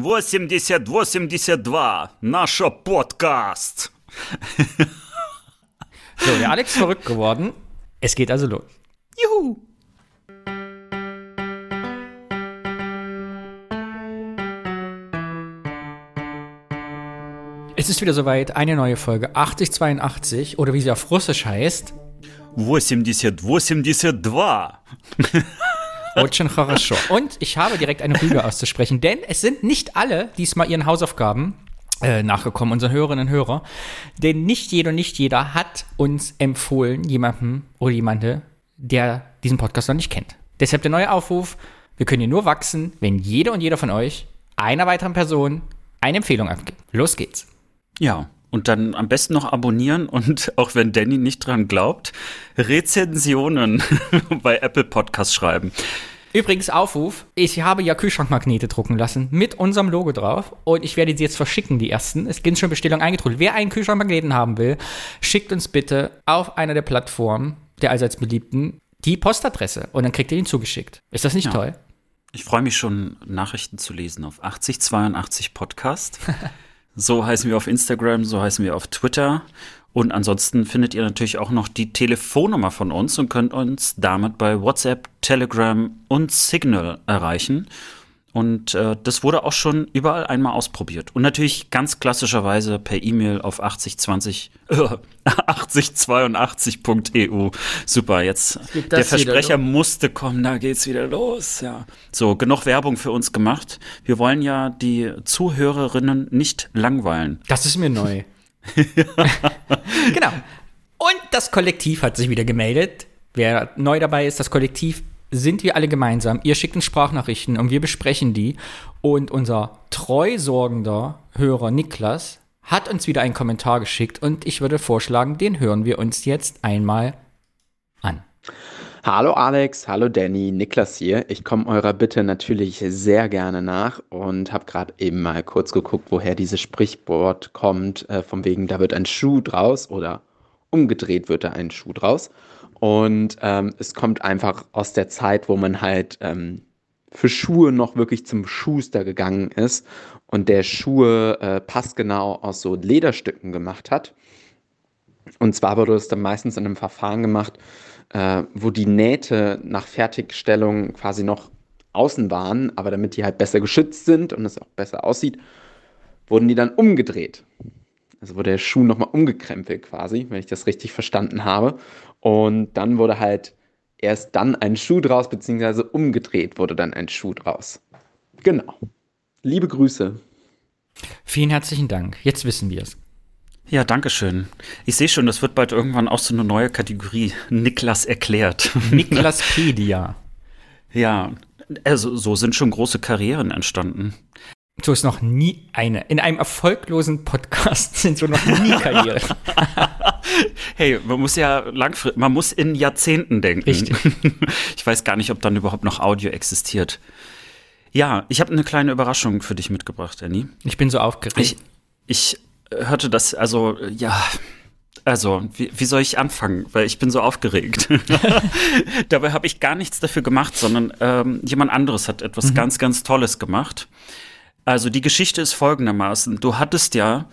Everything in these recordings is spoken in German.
8082, nascher Podcast. so, der Alex verrückt geworden. Es geht also los. Juhu! Es ist wieder soweit, eine neue Folge 8082 oder wie sie auf Russisch heißt. 8082. Очень хорошо. Und ich habe direkt eine Rüge auszusprechen, denn es sind nicht alle diesmal ihren Hausaufgaben äh, nachgekommen, unseren Hörerinnen und Hörer. Denn nicht jeder und nicht jeder hat uns empfohlen, jemandem oder jemande, der diesen Podcast noch nicht kennt. Deshalb der neue Aufruf, wir können hier nur wachsen, wenn jeder und jeder von euch einer weiteren Person eine Empfehlung abgibt. Los geht's. Ja, und dann am besten noch abonnieren und auch wenn Danny nicht dran glaubt, Rezensionen bei Apple Podcast schreiben. Übrigens, Aufruf, ich habe ja Kühlschrankmagnete drucken lassen mit unserem Logo drauf und ich werde sie jetzt verschicken, die ersten. Es gibt schon Bestellungen eingetrudelt. Wer einen Kühlschrankmagneten haben will, schickt uns bitte auf einer der Plattformen, der allseits beliebten, die Postadresse und dann kriegt ihr ihn zugeschickt. Ist das nicht Ja. toll? Ich freue mich schon, Nachrichten zu lesen auf 8082 Podcast. so heißen wir auf Instagram, so heißen wir auf Twitter. Und ansonsten findet ihr natürlich auch noch die Telefonnummer von uns und könnt uns damit bei WhatsApp, Telegram und Signal erreichen. Und äh, das wurde auch schon überall einmal ausprobiert. Und natürlich ganz klassischerweise per E-Mail auf 8020, äh, 8082.eu. Super, jetzt der Versprecher musste kommen, da geht's wieder los, ja. So, genug Werbung für uns gemacht. Wir wollen ja die Zuhörerinnen nicht langweilen. Das ist mir neu. genau. Und das Kollektiv hat sich wieder gemeldet. Wer neu dabei ist, das Kollektiv sind wir alle gemeinsam. Ihr schickt uns Sprachnachrichten und wir besprechen die. Und unser treu sorgender Hörer Niklas hat uns wieder einen Kommentar geschickt und ich würde vorschlagen, den hören wir uns jetzt einmal an. Hallo Alex, hallo Danny, Niklas hier. Ich komme eurer Bitte natürlich sehr gerne nach und habe gerade eben mal kurz geguckt, woher dieses Sprichwort kommt, äh, von wegen, da wird ein Schuh draus oder umgedreht wird da ein Schuh draus. Und ähm, es kommt einfach aus der Zeit, wo man halt ähm, für Schuhe noch wirklich zum Schuster gegangen ist und der Schuhe äh, passgenau aus so Lederstücken gemacht hat. Und zwar wurde es dann meistens in einem Verfahren gemacht, äh, wo die Nähte nach Fertigstellung quasi noch außen waren, aber damit die halt besser geschützt sind und es auch besser aussieht, wurden die dann umgedreht. Also wurde der Schuh nochmal umgekrempelt quasi, wenn ich das richtig verstanden habe. Und dann wurde halt erst dann ein Schuh draus, beziehungsweise umgedreht wurde dann ein Schuh draus. Genau. Liebe Grüße. Vielen herzlichen Dank. Jetzt wissen wir es. Ja, danke schön. Ich sehe schon, das wird bald irgendwann auch so eine neue Kategorie. Niklas erklärt. Niklaspedia. ja, also so sind schon große Karrieren entstanden. So ist noch nie eine. In einem erfolglosen Podcast sind so noch nie Karriere. Hey, man muss ja langfristig, man muss in Jahrzehnten denken. Richtig. Ich weiß gar nicht, ob dann überhaupt noch Audio existiert. Ja, ich habe eine kleine Überraschung für dich mitgebracht, Annie. Ich bin so aufgeregt. Ich, ich hörte das, also, ja, also, wie, wie soll ich anfangen? Weil ich bin so aufgeregt. Dabei habe ich gar nichts dafür gemacht, sondern ähm, jemand anderes hat etwas ganz, ganz Tolles gemacht. Also, die Geschichte ist folgendermaßen. Du hattest ja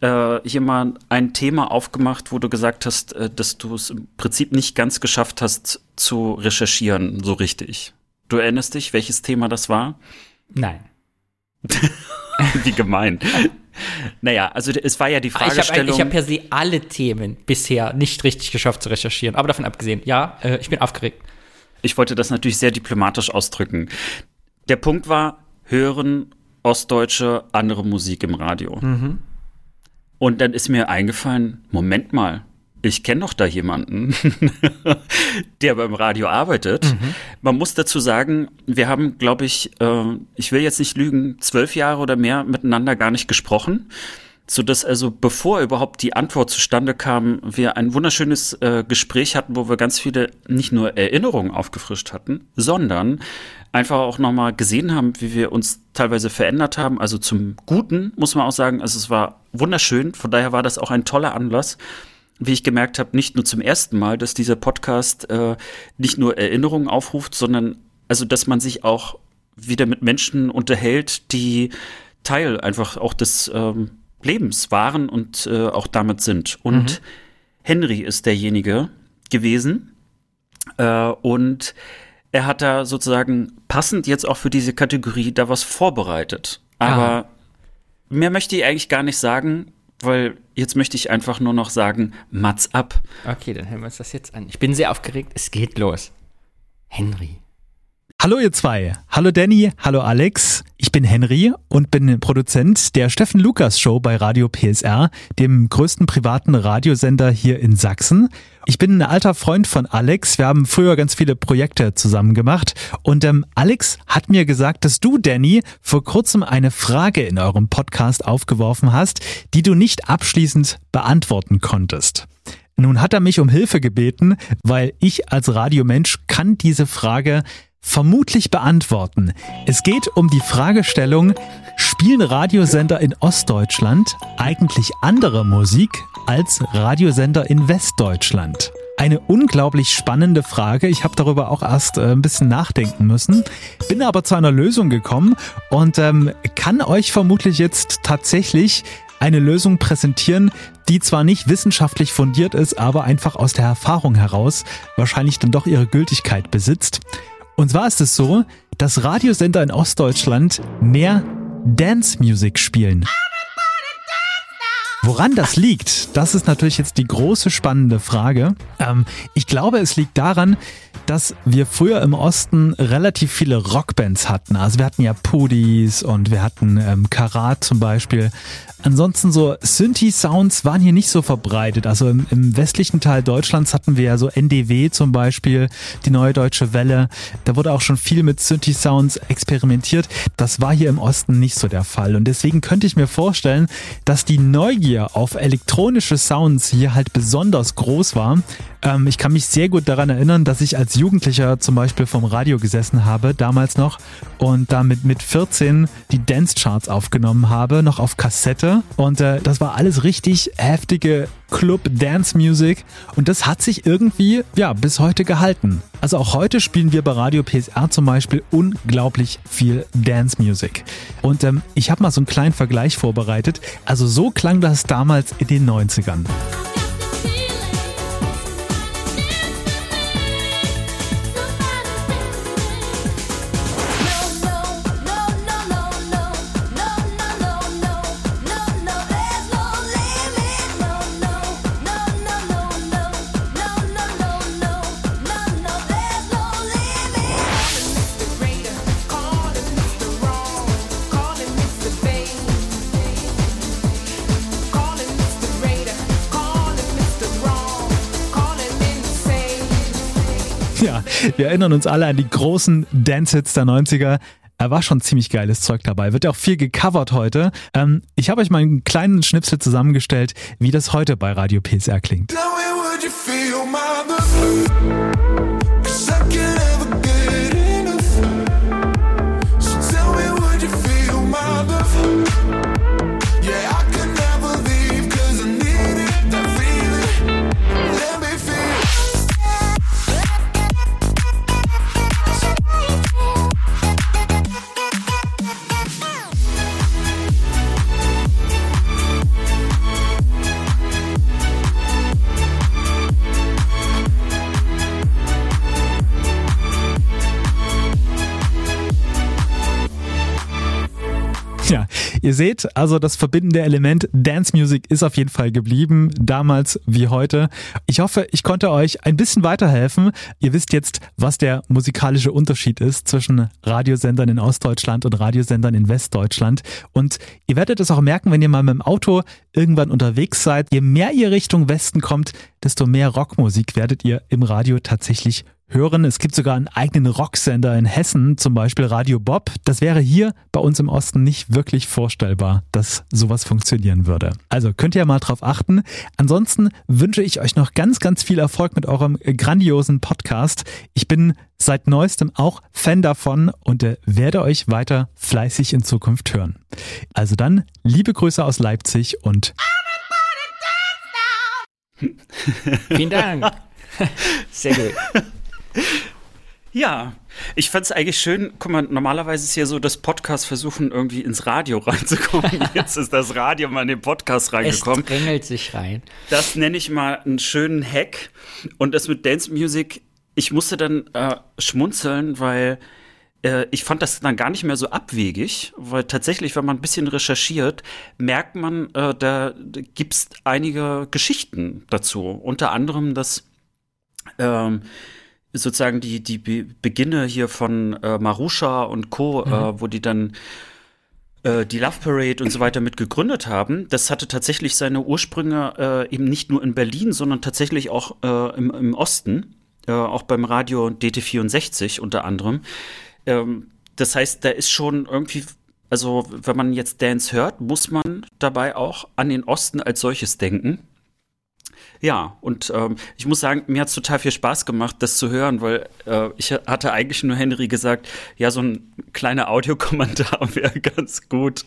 äh, hier mal ein Thema aufgemacht, wo du gesagt hast, äh, dass du es im Prinzip nicht ganz geschafft hast zu recherchieren, so richtig. Du erinnerst dich, welches Thema das war? Nein. Wie gemein. naja, also es war ja die Ich habe Fragestellung. ich hab per se alle Themen bisher nicht richtig geschafft zu recherchieren. Aber davon abgesehen, ja, äh, ich bin aufgeregt. Ich wollte das natürlich sehr diplomatisch ausdrücken. Der Punkt war, hören Ostdeutsche andere Musik im Radio. Und dann ist mir eingefallen, Moment mal, ich kenne doch da jemanden, der beim Radio arbeitet. Man muss dazu sagen, wir haben, glaube ich, äh, ich will jetzt nicht lügen, zwölf Jahre oder mehr miteinander gar nicht gesprochen. So dass also, bevor überhaupt die Antwort zustande kam, wir ein wunderschönes äh, Gespräch hatten, wo wir ganz viele nicht nur Erinnerungen aufgefrischt hatten, sondern einfach auch nochmal gesehen haben, wie wir uns teilweise verändert haben. Also zum Guten, muss man auch sagen. Also es war wunderschön. Von daher war das auch ein toller Anlass wie ich gemerkt habe, nicht nur zum ersten Mal, dass dieser Podcast äh, nicht nur Erinnerungen aufruft, sondern also, dass man sich auch wieder mit Menschen unterhält, die Teil einfach auch des ähm, Lebens waren und äh, auch damit sind. Und mhm. Henry ist derjenige gewesen. Äh, und er hat da sozusagen passend jetzt auch für diese Kategorie da was vorbereitet. Aber Aha. mehr möchte ich eigentlich gar nicht sagen, weil jetzt möchte ich einfach nur noch sagen, Mats ab. Okay, dann hören wir uns das jetzt an. Ich bin sehr aufgeregt. Es geht los. Henry. Hallo ihr zwei. Hallo Danny, hallo Alex. Ich bin Henry und bin Produzent der Steffen Lukas Show bei Radio PSR, dem größten privaten Radiosender hier in Sachsen. Ich bin ein alter Freund von Alex. Wir haben früher ganz viele Projekte zusammen gemacht. Und ähm, Alex hat mir gesagt, dass du, Danny, vor kurzem eine Frage in eurem Podcast aufgeworfen hast, die du nicht abschließend beantworten konntest. Nun hat er mich um Hilfe gebeten, weil ich als Radiomensch kann diese Frage vermutlich beantworten. Es geht um die Fragestellung, spielen Radiosender in Ostdeutschland eigentlich andere Musik als Radiosender in Westdeutschland? Eine unglaublich spannende Frage. Ich habe darüber auch erst äh, ein bisschen nachdenken müssen, bin aber zu einer Lösung gekommen und ähm, kann euch vermutlich jetzt tatsächlich eine Lösung präsentieren, die zwar nicht wissenschaftlich fundiert ist, aber einfach aus der Erfahrung heraus wahrscheinlich dann doch ihre Gültigkeit besitzt. Und zwar ist es so, dass Radiosender in Ostdeutschland mehr Dance Music spielen. Woran das liegt, das ist natürlich jetzt die große spannende Frage. Ähm, ich glaube, es liegt daran, dass wir früher im Osten relativ viele Rockbands hatten. Also wir hatten ja Pudis und wir hatten ähm, Karat zum Beispiel. Ansonsten so Synthi-Sounds waren hier nicht so verbreitet. Also im, im, westlichen Teil Deutschlands hatten wir ja so NDW zum Beispiel, die Neue Deutsche Welle. Da wurde auch schon viel mit Synthi-Sounds experimentiert. Das war hier im Osten nicht so der Fall. Und deswegen könnte ich mir vorstellen, dass die Neugier auf elektronische Sounds hier halt besonders groß war. Ähm, ich kann mich sehr gut daran erinnern, dass ich als Jugendlicher zum Beispiel vom Radio gesessen habe, damals noch, und damit mit 14 die Dance-Charts aufgenommen habe, noch auf Kassette und äh, das war alles richtig heftige Club Dance Music und das hat sich irgendwie ja bis heute gehalten. Also auch heute spielen wir bei Radio PSR zum Beispiel unglaublich viel Dance Music. Und ähm, ich habe mal so einen kleinen Vergleich vorbereitet. Also so klang das damals in den 90ern. Wir erinnern uns alle an die großen Dance-Hits der 90er. Er war schon ziemlich geiles Zeug dabei. Wird ja auch viel gecovert heute. Ähm, ich habe euch mal einen kleinen Schnipsel zusammengestellt, wie das heute bei Radio PSR klingt. Ja, ihr seht, also das verbindende Element Dance Music ist auf jeden Fall geblieben, damals wie heute. Ich hoffe, ich konnte euch ein bisschen weiterhelfen. Ihr wisst jetzt, was der musikalische Unterschied ist zwischen Radiosendern in Ostdeutschland und Radiosendern in Westdeutschland. Und ihr werdet es auch merken, wenn ihr mal mit dem Auto irgendwann unterwegs seid. Je mehr ihr Richtung Westen kommt, desto mehr Rockmusik werdet ihr im Radio tatsächlich hören. Es gibt sogar einen eigenen Rocksender in Hessen, zum Beispiel Radio Bob. Das wäre hier bei uns im Osten nicht wirklich vorstellbar, dass sowas funktionieren würde. Also könnt ihr mal drauf achten. Ansonsten wünsche ich euch noch ganz, ganz viel Erfolg mit eurem grandiosen Podcast. Ich bin seit neuestem auch Fan davon und äh, werde euch weiter fleißig in Zukunft hören. Also dann, liebe Grüße aus Leipzig und Vielen Dank. Sehr gut. Ja, ich fand es eigentlich schön. Guck mal, normalerweise ist ja so, dass Podcasts versuchen, irgendwie ins Radio reinzukommen. Jetzt ist das Radio mal in den Podcast reingekommen. Es drängelt sich rein. Das nenne ich mal einen schönen Hack. Und das mit Dance Music, ich musste dann äh, schmunzeln, weil äh, ich fand das dann gar nicht mehr so abwegig, weil tatsächlich, wenn man ein bisschen recherchiert, merkt man, äh, da, da gibt es einige Geschichten dazu. Unter anderem, dass ähm, sozusagen die, die Be Beginne hier von äh, Marusha und Co., mhm. äh, wo die dann äh, die Love Parade und so weiter mit gegründet haben, das hatte tatsächlich seine Ursprünge äh, eben nicht nur in Berlin, sondern tatsächlich auch äh, im, im Osten, äh, auch beim Radio DT64 unter anderem. Ähm, das heißt, da ist schon irgendwie also wenn man jetzt Dance hört, muss man dabei auch an den Osten als solches denken. Ja, und ähm, ich muss sagen, mir hat es total viel Spaß gemacht, das zu hören, weil äh, ich hatte eigentlich nur Henry gesagt, ja, so ein kleiner Audiokommentar wäre ganz gut.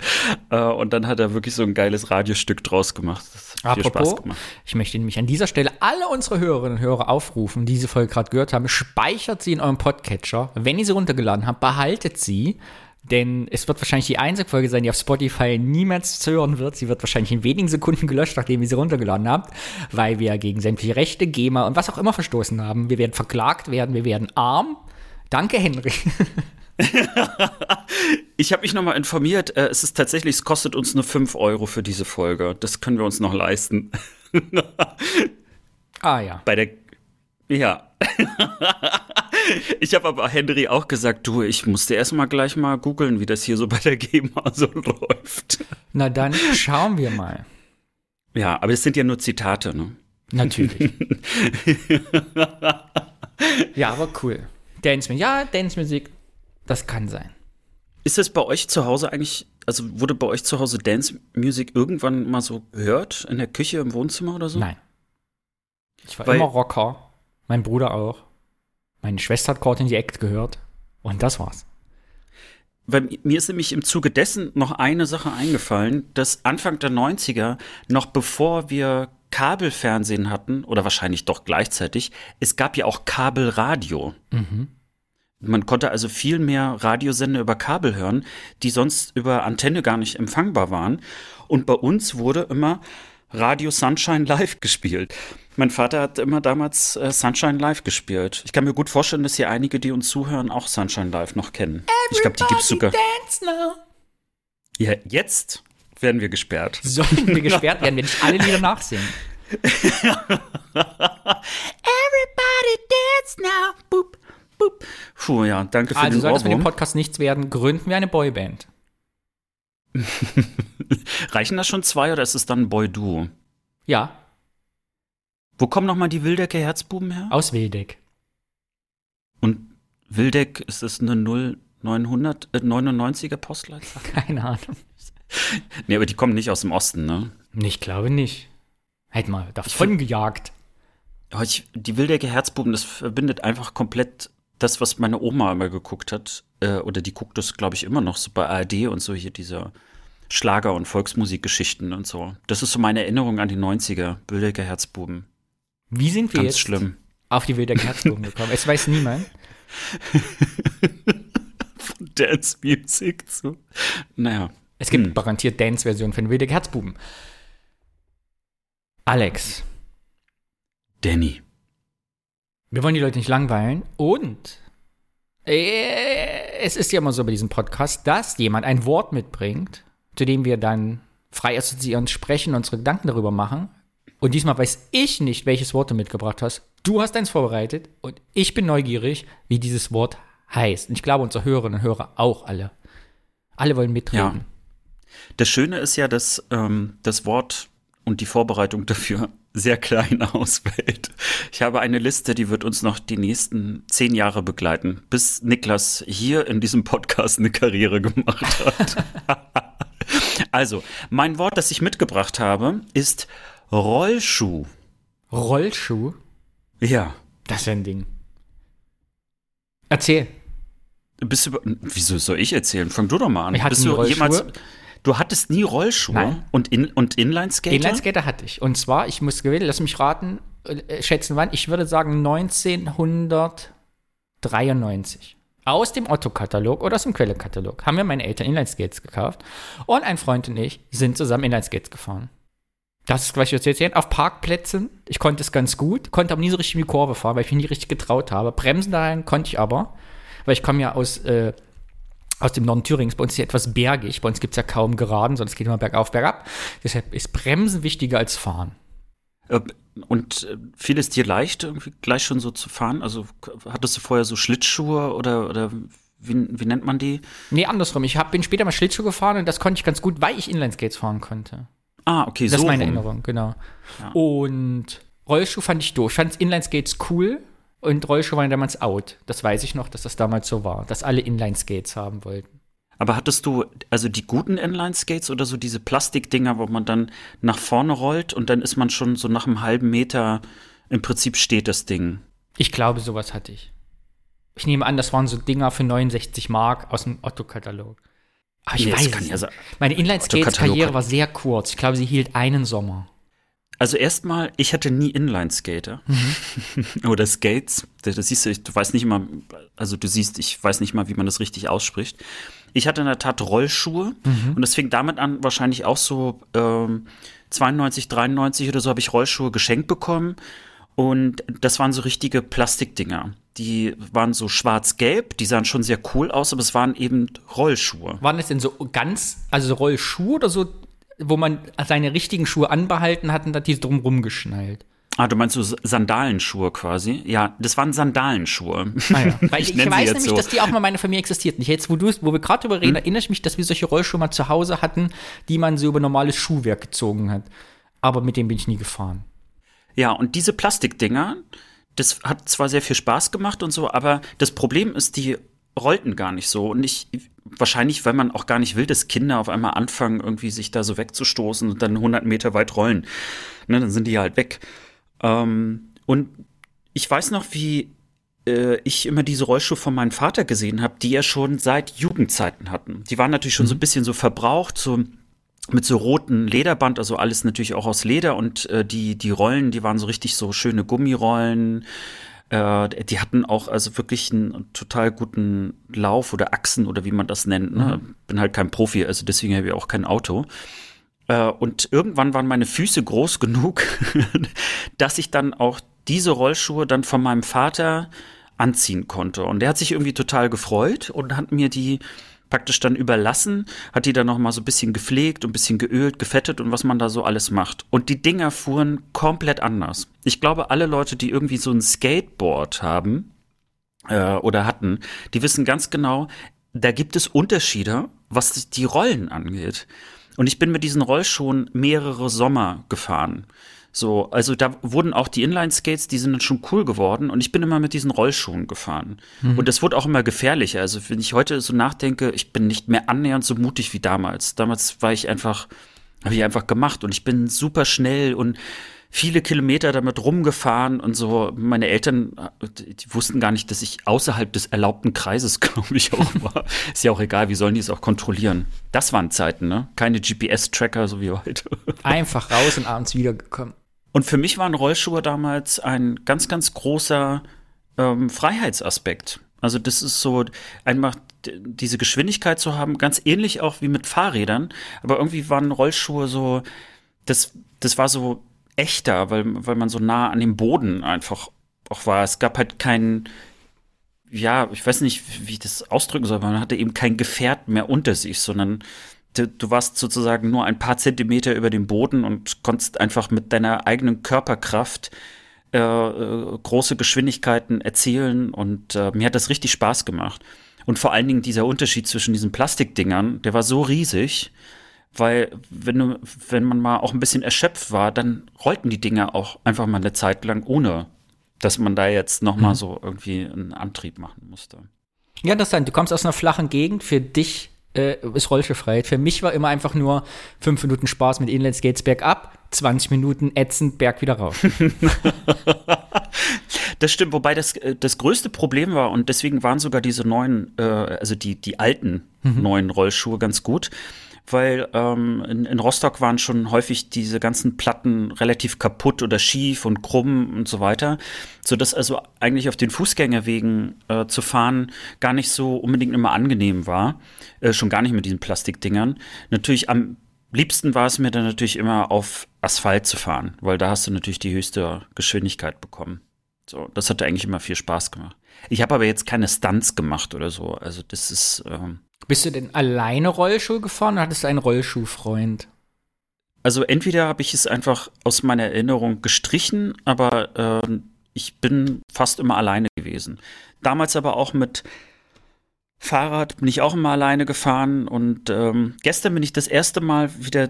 Äh, und dann hat er wirklich so ein geiles Radiostück draus gemacht. Das hat Apropos, viel Spaß gemacht. Ich möchte nämlich an dieser Stelle alle unsere Hörerinnen und Hörer aufrufen, die diese Folge gerade gehört haben, speichert sie in eurem Podcatcher. Wenn ihr sie runtergeladen habt, behaltet sie denn es wird wahrscheinlich die einzige Folge sein, die auf Spotify niemals zu hören wird. Sie wird wahrscheinlich in wenigen Sekunden gelöscht, nachdem ihr sie runtergeladen habt, weil wir gegen sämtliche Rechte, GEMA und was auch immer verstoßen haben. Wir werden verklagt werden, wir werden arm. Danke, Henry. ich habe mich nochmal informiert. Äh, es ist tatsächlich, es kostet uns nur 5 Euro für diese Folge. Das können wir uns noch leisten. ah ja. Bei der. Ja. Ich habe aber Henry auch gesagt, du, ich musste erstmal gleich mal googeln, wie das hier so bei der GEMA so läuft. Na dann schauen wir mal. Ja, aber es sind ja nur Zitate, ne? Natürlich. ja, aber cool. Dance Music, ja, Dance Music, das kann sein. Ist das bei euch zu Hause eigentlich, also wurde bei euch zu Hause Dance Music irgendwann mal so gehört? In der Küche, im Wohnzimmer oder so? Nein. Ich war Weil, immer Rocker. Mein Bruder auch. Meine Schwester hat Court in the Act gehört. Und das war's. Weil mir ist nämlich im Zuge dessen noch eine Sache eingefallen, dass Anfang der 90er, noch bevor wir Kabelfernsehen hatten, oder wahrscheinlich doch gleichzeitig, es gab ja auch Kabelradio. Mhm. Man konnte also viel mehr Radiosender über Kabel hören, die sonst über Antenne gar nicht empfangbar waren. Und bei uns wurde immer Radio Sunshine Live gespielt. Mein Vater hat immer damals äh, Sunshine Live gespielt. Ich kann mir gut vorstellen, dass hier einige, die uns zuhören, auch Sunshine Live noch kennen. Everybody ich glaube, die gibt's sogar. Dance now. Ja, jetzt werden wir gesperrt. Sollen wir gesperrt werden, wenn ich alle Lieder nachsingen? Everybody dance now. Boop, boop. Puh, ja, danke für also, den soll das mit dem Podcast nichts werden, gründen wir eine Boyband. Reichen das schon zwei oder ist es dann ein Boy-Duo? Ja. Wo kommen nochmal die Wildecker Herzbuben her? Aus Wildeck. Und Wildeck, ist das eine 0999er Postleitzahl? Keine Ahnung. nee, aber die kommen nicht aus dem Osten, ne? Ich glaube nicht. Hätte mal davon gejagt. die Wildecker Herzbuben, das verbindet einfach komplett das, was meine Oma immer geguckt hat, äh, oder die guckt das, glaube ich, immer noch so bei ARD und so hier dieser Schlager- und Volksmusikgeschichten und so. Das ist so meine Erinnerung an die 90er, Wildecker Herzbuben. Wie sind wir Ganz jetzt schlimm. auf die Wildecker Herzbuben gekommen? Es weiß niemand. Von Dance Music zu. Naja. Es gibt hm. garantiert Dance-Versionen von Wildecker Herzbuben. Alex. Danny. Wir wollen die Leute nicht langweilen und äh, es ist ja immer so bei diesem Podcast, dass jemand ein Wort mitbringt, zu dem wir dann frei assoziierend sprechen, unsere Gedanken darüber machen. Und diesmal weiß ich nicht, welches Wort du mitgebracht hast. Du hast eins vorbereitet und ich bin neugierig, wie dieses Wort heißt. Und ich glaube, unsere Hörerinnen und Hörer auch alle. Alle wollen mitreden. Ja. Das Schöne ist ja, dass ähm, das Wort und die Vorbereitung dafür sehr klein ausfällt. Ich habe eine Liste, die wird uns noch die nächsten zehn Jahre begleiten, bis Niklas hier in diesem Podcast eine Karriere gemacht hat. also, mein Wort, das ich mitgebracht habe, ist Rollschuh. Rollschuh? Ja. Das ist ein Ding. Erzähl. Bist du, wieso soll ich erzählen? Fang du doch mal an. Ich hatte Bist du jemals, Du hattest nie Rollschuhe Nein. und, in, und Inlineskater? Inlineskater hatte ich. Und zwar, ich muss gewinnen, lass mich raten, äh, schätzen wann, ich würde sagen 1900, 93 aus dem Otto-Katalog oder aus dem Quelle-Katalog haben wir meine Eltern Inlineskates gekauft und ein Freund und ich sind zusammen Inlineskates gefahren. Das ist, was ich jetzt erzählen. Auf Parkplätzen, ich konnte es ganz gut, konnte aber nie so richtig in die Kurve fahren, weil ich mich nie richtig getraut habe. Bremsen dahin konnte ich aber, weil ich komme ja aus, äh, aus dem Norden Thürings. Bei uns ist ja etwas bergig. Bei uns gibt es ja kaum Geraden, sondern es geht immer bergauf, bergab. Deshalb ist Bremsen wichtiger als Fahren. Äh, und äh, fiel es dir leicht, irgendwie gleich schon so zu fahren? Also hattest du vorher so Schlittschuhe oder, oder wie, wie nennt man die? Nee, andersrum. Ich hab, bin später mal Schlittschuh gefahren und das konnte ich ganz gut, weil ich Inlineskates fahren konnte. Ah, okay, das so. ist meine rum. Erinnerung, genau. Ja. Und Rollschuh fand ich doof. Ich fand Inlineskates cool und Rollschuh waren damals out. Das weiß ich noch, dass das damals so war, dass alle Inlineskates haben wollten. Aber hattest du also die guten Inline-Skates oder so diese Plastikdinger, wo man dann nach vorne rollt und dann ist man schon so nach einem halben Meter, im Prinzip steht das Ding? Ich glaube, sowas hatte ich. Ich nehme an, das waren so Dinger für 69 Mark aus dem Otto-Katalog. Aber ich Nee, weiß kann sein. Meine Inline-Skates-Karriere war sehr kurz. Ich glaube, sie hielt einen Sommer. Also erstmal, ich hatte nie Inline-Skater. Oder Skates. Das, das siehst du, ich- du weißt nicht immer, also du siehst, ich weiß nicht mal, wie man das richtig ausspricht. Ich hatte in der Tat Rollschuhe und das fing damit an, wahrscheinlich auch so ähm, 92, 93 oder so habe ich Rollschuhe geschenkt bekommen. Und das waren so richtige Plastikdinger. Die waren so schwarz-gelb, die sahen schon sehr cool aus, aber es waren eben Rollschuhe. Waren das denn so ganz, also so Rollschuhe oder so, wo man seine richtigen Schuhe anbehalten hat und hat die drumrum geschnallt? Ah, du meinst so Sandalenschuhe quasi? Ja, das waren Sandalenschuhe. Ah ja. Weil ich, ich weiß nämlich, so. dass die auch mal in meiner Familie existierten. Ich jetzt, wo, du, wo wir gerade drüber Hm? reden, erinnere ich mich, dass wir solche Rollschuhe mal zu Hause hatten, die man so über normales Schuhwerk gezogen hat. Aber mit dem bin ich nie gefahren. Ja, und diese Plastikdinger, das hat zwar sehr viel Spaß gemacht und so, aber das Problem ist, die rollten gar nicht so. Und ich, wahrscheinlich, weil man auch gar nicht will, dass Kinder auf einmal anfangen, irgendwie sich da so wegzustoßen und dann 100 Meter weit rollen. Ne, dann sind die halt weg. Ähm, und ich weiß noch, wie äh, ich immer diese Rollschuhe von meinem Vater gesehen habe, die er schon seit Jugendzeiten hatten. Die waren natürlich schon so ein bisschen so verbraucht, so mit so roten Lederband, also alles natürlich auch aus Leder und äh, die, die Rollen, die waren so richtig so schöne Gummirollen. Äh, die hatten auch also wirklich einen total guten Lauf oder Achsen oder wie man das nennt. Ne? Bin halt kein Profi, also deswegen habe ich auch kein Auto. Äh, und irgendwann waren meine Füße groß genug, dass ich dann auch diese Rollschuhe dann von meinem Vater anziehen konnte. Und der hat sich irgendwie total gefreut und hat mir die praktisch dann überlassen, hat die dann noch mal so ein bisschen gepflegt und ein bisschen geölt, gefettet und was man da so alles macht. Und die Dinger fuhren komplett anders. Ich glaube, alle Leute, die irgendwie so ein Skateboard haben äh, oder hatten, die wissen ganz genau, da gibt es Unterschiede, was die Rollen angeht. Und ich bin mit diesen Rollschuhen mehrere Sommer gefahren. So, also da wurden auch die Inline-Skates, die sind dann schon cool geworden und ich bin immer mit diesen Rollschuhen gefahren. Und das wurde auch immer gefährlicher. Also wenn ich heute so nachdenke, ich bin nicht mehr annähernd so mutig wie damals. Damals war ich einfach, habe ich einfach gemacht und ich bin super schnell und viele Kilometer damit rumgefahren und so. Meine Eltern, die die wussten gar nicht, dass ich außerhalb des erlaubten Kreises, glaube ich, auch war. Ist ja auch egal, wie sollen die es auch kontrollieren? Das waren Zeiten, ne? Keine GPS-Tracker, so wie heute. Einfach raus und abends wiedergekommen. Und für mich waren Rollschuhe damals ein ganz, ganz großer ähm, Freiheitsaspekt. Also das ist so einfach diese Geschwindigkeit zu haben, ganz ähnlich auch wie mit Fahrrädern. Aber irgendwie waren Rollschuhe so, das, das war so echter, weil, weil man so nah an dem Boden einfach auch war. Es gab halt keinen, ja, ich weiß nicht, wie ich das ausdrücken soll, man hatte eben kein Gefährt mehr unter sich, sondern du, du warst sozusagen nur ein paar Zentimeter über dem Boden und konntest einfach mit deiner eigenen Körperkraft äh, äh, große Geschwindigkeiten erzielen und äh, mir hat das richtig Spaß gemacht. Und vor allen Dingen dieser Unterschied zwischen diesen Plastikdingern, der war so riesig, weil wenn, du, wenn man mal auch ein bisschen erschöpft war, dann rollten die Dinger auch einfach mal eine Zeit lang, ohne dass man da jetzt noch mal so irgendwie einen Antrieb machen musste. Ja, interessant. Du kommst aus einer flachen Gegend. Für dich äh, ist Rollstuhlfreiheit. Für mich war immer einfach nur fünf Minuten Spaß mit Inlineskates bergab, 20 Minuten ätzend Berg wieder rauf. Das stimmt, wobei das, äh, das größte Problem war, und deswegen waren sogar diese neuen, äh, also die, die alten neuen Rollschuhe ganz gut, weil ähm, in, in Rostock waren schon häufig diese ganzen Platten relativ kaputt oder schief und krumm und so weiter, so dass also eigentlich auf den Fußgängerwegen äh, zu fahren gar nicht so unbedingt immer angenehm war, äh, schon gar nicht mit diesen Plastikdingern. Natürlich am liebsten war es mir dann natürlich immer auf Asphalt zu fahren, weil da hast du natürlich die höchste Geschwindigkeit bekommen. So, das hat eigentlich immer viel Spaß gemacht. Ich habe aber jetzt keine Stunts gemacht oder so. Also das ist. Ähm Bist du denn alleine Rollschuh gefahren oder hattest du einen Rollschuhfreund? Also entweder habe ich es einfach aus meiner Erinnerung gestrichen, aber äh, ich bin fast immer alleine gewesen. Damals aber auch mit Fahrrad bin ich auch immer alleine gefahren und ähm, gestern bin ich das erste Mal wieder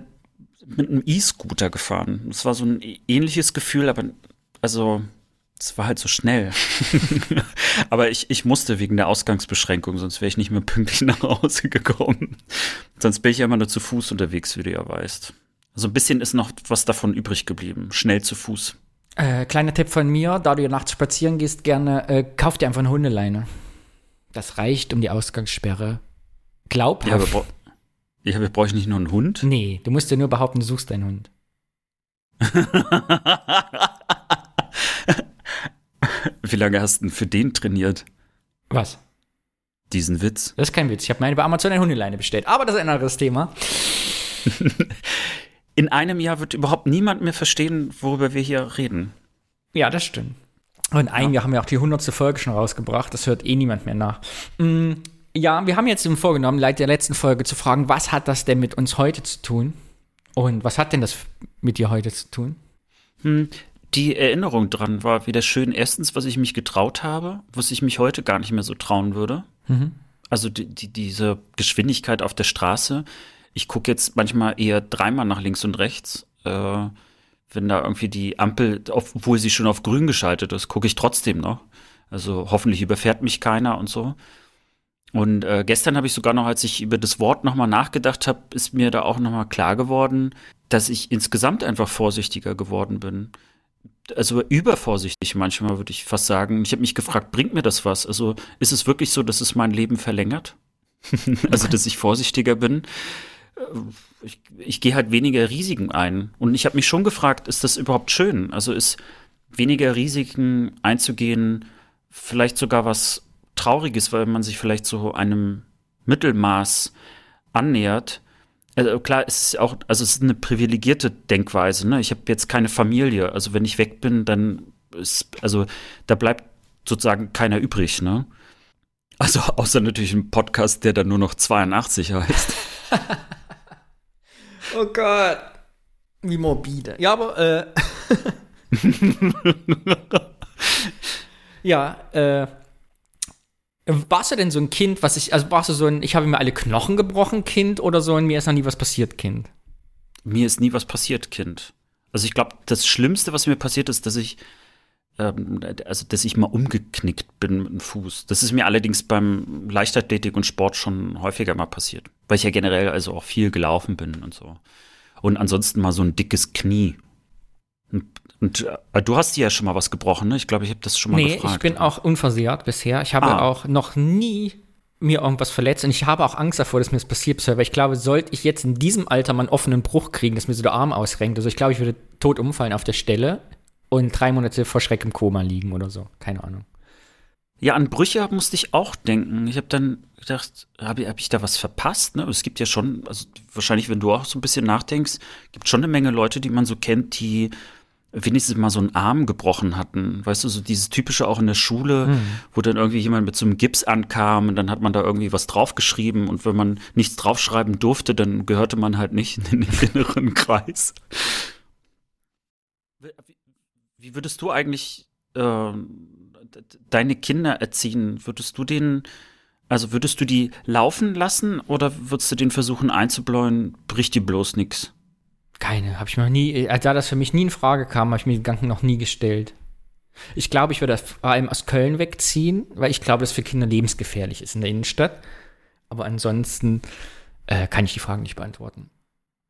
mit einem E-Scooter gefahren. Es war so ein ähnliches Gefühl, aber also es war halt so schnell. Aber ich, ich musste wegen der Ausgangsbeschränkung, sonst wäre ich nicht mehr pünktlich nach Hause gekommen. Sonst bin ich ja immer nur zu Fuß unterwegs, wie du ja weißt. So ein bisschen ist noch was davon übrig geblieben. Schnell zu Fuß. Äh, kleiner Tipp von mir, da du ja nachts spazieren gehst, gerne, äh, kauf dir einfach eine Hundeleine. Das reicht um die Ausgangssperre. Glaubhaft. Ja, aber, bra ja, brauche ich nicht nur einen Hund? Nee, du musst dir nur behaupten, du suchst einen Hund. Wie lange hast du denn für den trainiert? Was? Diesen Witz. Das ist kein Witz. Ich habe meine bei Amazon eine Hundeleine bestellt. Aber das ist ein anderes Thema. In einem Jahr wird überhaupt niemand mehr verstehen, worüber wir hier reden. Ja, das stimmt. Und in einem ja. Jahr haben wir auch die hundertste Folge schon rausgebracht. Das hört eh niemand mehr nach. Mm, ja, wir haben jetzt im vorgenommen, seit der letzten Folge zu fragen, was hat das denn mit uns heute zu tun? Und was hat denn das mit dir heute zu tun? Die Erinnerung dran war wieder schön. Erstens, was ich mich getraut habe, was ich mich heute gar nicht mehr so trauen würde. Mhm. Also die, die, diese Geschwindigkeit auf der Straße. Ich gucke jetzt manchmal eher dreimal nach links und rechts. Äh, wenn da irgendwie die Ampel, obwohl sie schon auf grün geschaltet ist, gucke ich trotzdem noch. Also hoffentlich überfährt mich keiner und so. Und äh, gestern habe ich sogar noch, als ich über das Wort nochmal nachgedacht habe, ist mir da auch nochmal klar geworden, dass ich insgesamt einfach vorsichtiger geworden bin also übervorsichtig manchmal, würde ich fast sagen. Ich habe mich gefragt, bringt mir das was? Also ist es wirklich so, dass es mein Leben verlängert? also, dass ich vorsichtiger bin? Äh, ich, ich gehe halt weniger Risiken ein. Und ich habe mich schon gefragt, ist das überhaupt schön? Also ist weniger Risiken einzugehen vielleicht sogar was Trauriges, weil man sich vielleicht so einem Mittelmaß annähert? Also klar, es ist auch, also es ist eine privilegierte Denkweise. Ne? Ich habe jetzt keine Familie. Also wenn ich weg bin, dann ist, also da bleibt sozusagen keiner übrig. Ne? Also außer natürlich ein Podcast, der dann nur noch 82 heißt. oh Gott, wie morbide. Ja, aber äh ja, äh warst du denn so ein Kind, was ich, also warst du so ein, ich habe mir alle Knochen gebrochen Kind oder so ein, mir ist noch nie was passiert Kind? Mir ist nie was passiert Kind. Also ich glaube, das Schlimmste, was mir passiert ist, dass ich, ähm, also dass ich mal umgeknickt bin mit dem Fuß. Das ist mir allerdings beim Leichtathletik und Sport schon häufiger mal passiert, weil ich ja generell also auch viel gelaufen bin und so. Und ansonsten mal so ein dickes Knie. Und äh, du hast dir ja schon mal was gebrochen, ne? Ich glaube, ich habe das schon mal nee, gefragt. Nee, ich bin auch unversehrt bisher. Ich habe ah. auch noch nie mir irgendwas verletzt und ich habe auch Angst davor, dass mir das passiert bisher, weil ich glaube, sollte ich jetzt in diesem Alter mal einen offenen Bruch kriegen, dass mir so der Arm ausrenkt, also ich glaube, ich würde tot umfallen auf der Stelle und drei Monate vor Schreck im Koma liegen oder so. Keine Ahnung. Ja, an Brüche musste ich auch denken. Ich habe dann gedacht, habe hab ich da was verpasst? Ne? Es gibt ja schon, also wahrscheinlich, wenn du auch so ein bisschen nachdenkst, gibt schon eine Menge Leute, die man so kennt, die wenigstens mal so einen Arm gebrochen hatten. Weißt du, so dieses typische auch in der Schule, mhm. wo dann irgendwie jemand mit so einem Gips ankam und dann hat man da irgendwie was draufgeschrieben und wenn man nichts draufschreiben durfte, dann gehörte man halt nicht in den inneren Kreis. Wie würdest du eigentlich äh, deine Kinder erziehen? Würdest du denen, also würdest du die laufen lassen oder würdest du denen versuchen einzubläuen, bricht die bloß nichts? Keine, habe ich noch nie, äh, da das für mich nie in Frage kam, habe ich mir den Gedanken noch nie gestellt. Ich glaube, ich würde vor allem aus Köln wegziehen, weil ich glaube, dass für Kinder lebensgefährlich ist in der Innenstadt. Aber ansonsten äh, kann ich die Fragen nicht beantworten.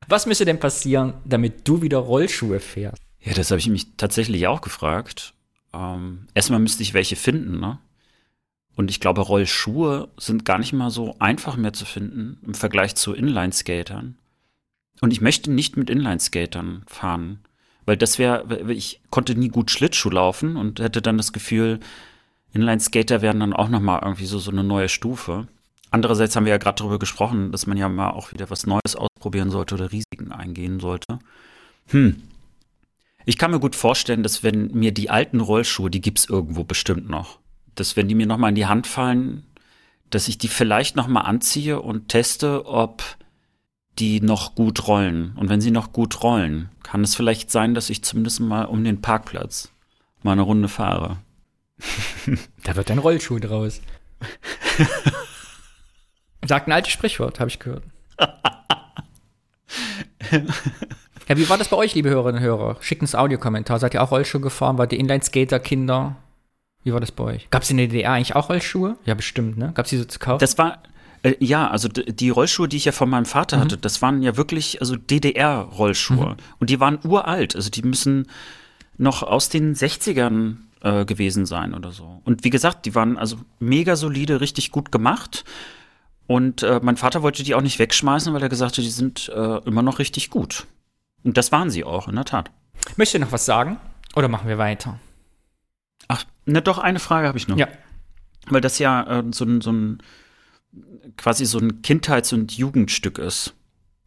Was müsste denn passieren, damit du wieder Rollschuhe fährst? Ja, das habe ich mich tatsächlich auch gefragt. Ähm, erstmal müsste ich welche finden, ne? Und ich glaube, Rollschuhe sind gar nicht mal so einfach mehr zu finden im Vergleich zu Inline-Skatern. Und ich möchte nicht mit Inline-Skatern fahren, weil das wäre, ich konnte nie gut Schlittschuh laufen und hätte dann das Gefühl, Inline-Skater wären dann auch noch mal irgendwie so, so eine neue Stufe. Andererseits haben wir ja gerade darüber gesprochen, dass man ja mal auch wieder was Neues ausprobieren sollte oder Risiken eingehen sollte. Hm. Ich kann mir gut vorstellen, dass wenn mir die alten Rollschuhe, die gibt's irgendwo bestimmt noch, dass wenn die mir noch mal in die Hand fallen, dass ich die vielleicht noch mal anziehe und teste, ob die noch gut rollen. Und wenn sie noch gut rollen, kann es vielleicht sein, dass ich zumindest mal um den Parkplatz mal eine Runde fahre. Da wird ein Rollschuh draus. Sagt ein altes Sprichwort, habe ich gehört. ja, wie war das bei euch, liebe Hörerinnen und Hörer? Schickt uns Audiokommentar. Seid ihr auch Rollschuh gefahren? Wart ihr Inline-Skater-Kinder? Wie war das bei euch? Gab es in der DDR eigentlich auch Rollschuhe? Ja, bestimmt, ne? Gab es die so zu kaufen? Das war, äh, ja, also die Rollschuhe, die ich ja von meinem Vater mhm. hatte, das waren ja wirklich also DDR-Rollschuhe. Mhm. Und die waren uralt. Also die müssen noch aus den 60ern äh, gewesen sein oder so. Und wie gesagt, die waren also mega solide, richtig gut gemacht. Und äh, mein Vater wollte die auch nicht wegschmeißen, weil er gesagt hat, die sind äh, immer noch richtig gut. Und das waren sie auch, in der Tat. Möchtest du noch was sagen? Oder machen wir weiter? Ach, ne, doch, eine Frage habe ich noch. Ja. Weil das ja äh, so, ein, so ein quasi so ein Kindheits- und Jugendstück ist,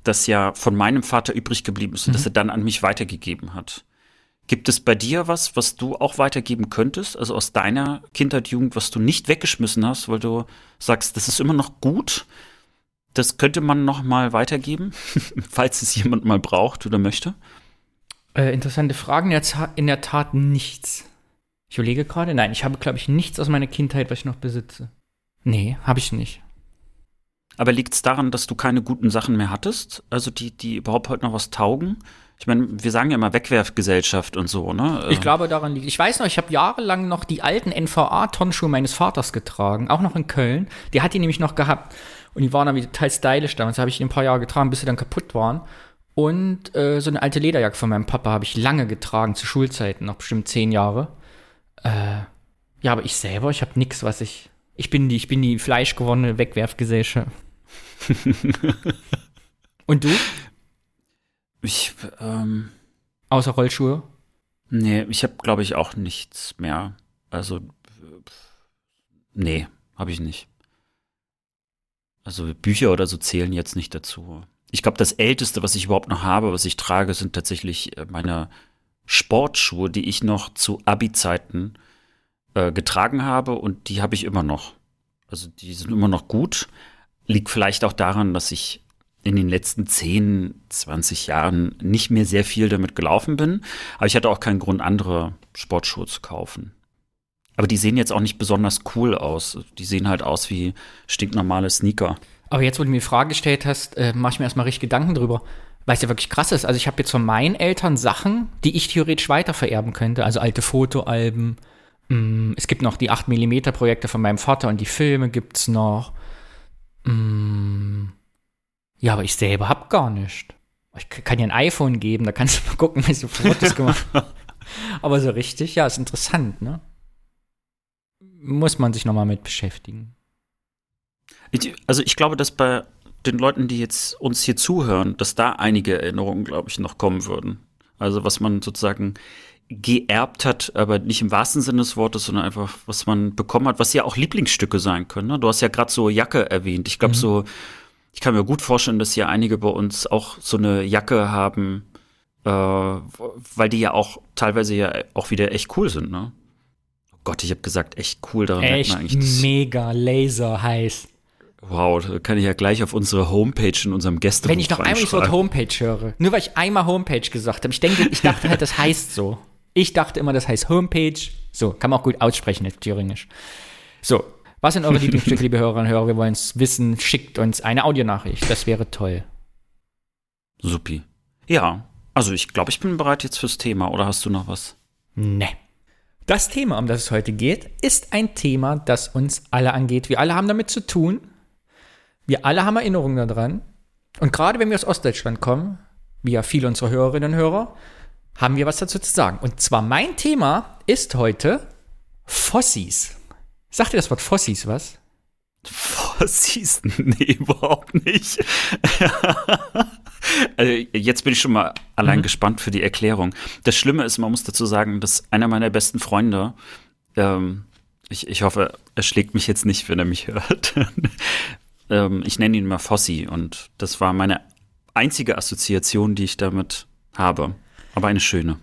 das ja von meinem Vater übrig geblieben ist und mhm. das er dann an mich weitergegeben hat. Gibt es bei dir was, was du auch weitergeben könntest, also aus deiner Kindheit, Jugend, was du nicht weggeschmissen hast, weil du sagst, das ist immer noch gut? Das könnte man noch mal weitergeben, falls es jemand mal braucht oder möchte? Äh, interessante Fragen. In der Tat nichts. Ich überlege gerade. Nein, ich habe, glaube ich, nichts aus meiner Kindheit, was ich noch besitze. Nee, habe ich nicht. Aber liegt es daran, dass du keine guten Sachen mehr hattest? Also die, die überhaupt heute noch was taugen? Ich meine, wir sagen ja immer Wegwerfgesellschaft und so, ne? Ich glaube, daran liegt. Ich weiß noch, ich habe jahrelang noch die alten NVA-Tonschuhe meines Vaters getragen, auch noch in Köln. Die hat die nämlich noch gehabt. Und die waren dann wieder total stylisch damals. habe ich die ein paar Jahre getragen, bis sie dann kaputt waren. Und äh, so eine alte Lederjacke von meinem Papa habe ich lange getragen, zu Schulzeiten, noch bestimmt zehn Jahre. Äh, ja, aber ich selber, ich habe nichts, was ich. Ich bin die, ich bin die fleischgewonnene Wegwerfgesellschaft. Und du? Ich, ähm. Außer Rollschuhe? Nee, ich habe, glaube ich, auch nichts mehr. Also, nee, habe ich nicht. Also Bücher oder so zählen jetzt nicht dazu. Ich glaube, das Älteste, was ich überhaupt noch habe, was ich trage, sind tatsächlich äh, meine Sportschuhe, die ich noch zu Abi-Zeiten äh, getragen habe und die habe ich immer noch. Also die sind immer noch gut. Liegt vielleicht auch daran, dass ich in den letzten 10, 20 Jahren nicht mehr sehr viel damit gelaufen bin. Aber ich hatte auch keinen Grund, andere Sportschuhe zu kaufen. Aber die sehen jetzt auch nicht besonders cool aus. Die sehen halt aus wie stinknormale Sneaker. Aber jetzt, wo du mir die Frage gestellt hast, äh, mache ich mir erstmal richtig Gedanken drüber. Weil es ja wirklich krass ist. Also ich habe jetzt von meinen Eltern Sachen, die ich theoretisch weitervererben könnte. Also alte Fotoalben. Mm, es gibt noch die 8mm Projekte von meinem Vater und die Filme gibt es noch. Mm, ja, aber ich selber hab gar nicht. Ich kann dir ein iPhone geben, da kannst du mal gucken, wie so Fotos gemacht Aber so richtig, ja, ist interessant, ne? Muss man sich nochmal mit beschäftigen. Ich, also ich glaube, dass bei den Leuten, die jetzt uns hier zuhören, dass da einige Erinnerungen, glaube ich, noch kommen würden. Also was man sozusagen geerbt hat, aber nicht im wahrsten Sinne des Wortes, sondern einfach, was man bekommen hat, was ja auch Lieblingsstücke sein können. Ne? Du hast ja gerade so Jacke erwähnt. Ich glaube, mhm. so ich kann mir gut vorstellen, dass hier einige bei uns auch so eine Jacke haben, äh, weil die ja auch teilweise ja auch wieder echt cool sind, ne? Oh Gott, ich habe gesagt, echt cool. Daran echt man eigentlich mega laser heiß. Wow, da kann ich ja gleich auf unsere Homepage in unserem Gästebuch Wenn ich noch einmal das Wort Homepage höre, nur weil ich einmal Homepage gesagt habe, ich denke, ich dachte halt, das heißt so. Ich dachte immer, das heißt Homepage. So, kann man auch gut aussprechen, jetzt thüringisch. So, was sind eure Lieblingsstücke, liebe Hörerinnen und Hörer? Wir wollen es wissen. Schickt uns eine Audionachricht. Das wäre toll. Supi. Ja, also ich glaube, ich bin bereit jetzt fürs Thema. Oder hast du noch was? Ne. Das Thema, um das es heute geht, ist ein Thema, das uns alle angeht. Wir alle haben damit zu tun. Wir alle haben Erinnerungen daran. Und gerade wenn wir aus Ostdeutschland kommen, wie ja viele unserer Hörerinnen und Hörer, haben wir was dazu zu sagen. Und zwar mein Thema ist heute Fossis. Sagt dir das Wort Fossis was? Fossis? Nee, überhaupt nicht. also jetzt bin ich schon mal allein mhm. gespannt für die Erklärung. Das Schlimme ist, man muss dazu sagen, dass einer meiner besten Freunde, ähm, ich, ich hoffe, er schlägt mich jetzt nicht, wenn er mich hört. ähm, ich nenne ihn mal Fossi und das war meine einzige Assoziation, die ich damit habe. Aber eine schöne.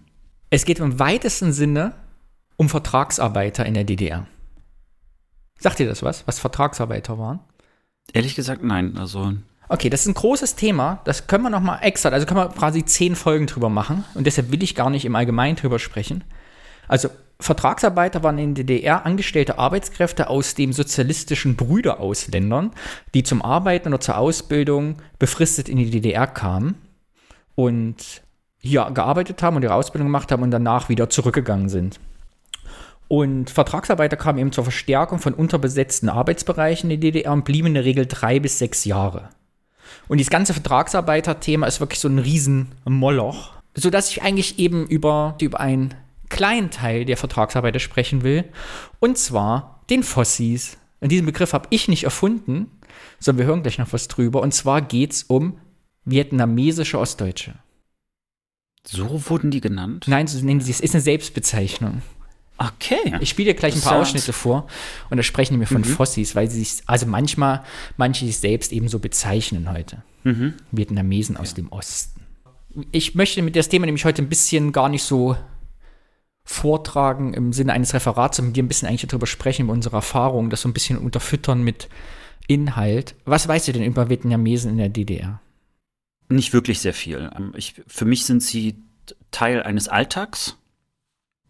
Es geht im weitesten Sinne um Vertragsarbeiter in der DDR. Sagt ihr das was, was Vertragsarbeiter waren? Ehrlich gesagt, nein. Also Okay, das ist ein großes Thema. Das können wir noch mal extra, also können wir quasi zehn Folgen drüber machen. Und deshalb will ich gar nicht im Allgemeinen drüber sprechen. Also Vertragsarbeiter waren in der DDR angestellte Arbeitskräfte aus dem sozialistischen Brüderausländern, die zum Arbeiten oder zur Ausbildung befristet in die DDR kamen und hier gearbeitet haben und ihre Ausbildung gemacht haben und danach wieder zurückgegangen sind. Und Vertragsarbeiter kamen eben zur Verstärkung von unterbesetzten Arbeitsbereichen in der DDR und blieben in der Regel drei bis sechs Jahre. Und dieses ganze Vertragsarbeiter-Thema ist wirklich so ein Riesenmoloch, sodass ich eigentlich eben über, über einen kleinen Teil der Vertragsarbeiter sprechen will, und zwar den Fossis. Und diesen Begriff habe ich nicht erfunden, sondern wir hören gleich noch was drüber. Und zwar geht es um vietnamesische Ostdeutsche. So wurden die genannt? Nein, so nennen sie es. ist eine Selbstbezeichnung. Okay. Ich spiele dir gleich ein paar Ausschnitte vor und da sprechen wir von mhm. Fossis, weil sie sich, also manchmal, manche sich selbst eben so bezeichnen heute. Mhm. Vietnamesen aus ja. dem Osten. Ich möchte mit das Thema nämlich heute ein bisschen gar nicht so vortragen im Sinne eines Referats, sondern mit dir ein bisschen eigentlich darüber sprechen, über unsere Erfahrungen, das so ein bisschen unterfüttern mit Inhalt. Was weißt du denn über Vietnamesen in der DDR? Nicht wirklich sehr viel. Ähm, ich, für mich sind sie Teil eines Alltags,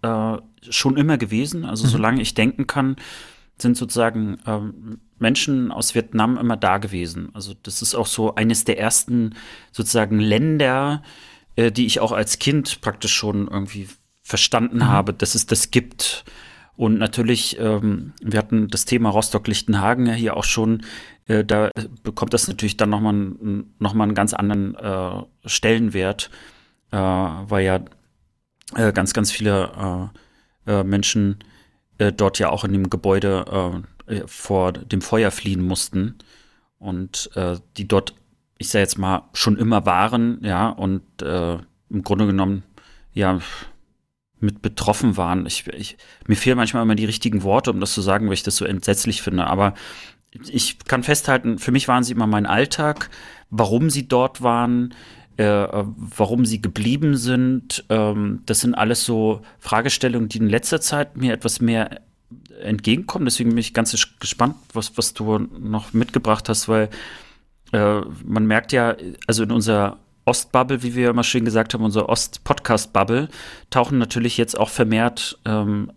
äh, schon immer gewesen. Also mhm. solange ich denken kann, sind sozusagen ähm, Menschen aus Vietnam immer da gewesen. Also das ist auch so eines der ersten sozusagen Länder, äh, die ich auch als Kind praktisch schon irgendwie verstanden mhm. habe, dass es das gibt. Und natürlich, ähm, wir hatten das Thema Rostock-Lichtenhagen ja hier auch schon, äh, da bekommt das natürlich dann nochmal noch mal einen ganz anderen äh, Stellenwert, äh, weil ja äh, ganz, ganz viele äh, äh, Menschen dort ja auch in dem Gebäude vor dem Feuer fliehen mussten und die dort, ich sage jetzt mal, schon immer waren, ja, und im Grunde genommen, ja, mit betroffen waren. Ich, ich, mir fehlen manchmal immer die richtigen Worte, um das zu sagen, weil ich das so entsetzlich finde. Aber ich kann festhalten, für mich waren sie immer mein Alltag, warum sie dort waren, äh, warum sie geblieben sind. Ähm, das sind alles so Fragestellungen, die in letzter Zeit mir etwas mehr entgegenkommen. Deswegen bin ich ganz gespannt, was, was du noch mitgebracht hast, weil äh, man merkt ja, also in unserer Ostbubble, wie wir immer schön gesagt haben, unsere Ost-Podcast-Bubble, tauchen natürlich jetzt auch vermehrt ähm,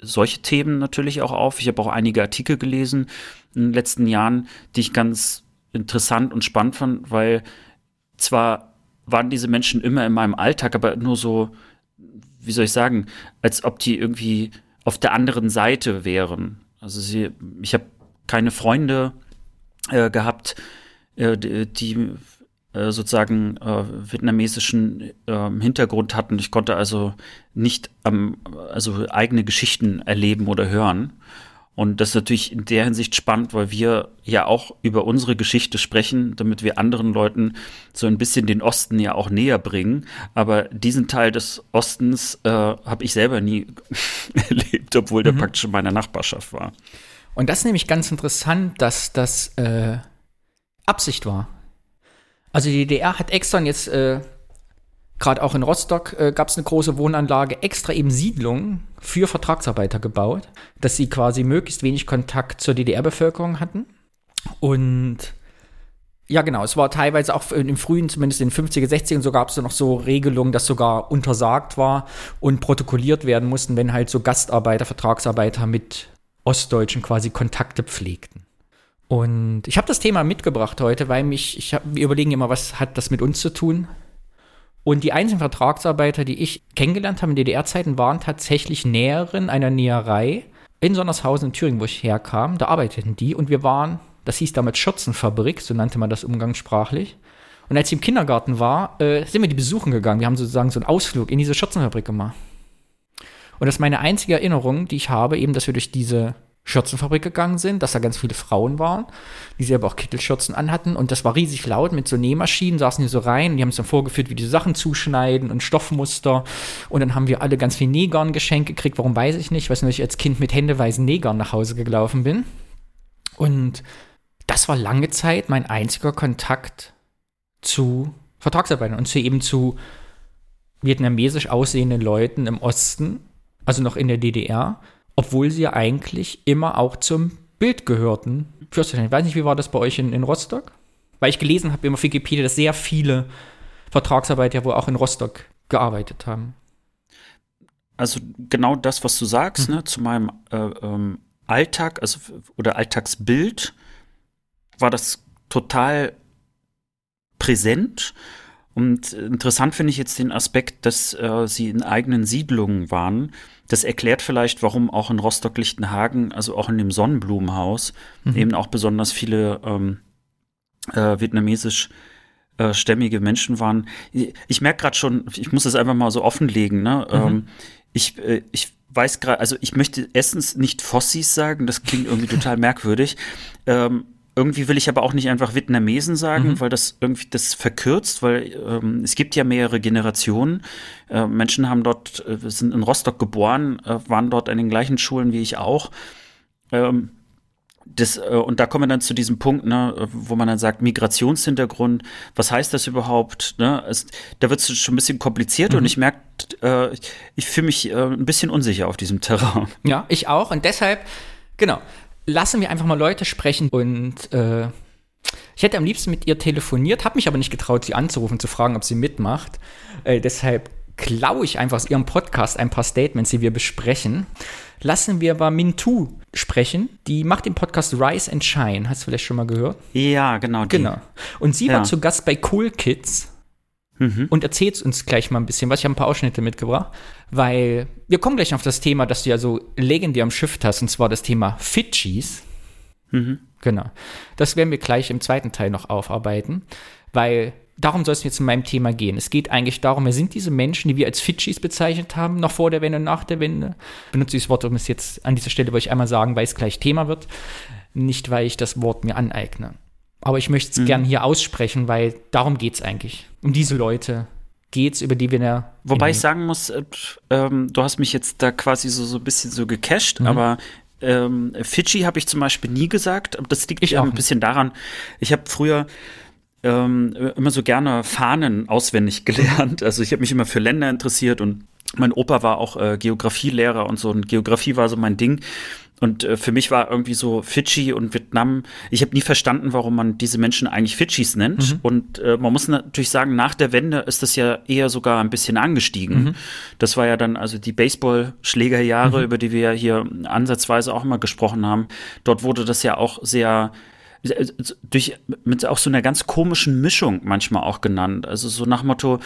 solche Themen natürlich auch auf. Ich habe auch einige Artikel gelesen in den letzten Jahren, die ich ganz interessant und spannend fand, weil zwar waren diese Menschen immer in meinem Alltag, aber nur so, wie soll ich sagen, als ob die irgendwie auf der anderen Seite wären. Also sie, ich habe keine Freunde äh, gehabt, äh, die äh, sozusagen äh, vietnamesischen äh, Hintergrund hatten. Ich konnte also nicht ähm, also eigene Geschichten erleben oder hören. Und das ist natürlich in der Hinsicht spannend, weil wir ja auch über unsere Geschichte sprechen, damit wir anderen Leuten so ein bisschen den Osten ja auch näher bringen. Aber diesen Teil des Ostens äh, habe ich selber nie erlebt, obwohl der mhm. praktisch in meiner Nachbarschaft war. Und das ist nämlich ganz interessant, dass das äh, Absicht war. Also die DDR hat extra jetzt, äh, gerade auch in Rostock, äh, gab es eine große Wohnanlage, extra eben Siedlungen für Vertragsarbeiter gebaut, dass sie quasi möglichst wenig Kontakt zur DDR-Bevölkerung hatten. Und ja, genau, es war teilweise auch im frühen, zumindest in den 50er, 60er, so gab es noch so Regelungen, dass sogar untersagt war und protokolliert werden mussten, wenn halt so Gastarbeiter, Vertragsarbeiter mit Ostdeutschen quasi Kontakte pflegten. Und ich habe das Thema mitgebracht heute, weil mich, ich hab, wir überlegen immer, was hat das mit uns zu tun? Und die einzigen Vertragsarbeiter, die ich kennengelernt habe in DDR-Zeiten, waren tatsächlich Näherin einer Näherei in Sonnershausen in Thüringen, wo ich herkam. Da arbeiteten die und wir waren, das hieß damals Schürzenfabrik, so nannte man das umgangssprachlich. Und als ich im Kindergarten war, äh, sind wir die besuchen gegangen. Wir haben sozusagen so einen Ausflug in diese Schürzenfabrik gemacht. Und das ist meine einzige Erinnerung, die ich habe, eben, dass wir durch diese Schürzenfabrik gegangen sind, dass da ganz viele Frauen waren, die selber auch Kittelschürzen anhatten. Und das war riesig laut mit so Nähmaschinen, saßen die so rein. Und die haben es dann vorgeführt, wie die Sachen zuschneiden und Stoffmuster. Und dann haben wir alle ganz viel Negern geschenkt gekriegt, warum weiß ich nicht, weil ich als Kind mit händeweisen Negern nach Hause gelaufen bin. Und das war lange Zeit mein einziger Kontakt zu Vertragsarbeitern und zu eben zu vietnamesisch aussehenden Leuten im Osten, also noch in der DDR, obwohl sie ja eigentlich immer auch zum Bild gehörten. Ich weiß nicht, wie war das bei euch in, in Rostock? Weil ich gelesen habe auf Wikipedia, dass sehr viele Vertragsarbeiter ja wohl auch in Rostock gearbeitet haben. Also genau das, was du sagst, hm. ne, zu meinem äh, ähm, Alltag, also oder Alltagsbild, war das total präsent. Und interessant finde ich jetzt den Aspekt, dass äh, sie in eigenen Siedlungen waren. Das erklärt vielleicht, warum auch in Rostock-Lichtenhagen, also auch in dem Sonnenblumenhaus, mhm. eben auch besonders viele ähm, äh, vietnamesisch äh, stämmige Menschen waren. Ich merke gerade schon, ich muss es einfach mal so offenlegen. Ne? Mhm. Ähm, ich, äh, ich weiß gerade, also ich möchte erstens nicht Fossis sagen, das klingt irgendwie total merkwürdig. Ähm, irgendwie will ich aber auch nicht einfach Vietnamesen sagen, mhm. weil das irgendwie das verkürzt, weil ähm, es gibt ja mehrere Generationen. Äh, Menschen haben dort, äh, sind in Rostock geboren, äh, waren dort an den gleichen Schulen wie ich auch. Ähm, das, äh, und da kommen wir dann zu diesem Punkt, ne, wo man dann sagt, Migrationshintergrund, was heißt das überhaupt? Ne? Es, da wird es schon ein bisschen kompliziert mhm. und ich merke, äh, ich fühle mich äh, ein bisschen unsicher auf diesem Terrain. Ja, ich auch. Und deshalb, genau, lassen wir einfach mal Leute sprechen und äh, ich hätte am liebsten mit ihr telefoniert, habe mich aber nicht getraut, sie anzurufen, zu fragen, ob sie mitmacht. Äh, deshalb klaue ich einfach aus ihrem Podcast ein paar Statements, die wir besprechen. Lassen wir aber Mintu sprechen. Die macht den Podcast Rise and Shine. Hast du vielleicht schon mal gehört? Ja, genau. Die. Genau. Und sie ja. war zu Gast bei Cool Kids mhm. und erzählt uns gleich mal ein bisschen was. Ich habe ein paar Ausschnitte mitgebracht, weil wir kommen gleich auf das Thema, das du ja so legendär am Schiff hast, und zwar das Thema Fidschis. Mhm. Genau. Das werden wir gleich im zweiten Teil noch aufarbeiten, weil darum soll es jetzt in meinem Thema gehen. Es geht eigentlich darum, wer sind diese Menschen, die wir als Fidschis bezeichnet haben, noch vor der Wende und nach der Wende. Ich benutze dieses Wort, um es jetzt an dieser Stelle, weil ich einmal sagen, weil es gleich Thema wird, nicht weil ich das Wort mir aneigne. Aber ich möchte es mhm. gern hier aussprechen, weil darum geht es eigentlich. Um diese Leute geht es, über die wir ja. Wobei ich sagen muss, äh, ähm, du hast mich jetzt da quasi so, so ein bisschen so gecasht, mhm. aber ähm, Fidschi habe ich zum Beispiel nie gesagt. Aber das liegt ich auch ein bisschen daran. Ich habe früher ähm, immer so gerne Fahnen auswendig gelernt. Also ich habe mich immer für Länder interessiert und mein Opa war auch äh, Geografielehrer und so und Geografie war so mein Ding. Und äh, für mich war irgendwie so Fidschi und Vietnam, ich habe nie verstanden, warum man diese Menschen eigentlich Fidschis nennt. Mhm. Und äh, man muss natürlich sagen, nach der Wende ist das ja eher sogar ein bisschen angestiegen. Mhm. Das war ja dann also die Baseballschlägerjahre, mhm. über die wir ja hier ansatzweise auch mal gesprochen haben. Dort wurde das ja auch sehr äh, durch mit auch so einer ganz komischen Mischung manchmal auch genannt. Also so nach Motto,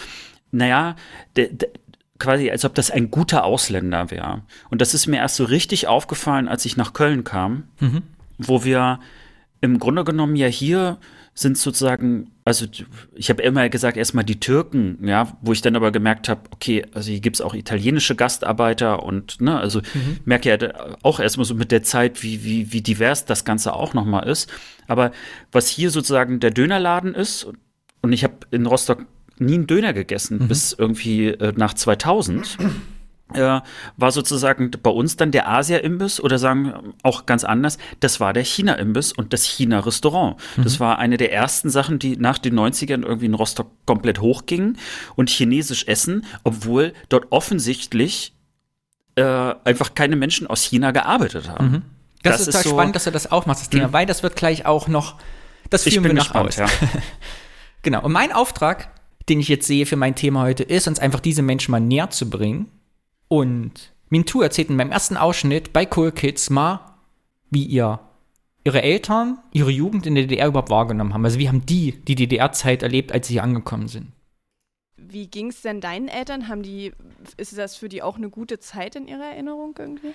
naja, de, de, quasi, als ob das ein guter Ausländer wäre. Und das ist mir erst so richtig aufgefallen, als ich nach Köln kam, mhm. wo wir im Grunde genommen ja hier sind sozusagen, also ich habe immer gesagt, erstmal die Türken, ja, wo ich dann aber gemerkt habe, okay, also hier gibt es auch italienische Gastarbeiter und, ne, also mhm. merke ja auch erstmal so mit der Zeit, wie, wie, wie divers das Ganze auch nochmal ist. Aber was hier sozusagen der Dönerladen ist, und ich habe in Rostock nie einen Döner gegessen, mhm. bis irgendwie äh, nach 2000. Äh, war sozusagen bei uns dann der Asia-Imbiss oder sagen auch ganz anders, das war der China-Imbiss und das China-Restaurant. Mhm. Das war eine der ersten Sachen, die nach den 90ern irgendwie in Rostock komplett hochgingen und chinesisch essen, obwohl dort offensichtlich äh, einfach keine Menschen aus China gearbeitet haben. Mhm. Das, das, ist total so, spannend, dass du das aufmachst, das Thema, mhm. weil das wird gleich auch noch, das führen wir noch gespannt, aus. Ja. genau. Und mein Auftrag den ich jetzt sehe für mein Thema heute, ist, uns einfach diese Menschen mal näher zu bringen. Und Mintu erzählt in meinem ersten Ausschnitt bei Cool Kids mal, wie ihr ihre Eltern ihre Jugend in der DDR überhaupt wahrgenommen haben. Also wie haben die die DDR-Zeit erlebt, als sie hier angekommen sind? Wie ging es denn deinen Eltern? Haben die, ist das für die auch eine gute Zeit in ihrer Erinnerung irgendwie?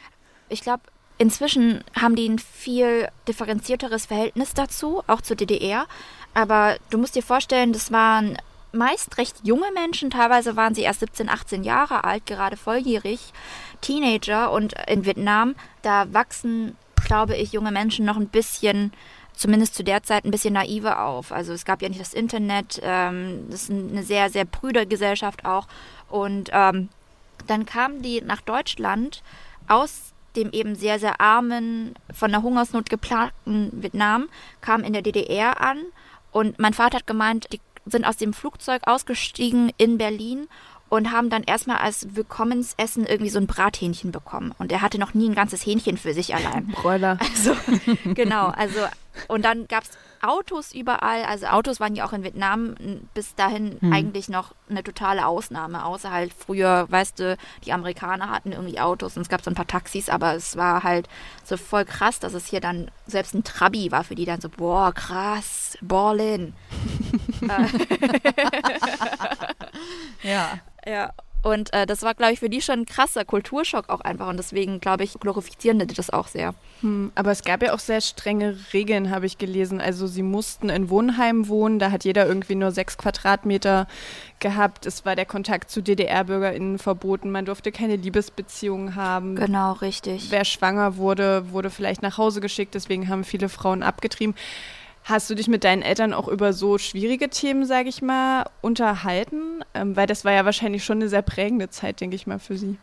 Ich glaube, inzwischen haben die ein viel differenzierteres Verhältnis dazu, auch zur DDR. Aber du musst dir vorstellen, das waren meist recht junge Menschen, teilweise waren sie erst 17, 18 Jahre alt, gerade volljährig, Teenager und in Vietnam, da wachsen glaube ich, junge Menschen noch ein bisschen, zumindest zu der Zeit, ein bisschen naiver auf. Also es gab ja nicht das Internet, ähm, das ist eine sehr, sehr prüde Gesellschaft auch. Und ähm, dann kamen die nach Deutschland aus dem eben sehr, sehr armen, von der Hungersnot geplagten Vietnam, kamen in der DDR an. Und mein Vater hat gemeint, die sind aus dem Flugzeug ausgestiegen in Berlin und haben dann erstmal als Willkommensessen irgendwie so ein Brathähnchen bekommen. Und er hatte noch nie ein ganzes Hähnchen für sich allein. Bräuler. Also, genau, also, und dann gab es Autos überall. Also Autos waren ja auch in Vietnam bis dahin hm. eigentlich noch eine totale Ausnahme. Außer halt früher, weißt du, die Amerikaner hatten irgendwie Autos und es gab so ein paar Taxis, aber es war halt so voll krass, dass es hier dann selbst ein Trabi war für die dann so, boah, krass, Ballin. ja. Ja. Und äh, das war, glaube ich, für die schon ein krasser Kulturschock auch einfach. Und deswegen, glaube ich, glorifizieren die das auch sehr. Hm, aber es gab ja auch sehr strenge Regeln, habe ich gelesen. Also sie mussten in Wohnheimen wohnen. Da hat jeder irgendwie nur sechs Quadratmeter gehabt. Es war der Kontakt zu DDR-BürgerInnen verboten. Man durfte keine Liebesbeziehungen haben. Genau, richtig. Wer schwanger wurde, wurde vielleicht nach Hause geschickt. Deswegen haben viele Frauen abgetrieben. Hast du dich mit deinen Eltern auch über so schwierige Themen, sage ich mal, unterhalten? Ähm, weil das war ja wahrscheinlich schon eine sehr prägende Zeit, denke ich mal, für sie.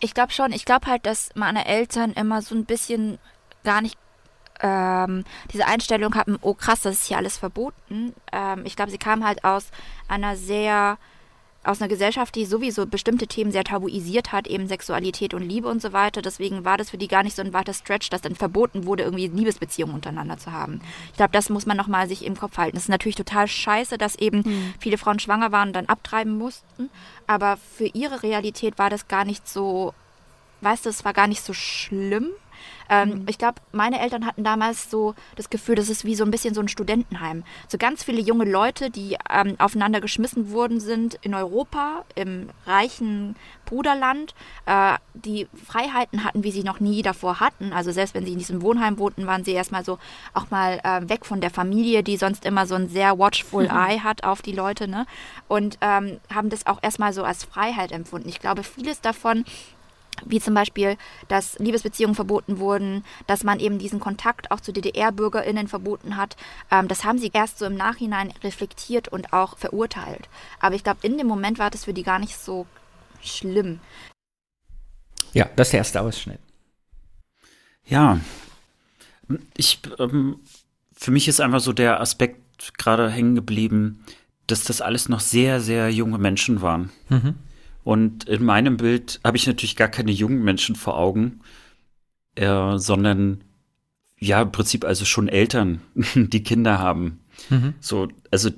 Ich glaube schon. Ich glaube halt, dass meine Eltern immer so ein bisschen gar nicht ähm, diese Einstellung hatten, oh krass, das ist hier alles verboten. Ähm, ich glaube, sie kamen halt aus einer sehr aus einer Gesellschaft, die sowieso bestimmte Themen sehr tabuisiert hat, eben Sexualität und Liebe und so weiter. Deswegen war das für die gar nicht so ein weiter Stretch, dass dann verboten wurde, irgendwie Liebesbeziehungen untereinander zu haben. Ich glaube, das muss man nochmal sich im Kopf halten. Es ist natürlich total scheiße, dass eben mhm. viele Frauen schwanger waren und dann abtreiben mussten. Aber für ihre Realität war das gar nicht so, weißt du, es war gar nicht so schlimm. Ähm, mhm. Ich glaube, meine Eltern hatten damals so das Gefühl, das ist wie so ein bisschen so ein Studentenheim. So ganz viele junge Leute, die ähm, aufeinander geschmissen worden sind in Europa, im reichen Bruderland, äh, die Freiheiten hatten, wie sie noch nie davor hatten. Also selbst wenn sie in diesem Wohnheim wohnten, waren sie erstmal so auch mal äh, weg von der Familie, die sonst immer so ein sehr watchful mhm. eye hat auf die Leute, ne? Und ähm, haben das auch erstmal so als Freiheit empfunden. Ich glaube, vieles davon wie zum Beispiel, dass Liebesbeziehungen verboten wurden, dass man eben diesen Kontakt auch zu DDR-BürgerInnen verboten hat. Ähm, das haben sie erst so im Nachhinein reflektiert und auch verurteilt. Aber ich glaube, in dem Moment war das für die gar nicht so schlimm. Ja, das ist der erste Ausschnitt. Ja, ich, ähm, für mich ist einfach so der Aspekt gerade hängen geblieben, dass das alles noch sehr, sehr junge Menschen waren. Mhm. Und in meinem Bild habe ich natürlich gar keine jungen Menschen vor Augen, äh, sondern ja, im Prinzip also schon Eltern, die Kinder haben. Mhm. So, also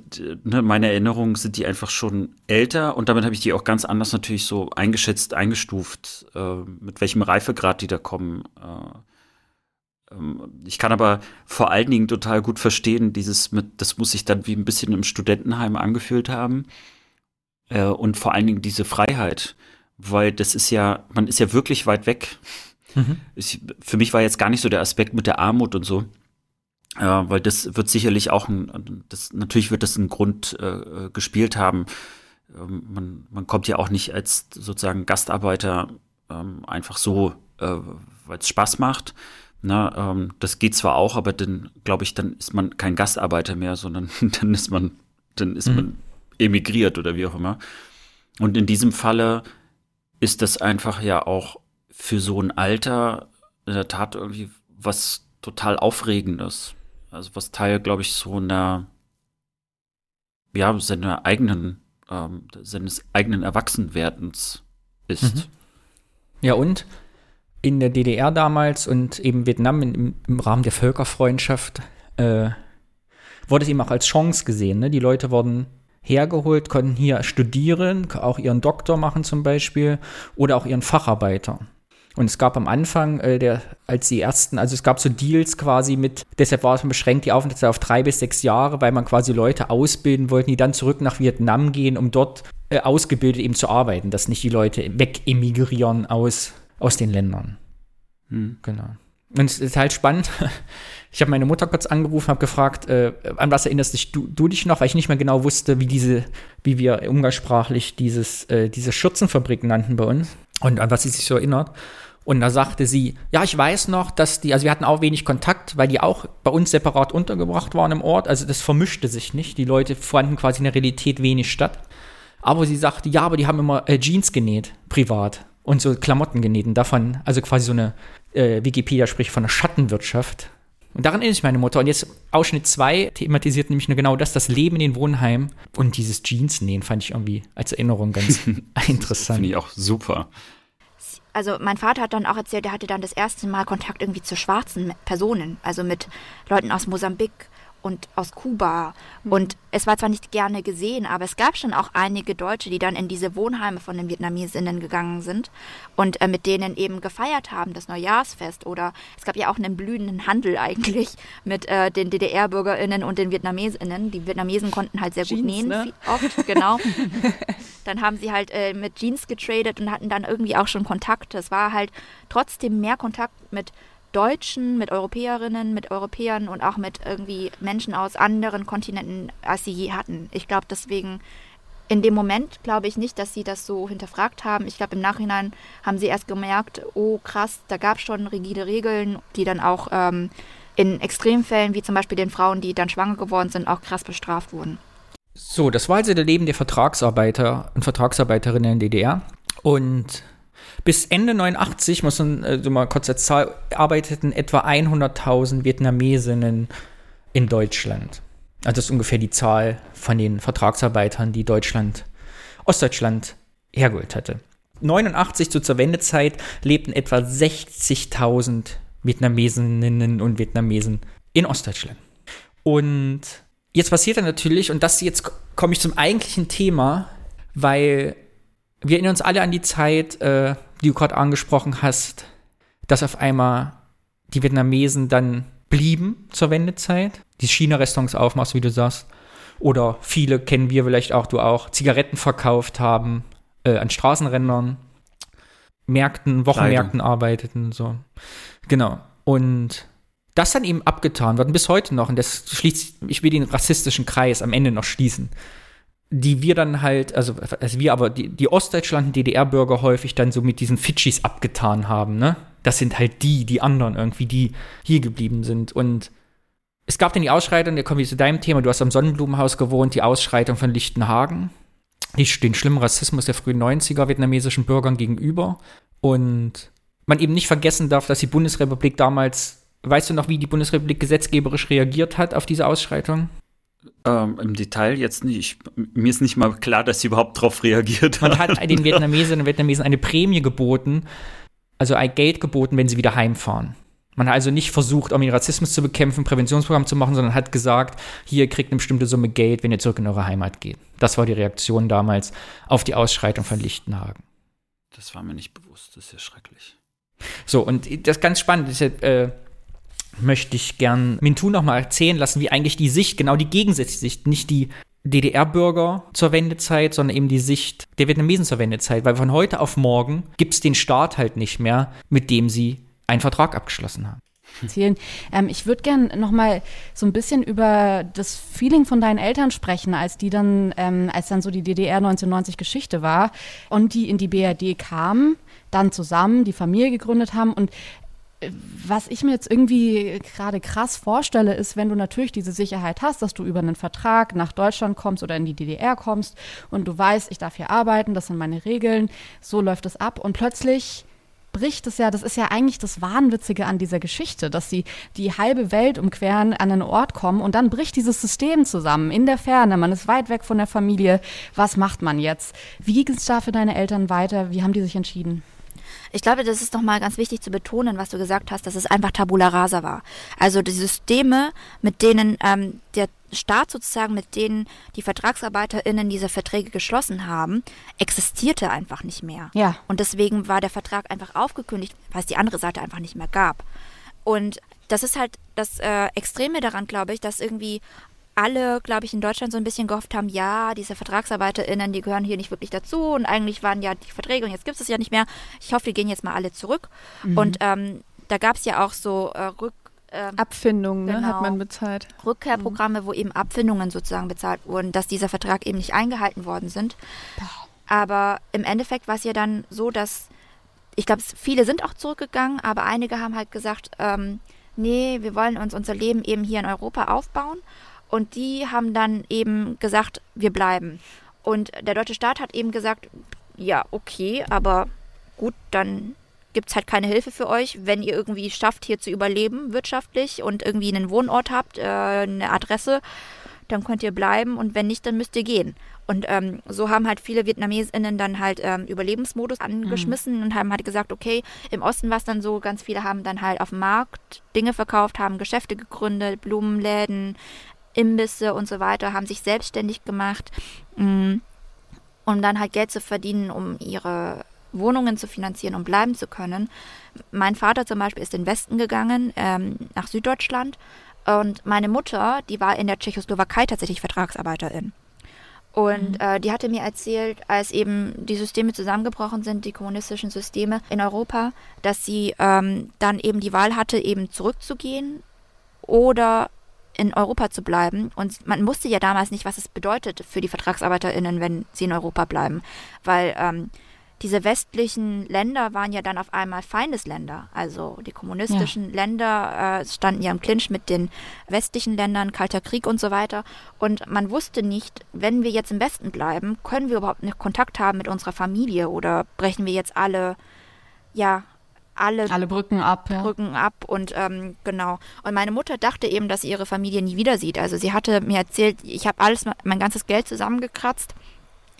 ne, meine Erinnerungen sind die einfach schon älter und damit habe ich die auch ganz anders natürlich so eingeschätzt, eingestuft, äh, mit welchem Reifegrad die da kommen. Äh, ähm, ich kann aber vor allen Dingen total gut verstehen, dieses mit, das muss sich dann wie ein bisschen im Studentenheim angefühlt haben äh, und vor allen Dingen diese Freiheit, weil das ist ja, man ist ja wirklich weit weg. Mhm. Ich, für mich war jetzt gar nicht so der Aspekt mit der Armut und so, äh, weil das wird sicherlich auch ein, das, natürlich wird das einen Grund äh, gespielt haben. Ähm, man, man kommt ja auch nicht als sozusagen Gastarbeiter ähm, einfach so, äh, weil es Spaß macht. Na, ähm, das geht zwar auch, aber dann glaube ich, dann ist man kein Gastarbeiter mehr, sondern dann ist man, dann ist mhm. man emigriert oder wie auch immer. Und in diesem Falle ist das einfach ja auch für so ein Alter in der Tat irgendwie was total Aufregendes. Also was Teil, glaube ich, so einer, ja, seiner eigenen, ähm, seines eigenen Erwachsenwerdens ist. Mhm. Ja, und in der DDR damals und eben Vietnam im, im Rahmen der Völkerfreundschaft äh, wurde es eben auch als Chance gesehen. Ne? Die Leute wurden hergeholt, konnten hier studieren, auch ihren Doktor machen zum Beispiel oder auch ihren Facharbeiter. Und es gab am Anfang, äh, der, als die ersten, also es gab so Deals quasi mit, deshalb war es beschränkt die Aufenthaltszeit auf drei bis sechs Jahre, weil man quasi Leute ausbilden wollte, die dann zurück nach Vietnam gehen, um dort äh, ausgebildet eben zu arbeiten, dass nicht die Leute wegemigrieren aus, aus den Ländern. Hm. Genau. Und es ist halt spannend. Ich habe meine Mutter kurz angerufen, habe gefragt, äh, an was erinnerst dich, du, du, dich noch, weil ich nicht mehr genau wusste, wie diese, wie wir umgangssprachlich dieses, äh, diese Schürzenfabrik nannten bei uns und an was sie sich so erinnert. Und da sagte sie, ja, ich weiß noch, dass die, also wir hatten auch wenig Kontakt, weil die auch bei uns separat untergebracht waren im Ort. Also das vermischte sich nicht. Die Leute fanden quasi in der Realität wenig statt. Aber sie sagte, ja, aber die haben immer äh, Jeans genäht, privat. Und so Klamotten genäht. Und davon, also quasi so eine, äh, Wikipedia spricht von einer Schattenwirtschaft. Und daran erinnert sich meine Mutter. Und jetzt Ausschnitt 2 thematisiert nämlich nur genau das, das Leben in den Wohnheimen. Und dieses Jeans-Nähen fand ich irgendwie als Erinnerung ganz interessant. Finde ich auch super. Also mein Vater hat dann auch erzählt, er hatte dann das erste Mal Kontakt irgendwie zu schwarzen Personen, also mit Leuten aus Mosambik und aus Kuba. Und es war zwar nicht gerne gesehen, aber es gab schon auch einige Deutsche, die dann in diese Wohnheime von den Vietnamesinnen gegangen sind und äh, mit denen eben gefeiert haben, das Neujahrsfest. Oder es gab ja auch einen blühenden Handel eigentlich mit äh, den DDR-BürgerInnen und den VietnamesInnen. Die Vietnamesen konnten halt sehr Jeans, gut nähen, ne? oft, genau. dann haben sie halt äh, mit Jeans getradet und hatten dann irgendwie auch schon Kontakte. Es war halt trotzdem mehr Kontakt mit Deutschen, mit Europäerinnen, mit Europäern und auch mit irgendwie Menschen aus anderen Kontinenten, als sie je hatten. Ich glaube deswegen, in dem Moment glaube ich nicht, dass sie das so hinterfragt haben. Ich glaube im Nachhinein haben sie erst gemerkt, oh krass, da gab es schon rigide Regeln, die dann auch ähm, in Extremfällen, wie zum Beispiel den Frauen, die dann schwanger geworden sind, auch krass bestraft wurden. So, das war also das Leben der Vertragsarbeiter und Vertragsarbeiterinnen in der DDR. Und bis Ende 89, muss man äh, so mal kurz als Zahl, arbeiteten etwa 100.000 Vietnamesinnen in Deutschland. Also das ist ungefähr die Zahl von den Vertragsarbeitern, die Deutschland, Ostdeutschland hergeholt hatte. 89 so zur Wendezeit lebten etwa 60.000 Vietnamesinnen und Vietnamesen in Ostdeutschland. Und jetzt passiert dann natürlich, und das jetzt komme ich zum eigentlichen Thema, weil wir erinnern uns alle an die Zeit, äh, die du gerade angesprochen hast, dass auf einmal die Vietnamesen dann blieben zur Wendezeit, die China-Restaurants aufmachst, wie du sagst, oder viele kennen wir vielleicht auch, du auch, Zigaretten verkauft haben, äh, an Straßenrändern, Märkten, Wochenmärkten arbeiteten und so. Genau. Und das dann eben abgetan. Wird, und bis heute noch, und das schließt, ich will den rassistischen Kreis am Ende noch schließen, die wir dann halt, also, also wir aber, die, die Ostdeutschland- DDR-Bürger häufig dann so mit diesen Fidschis abgetan haben, ne? Das sind halt die, die anderen irgendwie, die hier geblieben sind. Und es gab dann die Ausschreitung, da kommen wir zu deinem Thema, du hast am Sonnenblumenhaus gewohnt, die Ausschreitung von Lichtenhagen, die, den schlimmen Rassismus der frühen 90er vietnamesischen Bürgern gegenüber. Und man eben nicht vergessen darf, dass die Bundesrepublik damals, weißt du noch, wie die Bundesrepublik gesetzgeberisch reagiert hat auf diese Ausschreitung? Ähm, Im Detail jetzt nicht. Ich, mir ist nicht mal klar, dass sie überhaupt darauf reagiert Man hat den Vietnamesinnen und Vietnamesen eine Prämie geboten, also ein Geld geboten, wenn sie wieder heimfahren. Man hat also nicht versucht, um den Rassismus zu bekämpfen, Präventionsprogramm zu machen, sondern hat gesagt, hier kriegt eine bestimmte Summe Geld, wenn ihr zurück in eure Heimat geht. Das war die Reaktion damals auf die Ausschreitung von Lichtenhagen. Das war mir nicht bewusst. Das ist ja schrecklich. So, und das ist ganz spannend. Deshalb äh, möchte ich gern Mintu noch mal erzählen lassen, wie eigentlich die Sicht, genau die gegensätzliche Sicht, nicht die DDR-Bürger zur Wendezeit, sondern eben die Sicht der Vietnamesen zur Wendezeit. Weil von heute auf morgen gibt es den Staat halt nicht mehr, mit dem sie einen Vertrag abgeschlossen haben. Ähm, ich würde gern noch mal so ein bisschen über das Feeling von deinen Eltern sprechen, als die dann, ähm, als dann so die DDR 1990 Geschichte war und die in die BRD kamen, dann zusammen die Familie gegründet haben und was ich mir jetzt irgendwie gerade krass vorstelle, ist, wenn du natürlich diese Sicherheit hast, dass du über einen Vertrag nach Deutschland kommst oder in die DDR kommst und du weißt, ich darf hier arbeiten, das sind meine Regeln, so läuft es ab und plötzlich bricht es ja, das ist ja eigentlich das Wahnwitzige an dieser Geschichte, dass sie die halbe Welt umqueren, an einen Ort kommen und dann bricht dieses System zusammen, in der Ferne, man ist weit weg von der Familie. Was macht man jetzt? Wie ging es da für deine Eltern weiter? Wie haben die sich entschieden? Ich glaube, das ist nochmal ganz wichtig zu betonen, was du gesagt hast, dass es einfach Tabula rasa war. Also die Systeme, mit denen ähm, der Staat sozusagen, mit denen die VertragsarbeiterInnen diese Verträge geschlossen haben, existierte einfach nicht mehr. Ja. Und deswegen war der Vertrag einfach aufgekündigt, weil es die andere Seite einfach nicht mehr gab. Und das ist halt das äh, Extreme daran, glaube ich, dass irgendwie alle, glaube ich, in Deutschland so ein bisschen gehofft haben, ja, diese VertragsarbeiterInnen, die gehören hier nicht wirklich dazu und eigentlich waren ja die Verträge und jetzt gibt es es ja nicht mehr. Ich hoffe, die gehen jetzt mal alle zurück. Und ähm, da gab es ja auch so äh, Rück, ähm, Abfindungen ne, Genau. hat man bezahlt. Rückkehrprogramme, wo eben Abfindungen sozusagen bezahlt wurden, dass dieser Vertrag eben nicht eingehalten worden sind. Aber im Endeffekt war es ja dann so, dass ich glaube, viele sind auch zurückgegangen, aber einige haben halt gesagt, ähm, nee, wir wollen uns unser Leben eben hier in Europa aufbauen. Und die haben dann eben gesagt, wir bleiben. Und der deutsche Staat hat eben gesagt, ja, okay, aber gut, dann gibt es halt keine Hilfe für euch, wenn ihr irgendwie schafft, hier zu überleben wirtschaftlich und irgendwie einen Wohnort habt, äh, eine Adresse, dann könnt ihr bleiben und wenn nicht, dann müsst ihr gehen. Und ähm, so haben halt viele VietnamesInnen dann halt ähm, Überlebensmodus angeschmissen mhm. und haben halt gesagt, okay, im Osten war es dann so, ganz viele haben dann halt auf dem Markt Dinge verkauft, haben Geschäfte gegründet, Blumenläden, Imbisse und so weiter, haben sich selbstständig gemacht, mm, um dann halt Geld zu verdienen, um ihre Wohnungen zu finanzieren und bleiben zu können. Mein Vater zum Beispiel ist in den Westen gegangen, ähm, nach Süddeutschland. Und meine Mutter, die war in der Tschechoslowakei tatsächlich Vertragsarbeiterin. Und mhm. äh, die hatte mir erzählt, als eben die Systeme zusammengebrochen sind, die kommunistischen Systeme in Europa, dass sie ähm, dann eben die Wahl hatte, eben zurückzugehen oder in Europa zu bleiben. Und man wusste ja damals nicht, was es bedeutet für die VertragsarbeiterInnen, wenn sie in Europa bleiben. Weil ähm, diese westlichen Länder waren ja dann auf einmal Feindesländer. Also die kommunistischen ja. Länder äh, standen ja im Clinch mit den westlichen Ländern, Kalter Krieg und so weiter. Und man wusste nicht, wenn wir jetzt im Westen bleiben, können wir überhaupt noch Kontakt haben mit unserer Familie oder brechen wir jetzt alle, ja, alle, alle Brücken ab. Ja. Brücken ab und ähm, genau. Und meine Mutter dachte eben, dass sie ihre Familie nie wieder sieht. Also sie hatte mir erzählt, ich habe alles, mein ganzes Geld zusammengekratzt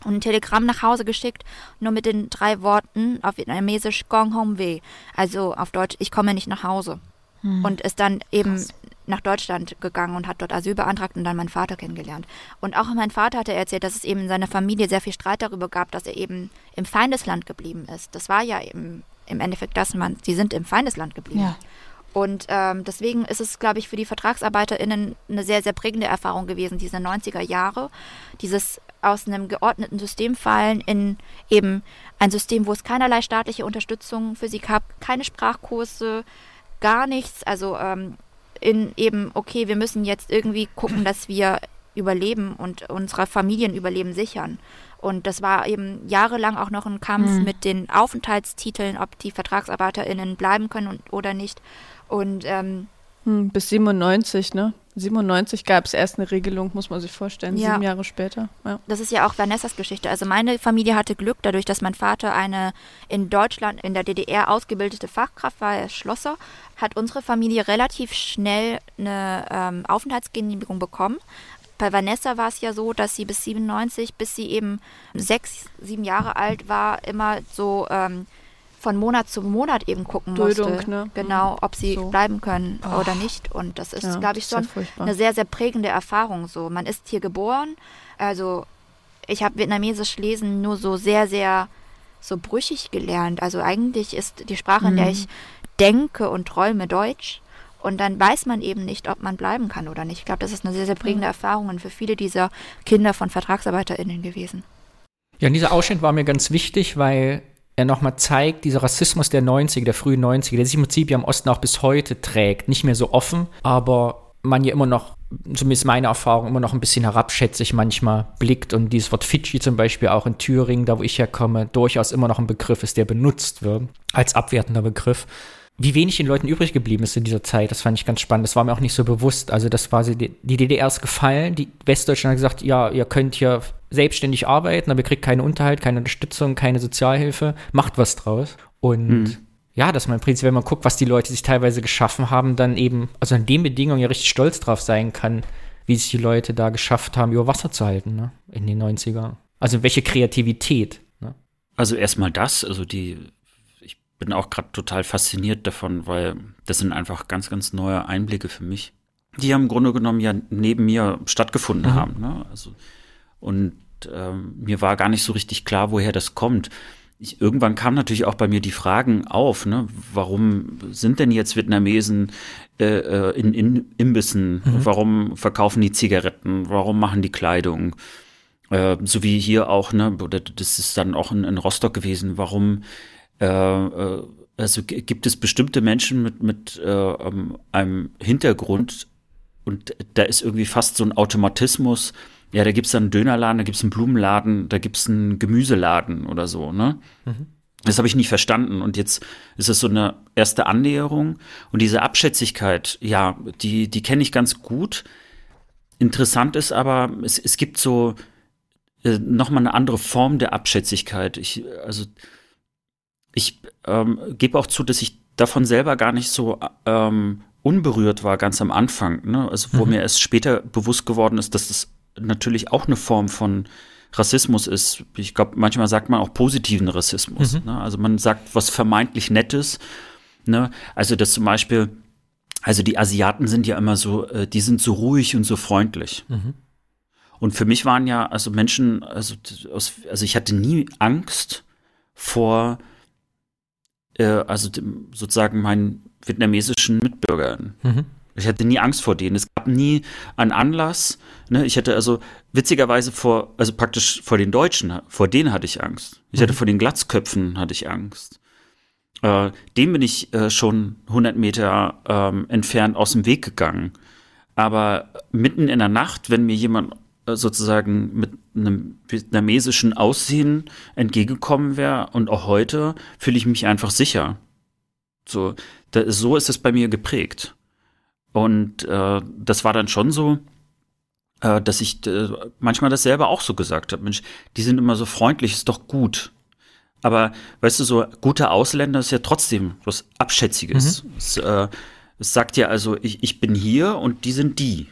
und ein Telegramm nach Hause geschickt, nur mit den drei Worten auf Vietnamesisch Gong Home Weh. Also auf Deutsch, ich komme nicht nach Hause. Hm. Und ist dann eben Krass. nach Deutschland gegangen und hat dort Asyl beantragt und dann meinen Vater kennengelernt. Und auch mein Vater hatte erzählt, dass es eben in seiner Familie sehr viel Streit darüber gab, dass er eben im Feindesland geblieben ist. Das war ja eben im Endeffekt das, man, sie sind im Feindesland geblieben. Ja. Und ähm, deswegen ist es, glaube ich, für die VertragsarbeiterInnen eine sehr, sehr prägende Erfahrung gewesen, diese 90er Jahre. Dieses aus einem geordneten System fallen in eben ein System, wo es keinerlei staatliche Unterstützung für sie gab, keine Sprachkurse, gar nichts. Also ähm, in eben, okay, wir müssen jetzt irgendwie gucken, dass wir überleben und unsere Familienüberleben sichern. Und das war eben jahrelang auch noch ein Kampf mhm. mit den Aufenthaltstiteln, ob die VertragsarbeiterInnen bleiben können und, oder nicht. Und ähm, hm, bis 97, ne? 97 gab es erst eine Regelung, muss man sich vorstellen, ja. sieben Jahre später. Ja. Das ist ja auch Vanessas Geschichte. Also meine Familie hatte Glück dadurch, dass mein Vater eine in Deutschland, in der DDR ausgebildete Fachkraft war, er ist Schlosser, hat unsere Familie relativ schnell eine ähm, Aufenthaltsgenehmigung bekommen. Bei Vanessa war es ja so, dass sie bis 97, bis sie eben sechs, sieben Jahre alt war, immer so ähm, von Monat zu Monat eben gucken Duldung, musste, ne? genau, ob sie so. bleiben können oh. oder nicht. Und das ist, ja, glaube ich, schon eine sehr, sehr prägende Erfahrung. So, man ist hier geboren. Also ich habe Vietnamesisch lesen nur so sehr, sehr so brüchig gelernt. Also eigentlich ist die Sprache, mhm. in der mhm. ich denke und träume, Deutsch. Und dann weiß man eben nicht, ob man bleiben kann oder nicht. Ich glaube, das ist eine sehr, sehr prägende mhm. Erfahrung für viele dieser Kinder von VertragsarbeiterInnen gewesen. Ja, und dieser Ausschnitt war mir ganz wichtig, weil er nochmal zeigt, dieser Rassismus der 90er, der frühen 90er, der sich im Prinzip ja im Osten auch bis heute trägt. Nicht mehr so offen, aber man ja immer noch, zumindest meine Erfahrung, immer noch ein bisschen herabschätzig manchmal blickt und dieses Wort Fidschi zum Beispiel auch in Thüringen, da wo ich herkomme, durchaus immer noch ein Begriff ist, der benutzt wird, als abwertender Begriff wie wenig den Leuten übrig geblieben ist in dieser Zeit, das fand ich ganz spannend. Das war mir auch nicht so bewusst. Also das war die, die DDR ist gefallen, die Westdeutschland hat gesagt, ja, ihr könnt hier selbstständig arbeiten, aber ihr kriegt keinen Unterhalt, keine Unterstützung, keine Sozialhilfe, macht was draus. Und mhm. ja, dass man im Prinzip, wenn man guckt, was die Leute sich teilweise geschaffen haben, dann eben, also an den Bedingungen ja richtig stolz drauf sein kann, wie sich die Leute da geschafft haben, über Wasser zu halten, ne, in den 90ern. Also welche Kreativität. Ne? Also erstmal das, also die bin auch gerade total fasziniert davon, weil das sind einfach ganz, ganz neue Einblicke für mich, die im Grunde genommen ja neben mir stattgefunden mhm. haben. Ne? Also, und ähm, mir war gar nicht so richtig klar, woher das kommt. Ich, irgendwann kamen natürlich auch bei mir die Fragen auf, ne? warum sind denn jetzt Vietnamesen äh, äh in, in Imbissen? Mhm. Warum verkaufen die Zigaretten? Warum machen die Kleidung? Äh, so wie hier auch, ne, das ist dann auch in, in Rostock gewesen, warum also gibt es bestimmte Menschen mit, mit äh, ähm, einem Hintergrund und da ist irgendwie fast so ein Automatismus. Ja, da gibt es dann einen Dönerladen, da gibt es einen Blumenladen, da gibt es einen Gemüseladen oder so, ne? Mhm. Das habe ich nicht verstanden. Und jetzt ist es so eine erste Annäherung. Und diese Abschätzigkeit, ja, die, die kenne ich ganz gut. Interessant ist aber, es, es gibt so äh, nochmal eine andere Form der Abschätzigkeit. Ich, also, ich ähm, gebe auch zu, dass ich davon selber gar nicht so ähm, unberührt war, ganz am Anfang. Ne? Also, wo mhm. mir erst später bewusst geworden ist, dass das natürlich auch eine Form von Rassismus ist. Ich glaube, manchmal sagt man auch positiven Rassismus. Mhm. Ne? Also man sagt was vermeintlich Nettes. Ne? Also dass zum Beispiel, also die Asiaten sind ja immer so, äh, die sind so ruhig und so freundlich. Mhm. Und für mich waren ja also Menschen, also, also ich hatte nie Angst vor, äh, also dem, sozusagen meinen vietnamesischen Mitbürgern. Mhm. Ich hatte nie Angst vor denen. Es gab nie einen Anlass. Ne? Ich hatte also witzigerweise vor, also praktisch vor den Deutschen, vor denen hatte ich Angst. Ich mhm. hatte vor den Glatzköpfen hatte ich Angst. Äh, dem bin ich äh, schon 100 Meter ähm, entfernt aus dem Weg gegangen. Aber mitten in der Nacht, wenn mir jemand äh, sozusagen mit einem vietnamesischen Aussehen entgegengekommen wäre und auch heute fühle ich mich einfach sicher. So, da, so ist es bei mir geprägt. Und äh, das war dann schon so, äh, dass ich äh, manchmal das selber auch so gesagt habe. Mensch, die sind immer so freundlich, ist doch gut. Aber weißt du, so gute Ausländer ist ja trotzdem was Abschätziges. Mhm. Es, äh, es sagt ja also, ich, ich bin hier und die sind die.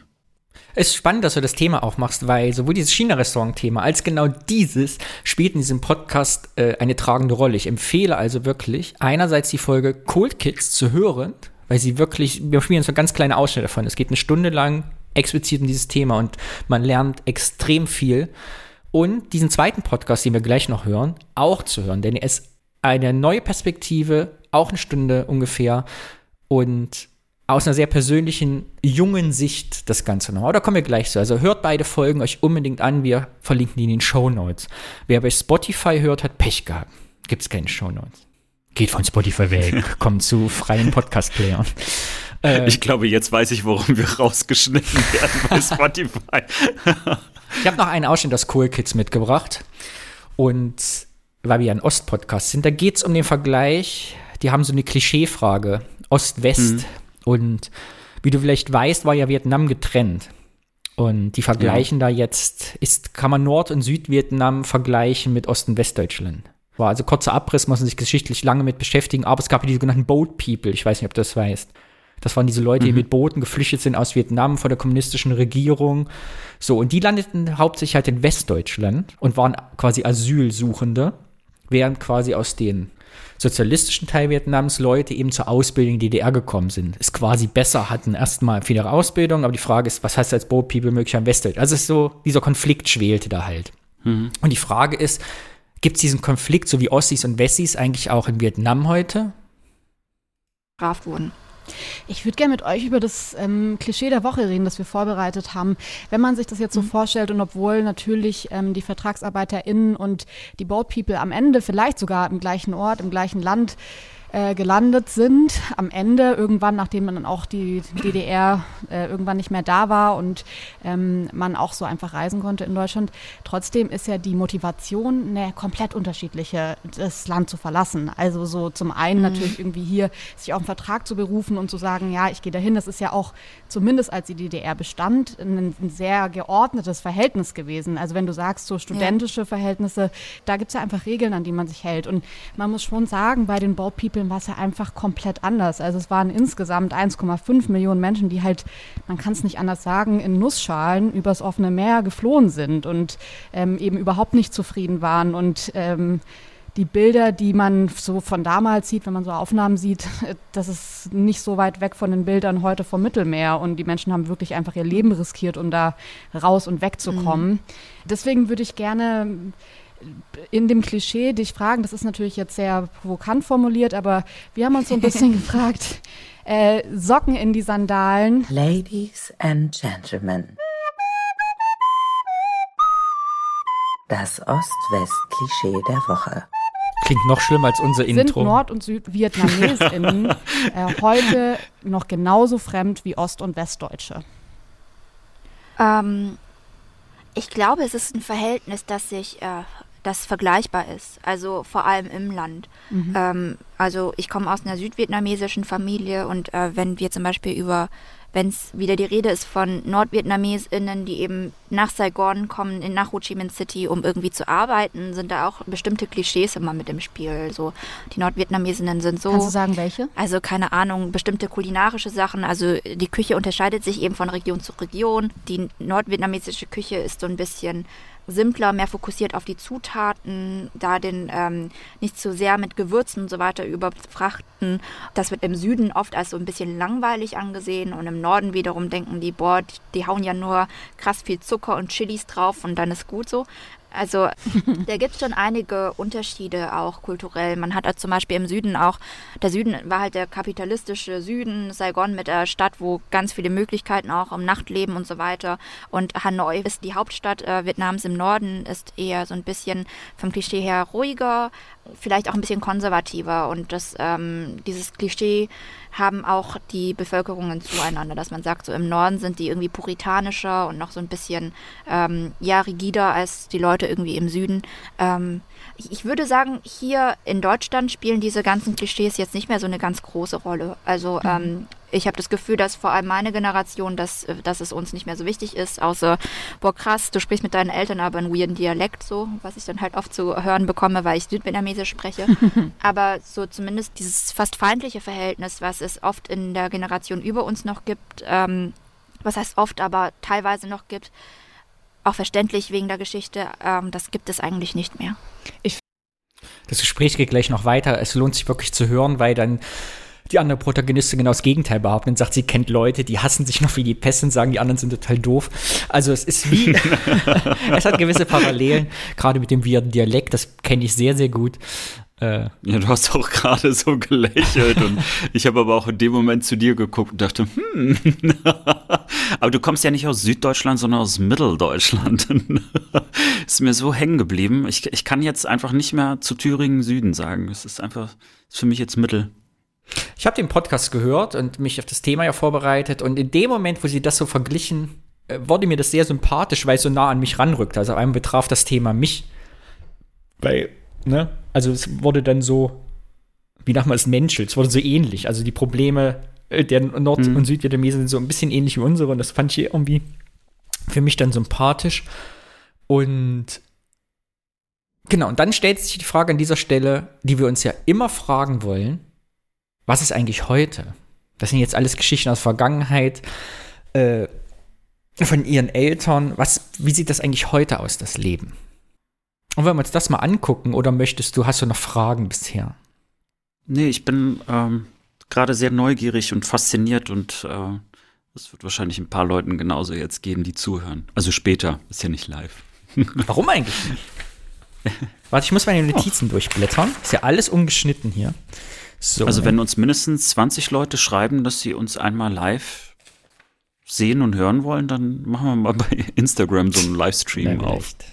Es ist spannend, dass du das Thema aufmachst, weil sowohl dieses China-Restaurant-Thema als genau dieses spielt in diesem Podcast äh, eine tragende Rolle. Ich empfehle also wirklich, einerseits die Folge Cold Kids zu hören, weil sie wirklich, wir spielen so ganz kleine Ausschnitte davon. Es geht eine Stunde lang explizit um dieses Thema und man lernt extrem viel. Und diesen zweiten Podcast, den wir gleich noch hören, auch zu hören, denn er ist eine neue Perspektive, auch eine Stunde ungefähr und aus einer sehr persönlichen, jungen Sicht das Ganze noch. Aber da kommen wir gleich zu. Also hört beide Folgen euch unbedingt an. Wir verlinken die in den Show Notes. Wer bei Spotify hört, hat Pech gehabt. Gibt es keine Show Notes. Geht von Spotify weg, kommt zu freien Podcast-Playern. Äh, ich glaube, jetzt weiß ich, warum wir rausgeschnitten werden bei Spotify. ich habe noch einen Ausschnitt aus Cool Kids mitgebracht. Und weil wir ein Ost-Podcast sind, da geht es um den Vergleich. Die haben so eine Klischeefrage. Ost-West. Mhm. Und wie du vielleicht weißt, war ja Vietnam getrennt. Und die vergleichen ja. da jetzt, ist, kann man Nord- und Südvietnam vergleichen mit Ost- und Westdeutschland. War also kurzer Abriss, muss man sich geschichtlich lange mit beschäftigen, aber es gab ja die sogenannten Boat People, ich weiß nicht, ob du das weißt. Das waren diese Leute, die mhm. mit Booten geflüchtet sind aus Vietnam vor der kommunistischen Regierung. So, und die landeten hauptsächlich halt in Westdeutschland und waren quasi Asylsuchende, während quasi aus den sozialistischen Teil Vietnams Leute eben zur Ausbildung in die DDR gekommen sind. Es quasi besser hatten erstmal für ihre Ausbildung, aber die Frage ist, was heißt als Boat People möglich am Westdeutschland? Also es ist so, dieser Konflikt schwelte da halt. Mhm. Und die Frage ist, Gibt es diesen Konflikt, so wie Ossis und Wessis, eigentlich auch in Vietnam heute? Straft wurden. Ich würde gerne mit euch über das ähm, Klischee der Woche reden, das wir vorbereitet haben. Wenn man sich das jetzt so mhm. vorstellt und obwohl natürlich ähm, die VertragsarbeiterInnen und die Boat People am Ende vielleicht sogar im gleichen Ort, im gleichen Land äh, gelandet sind. Am Ende, irgendwann, nachdem dann auch die DDR äh, irgendwann nicht mehr da war und ähm, man auch so einfach reisen konnte in Deutschland. Trotzdem ist ja die Motivation eine komplett unterschiedliche, das Land zu verlassen. Also so zum einen mhm. natürlich irgendwie hier sich auf einen Vertrag zu berufen und zu sagen, ja, ich gehe dahin. Das ist ja auch zumindest als die DDR bestand, ein, ein sehr geordnetes Verhältnis gewesen. Also wenn du sagst, so studentische ja. Verhältnisse, da gibt es ja einfach Regeln, an die man sich hält. Und man muss schon sagen, bei den Boat People Spielen war es ja einfach komplett anders. Also es waren insgesamt 1,5 Millionen Menschen, die halt, man kann es nicht anders sagen, in Nussschalen übers offene Meer geflohen sind und ähm, eben überhaupt nicht zufrieden waren und ähm, die Bilder, die man so von damals sieht, wenn man so Aufnahmen sieht, das ist nicht so weit weg von den Bildern heute vom Mittelmeer. Und die Menschen haben wirklich einfach ihr Leben riskiert, um da raus und wegzukommen. Mhm. Deswegen würde ich gerne in dem Klischee dich fragen, das ist natürlich jetzt sehr provokant formuliert, aber wir haben uns so ein bisschen gefragt, äh, Socken in die Sandalen. Ladies and Gentlemen. Das Ost-West-Klischee der Woche. Klingt noch schlimmer als unser Intro. Sind Nord- und SüdvietnamesInnen äh, heute noch genauso fremd wie Ost- und Westdeutsche? Ähm, ich glaube, es ist ein Verhältnis, das sich äh, das vergleichbar ist. Also vor allem im Land. Mhm. Ähm, also ich komme aus einer südvietnamesischen Familie und äh, wenn wir zum Beispiel über wenn es wieder die Rede ist von NordvietnamesInnen, die eben nach Saigon kommen, in, nach Ho Chi Minh City, um irgendwie zu arbeiten, sind da auch bestimmte Klischees immer mit im Spiel. So, die Nordvietnamesinnen sind so. Kannst du sagen, welche? Also keine Ahnung, bestimmte kulinarische Sachen. Also die Küche unterscheidet sich eben von Region zu Region. Die nordvietnamesische Küche ist so ein bisschen simpler, mehr fokussiert auf die Zutaten, da den ähm, nicht zu sehr mit Gewürzen und so weiter überfrachten. Das wird im Süden oft als so ein bisschen langweilig angesehen und im Norden wiederum denken die, boah, die, die hauen ja nur krass viel Zucker und Chilis drauf und dann ist gut so. Also da gibt es schon einige Unterschiede auch kulturell. Man hat also zum Beispiel im Süden auch, der Süden war halt der kapitalistische Süden, Saigon mit der Stadt, wo ganz viele Möglichkeiten auch im Nachtleben und so weiter. Und Hanoi ist die Hauptstadt äh, Vietnams im Norden, ist eher so ein bisschen vom Klischee her ruhiger, vielleicht auch ein bisschen konservativer. Und das, ähm, dieses Klischee haben auch die Bevölkerungen zueinander, dass man sagt, so im Norden sind die irgendwie puritanischer und noch so ein bisschen ähm, ja rigider als die Leute irgendwie im Süden. Ähm, ich, würde sagen, hier in Deutschland spielen diese ganzen Klischees jetzt nicht mehr so eine ganz große Rolle. Also ähm, ich habe das Gefühl, dass vor allem meine Generation, dass, äh, dass es uns nicht mehr so wichtig ist, außer, boah krass, du sprichst mit deinen Eltern aber einen weirden Dialekt so, was ich dann halt oft zu hören bekomme, weil ich Südvietnamesisch spreche. aber so zumindest dieses fast feindliche Verhältnis, was es oft in der Generation über uns noch gibt, ähm, was heißt oft, aber teilweise noch gibt, auch verständlich wegen der Geschichte, ähm, das gibt es eigentlich nicht mehr. Das Gespräch geht gleich noch weiter. Es lohnt sich wirklich zu hören, weil dann die andere Protagonistin genau das Gegenteil behauptet und sagt, sie kennt Leute, die hassen sich noch wie die Pest und sagen, die anderen sind total doof. Also es ist wie, es hat gewisse Parallelen, gerade mit dem weirden Dialekt, das kenne ich sehr, sehr gut. Äh, Ja, du hast auch gerade so gelächelt und ich habe aber auch in dem Moment zu dir geguckt und dachte, hm. aber du kommst ja nicht aus Süddeutschland, sondern aus Mitteldeutschland. ist mir so hängen geblieben. Ich, ich kann jetzt einfach nicht mehr zu Thüringen Süden sagen. Es ist einfach, ist für mich jetzt Mittel. ich habe den Podcast gehört und mich auf das Thema ja vorbereitet und in dem Moment, wo sie das so verglichen, äh, wurde mir das sehr sympathisch, weil es so nah an mich ranrückt. Also auf einmal betraf das Thema mich. Weil, ne? Also es wurde dann so, wie nach es Menschel, es wurde so ähnlich. Also die Probleme äh, der Nord- Mhm. und Südvietnamesen sind so ein bisschen ähnlich wie unsere und das fand ich irgendwie für mich dann sympathisch. Und genau, und dann stellt sich die Frage an dieser Stelle, die wir uns ja immer fragen wollen, was ist eigentlich heute? Das sind jetzt alles Geschichten aus der Vergangenheit, äh, von ihren Eltern. Was, wie sieht das eigentlich heute aus, das Leben? Und wenn wir uns das mal angucken, oder möchtest du, hast du noch Fragen bisher? Nee, ich bin ähm, gerade sehr neugierig und fasziniert und äh, es wird wahrscheinlich ein paar Leuten genauso jetzt gehen, die zuhören. Also später, ist ja nicht live. Warum eigentlich nicht? Warte, ich muss meine Notizen durchblättern. Ist ja alles ungeschnitten hier. So. Also wenn uns mindestens 20 Leute schreiben, dass sie uns einmal live sehen und hören wollen, dann machen wir mal bei Instagram so einen Livestream auf. vielleicht,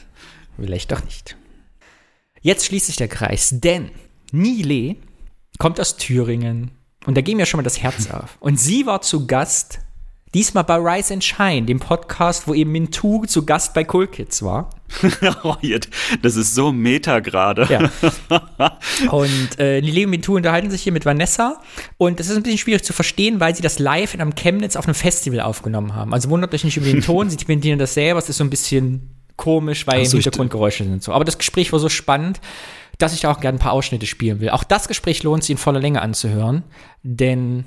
vielleicht doch nicht. Jetzt schließt sich der Kreis, denn Nile kommt aus Thüringen und da ging mir schon mal das Herz auf. Und sie war zu Gast, diesmal bei Rise and Shine, dem Podcast, wo eben Mintu zu Gast bei Cool Kids war. Oh, jetzt- das ist so meta gerade. Ja. Und äh, Lili und Mintu unterhalten sich hier mit Vanessa. Und das ist ein bisschen schwierig zu verstehen, weil sie das live in einem Chemnitz auf einem Festival aufgenommen haben. Also wundert euch nicht über den Ton, sie kommentieren das selber. Es ist so ein bisschen komisch, weil so, Hintergrundgeräusche sind so. Aber das Gespräch war so spannend, dass ich da auch gerne ein paar Ausschnitte spielen will. Auch das Gespräch lohnt sich in voller Länge anzuhören, denn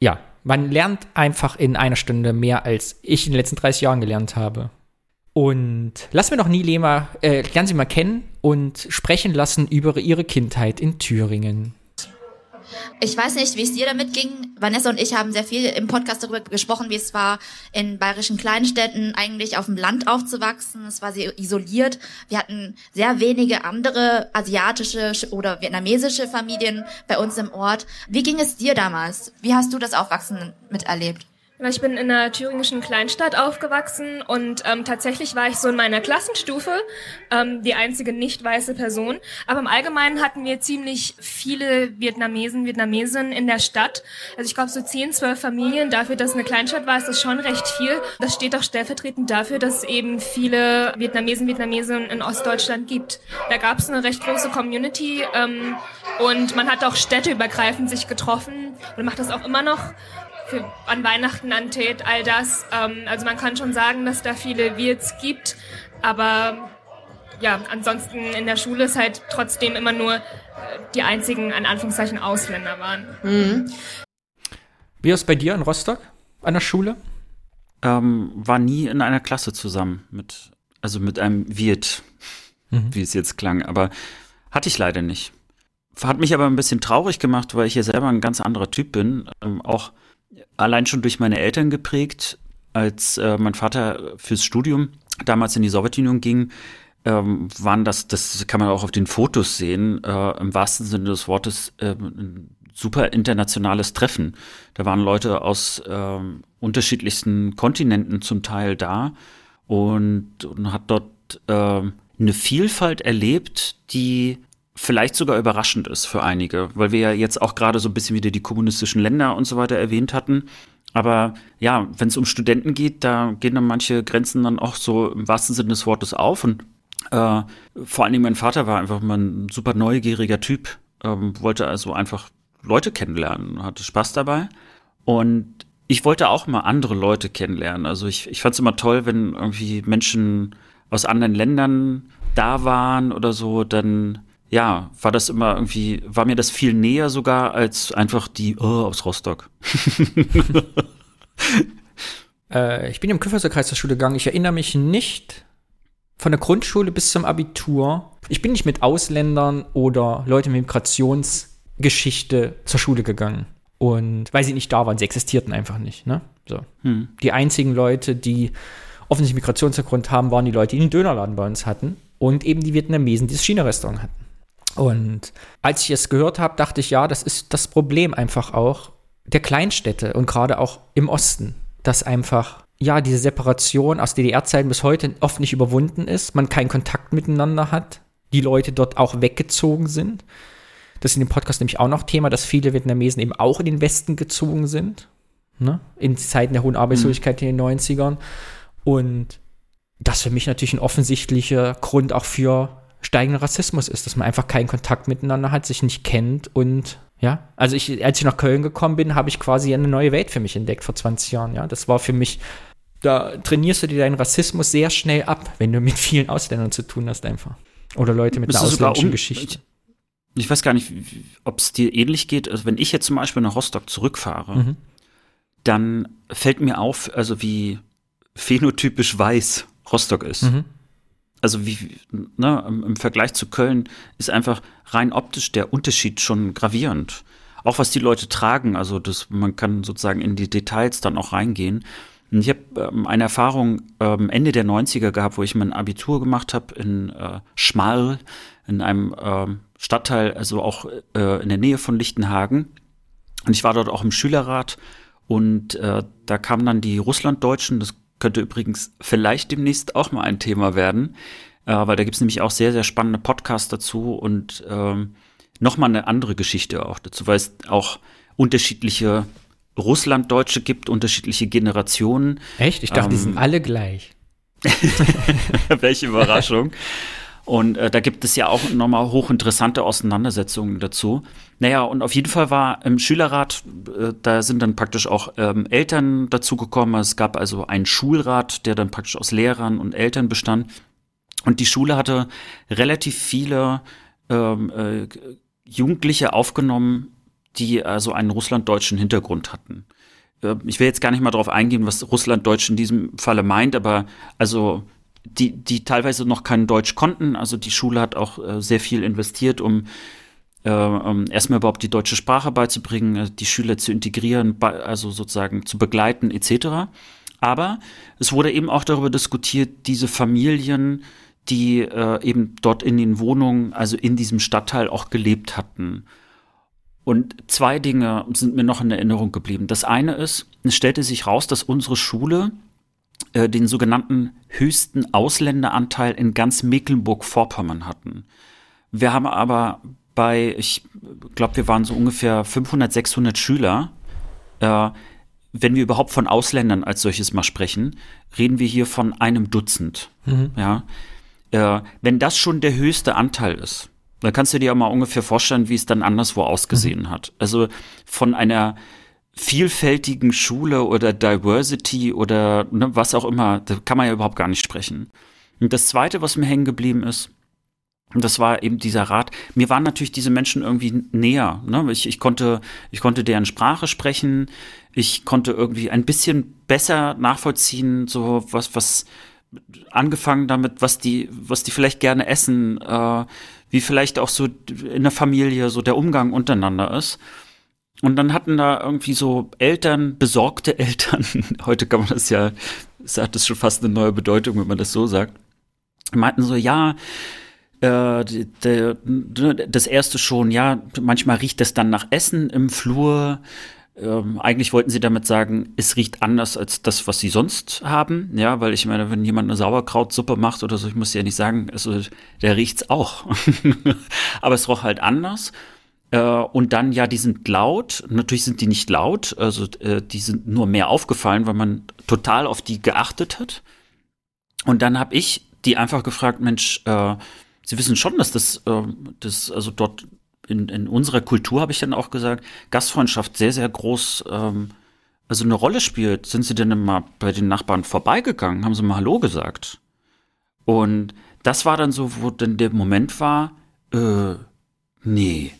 ja, man lernt einfach in einer Stunde mehr, als ich in den letzten 30 Jahren gelernt habe. Und lassen wir noch Nile mal, äh, lernen Sie mal kennen und sprechen lassen über ihre Kindheit in Thüringen. Ich weiß nicht, wie es dir damit ging. Vanessa und ich haben sehr viel im Podcast darüber gesprochen, wie es war, in bayerischen Kleinstädten eigentlich auf dem Land aufzuwachsen. Es war sehr isoliert. Wir hatten sehr wenige andere asiatische oder vietnamesische Familien bei uns im Ort. Wie ging es dir damals? Wie hast du das Aufwachsen miterlebt? Ich bin in einer thüringischen Kleinstadt aufgewachsen und ähm, tatsächlich war ich so in meiner Klassenstufe ähm, die einzige nicht weiße Person. Aber im Allgemeinen hatten wir ziemlich viele Vietnamesen, Vietnamesinnen in der Stadt. Also ich glaube so 10, 12 Familien. Dafür, dass eine Kleinstadt war, ist das schon recht viel. Das steht auch stellvertretend dafür, dass es eben viele Vietnamesen, Vietnamesinnen in Ostdeutschland gibt. Da gab es eine recht große Community ähm, und man hat auch städteübergreifend sich getroffen und macht das auch immer noch für, an Weihnachten, an Tät, all das. Ähm, also man kann schon sagen, dass da viele Wirts gibt, aber ja, ansonsten in der Schule ist halt trotzdem immer nur äh, die einzigen, an Anführungszeichen, Ausländer waren. Mhm. Wie ist es bei dir in Rostock an der Schule? Ähm, war nie in einer Klasse zusammen mit, also mit einem Wirt, mhm. wie es jetzt klang, aber hatte ich leider nicht. Hat mich aber ein bisschen traurig gemacht, weil ich ja selber ein ganz anderer Typ bin. Ähm, auch allein schon durch meine Eltern geprägt, als äh, mein Vater fürs Studium damals in die Sowjetunion ging, ähm, waren das, das kann man auch auf den Fotos sehen, äh, im wahrsten Sinne des Wortes, äh, ein super internationales Treffen. Da waren Leute aus äh, unterschiedlichsten Kontinenten zum Teil da und, und hat dort äh, eine Vielfalt erlebt, die vielleicht sogar überraschend ist für einige, weil wir ja jetzt auch gerade so ein bisschen wieder die kommunistischen Länder und so weiter erwähnt hatten. Aber ja, wenn es um Studenten geht, da gehen dann manche Grenzen dann auch so im wahrsten Sinne des Wortes auf. Und äh, vor allen Dingen mein Vater war einfach mal ein super neugieriger Typ, ähm, wollte also einfach Leute kennenlernen, hatte Spaß dabei. Und ich wollte auch mal andere Leute kennenlernen. Also ich, ich fand es immer toll, wenn irgendwie Menschen aus anderen Ländern da waren oder so, dann ja, war das immer irgendwie, war mir das viel näher sogar als einfach die oh, aus Rostock. äh, ich bin im Küfferserkreis zur Schule gegangen. Ich erinnere mich nicht von der Grundschule bis zum Abitur. Ich bin nicht mit Ausländern oder Leuten mit Migrationsgeschichte zur Schule gegangen. Und weil sie nicht da waren, sie existierten einfach nicht. Ne? So. Hm. Die einzigen Leute, die offensichtlich Migrationshintergrund haben, waren die Leute, die einen Dönerladen bei uns hatten und eben die Vietnamesen, die das China-Restaurant hatten. Und als ich es gehört habe, dachte ich, ja, das ist das Problem einfach auch der Kleinstädte und gerade auch im Osten, dass einfach ja diese Separation aus DDR-Zeiten bis heute oft nicht überwunden ist, man keinen Kontakt miteinander hat, die Leute dort auch weggezogen sind. Das ist in dem Podcast nämlich auch noch Thema, dass viele Vietnamesen eben auch in den Westen gezogen sind, ne? in Zeiten der hohen Arbeitslosigkeit mhm. in den 90ern. Und das für mich natürlich ein offensichtlicher Grund auch für steigender Rassismus ist, dass man einfach keinen Kontakt miteinander hat, sich nicht kennt und ja, also ich, als ich nach Köln gekommen bin, habe ich quasi eine neue Welt für mich entdeckt vor 20 Jahren, ja. Das war für mich, da trainierst du dir deinen Rassismus sehr schnell ab, wenn du mit vielen Ausländern zu tun hast einfach. Oder Leute mit einer ausländischen um, Geschichte. Ich, ich, weiß gar nicht, ob es dir ähnlich geht. Also wenn ich jetzt zum Beispiel nach Rostock zurückfahre, mhm. dann fällt mir auf, also wie phänotypisch weiß Rostock ist. Mhm also wie, ne, im Vergleich zu Köln ist einfach rein optisch der Unterschied schon gravierend. Auch was die Leute tragen, also das, man kann sozusagen in die Details dann auch reingehen. Und ich habe ähm, eine Erfahrung ähm, Ende der 90er gehabt, wo ich mein Abitur gemacht habe in äh, Schmarl, in einem äh, Stadtteil, also auch äh, in der Nähe von Lichtenhagen. Und ich war dort auch im Schülerrat und äh, da kamen dann die Russlanddeutschen, das könnte übrigens vielleicht demnächst auch mal ein Thema werden, äh, weil da gibt es nämlich auch sehr, sehr spannende Podcasts dazu und ähm, nochmal eine andere Geschichte auch dazu, weil es auch unterschiedliche Russlanddeutsche gibt, unterschiedliche Generationen. Echt? Ich dachte, ähm, die sind alle gleich. Welche Überraschung. Und äh, da gibt es ja auch nochmal hochinteressante Auseinandersetzungen dazu. Naja, und auf jeden Fall war im Schülerrat, äh, da sind dann praktisch auch ähm, Eltern dazugekommen. Es gab also einen Schulrat, der dann praktisch aus Lehrern und Eltern bestand. Und die Schule hatte relativ viele ähm, äh, Jugendliche aufgenommen, die also einen russlanddeutschen Hintergrund hatten. Äh, ich will jetzt gar nicht mal darauf eingehen, was Russlanddeutsch in diesem Falle meint, aber also die, die teilweise noch kein Deutsch konnten. Also die Schule hat auch äh, sehr viel investiert, um äh, um erstmal überhaupt die deutsche Sprache beizubringen, äh, die Schüler zu integrieren, also sozusagen zu begleiten etc. Aber es wurde eben auch darüber diskutiert, diese Familien, die äh, eben dort in den Wohnungen, also in diesem Stadtteil auch gelebt hatten. Und zwei Dinge sind mir noch in Erinnerung geblieben. Das eine ist, es stellte sich raus, dass unsere Schule äh, den sogenannten höchsten Ausländeranteil in ganz Mecklenburg-Vorpommern hatten. Wir haben aber bei, ich glaube, wir waren so ungefähr 500, 600 Schüler. Äh, wenn wir überhaupt von Ausländern als solches mal sprechen, reden wir hier von einem Dutzend. Mhm. Ja. Äh, wenn das schon der höchste Anteil ist, dann kannst du dir ja mal ungefähr vorstellen, wie es dann anderswo ausgesehen Mhm. hat. Also von einer vielfältigen Schule oder Diversity oder ne, was auch immer, da kann man ja überhaupt gar nicht sprechen. Und das Zweite, was mir hängen geblieben ist, und das war eben dieser Rat. Mir waren natürlich diese Menschen irgendwie näher. Ne? Ich, ich, konnte, ich konnte deren Sprache sprechen. Ich konnte irgendwie ein bisschen besser nachvollziehen, so was, was angefangen damit, was die, was die vielleicht gerne essen, äh, wie vielleicht auch so in der Familie so der Umgang untereinander ist. Und dann hatten da irgendwie so Eltern, besorgte Eltern, heute kann man das ja, es hat das schon fast eine neue Bedeutung, wenn man das so sagt, meinten so, ja, äh, der, das erste schon, ja, manchmal riecht es dann nach Essen im Flur. Ähm, eigentlich wollten sie damit sagen, es riecht anders als das, was sie sonst haben. Ja, weil ich meine, wenn jemand eine Sauerkrautsuppe macht oder so, ich muss ja nicht sagen, also der riecht's auch. Aber es roch halt anders. Äh, und dann, ja, die sind laut. Natürlich sind die nicht laut. Also äh, die sind nur mehr aufgefallen, weil man total auf die geachtet hat. Und dann habe ich die einfach gefragt, Mensch, äh, Sie wissen schon, dass das, äh, das also dort in, in unserer Kultur, habe ich dann auch gesagt, Gastfreundschaft sehr, sehr groß, ähm, also eine Rolle spielt. Sind Sie denn mal bei den Nachbarn vorbeigegangen? Haben Sie mal Hallo gesagt? Und das war dann so, wo dann der Moment war, äh, nee.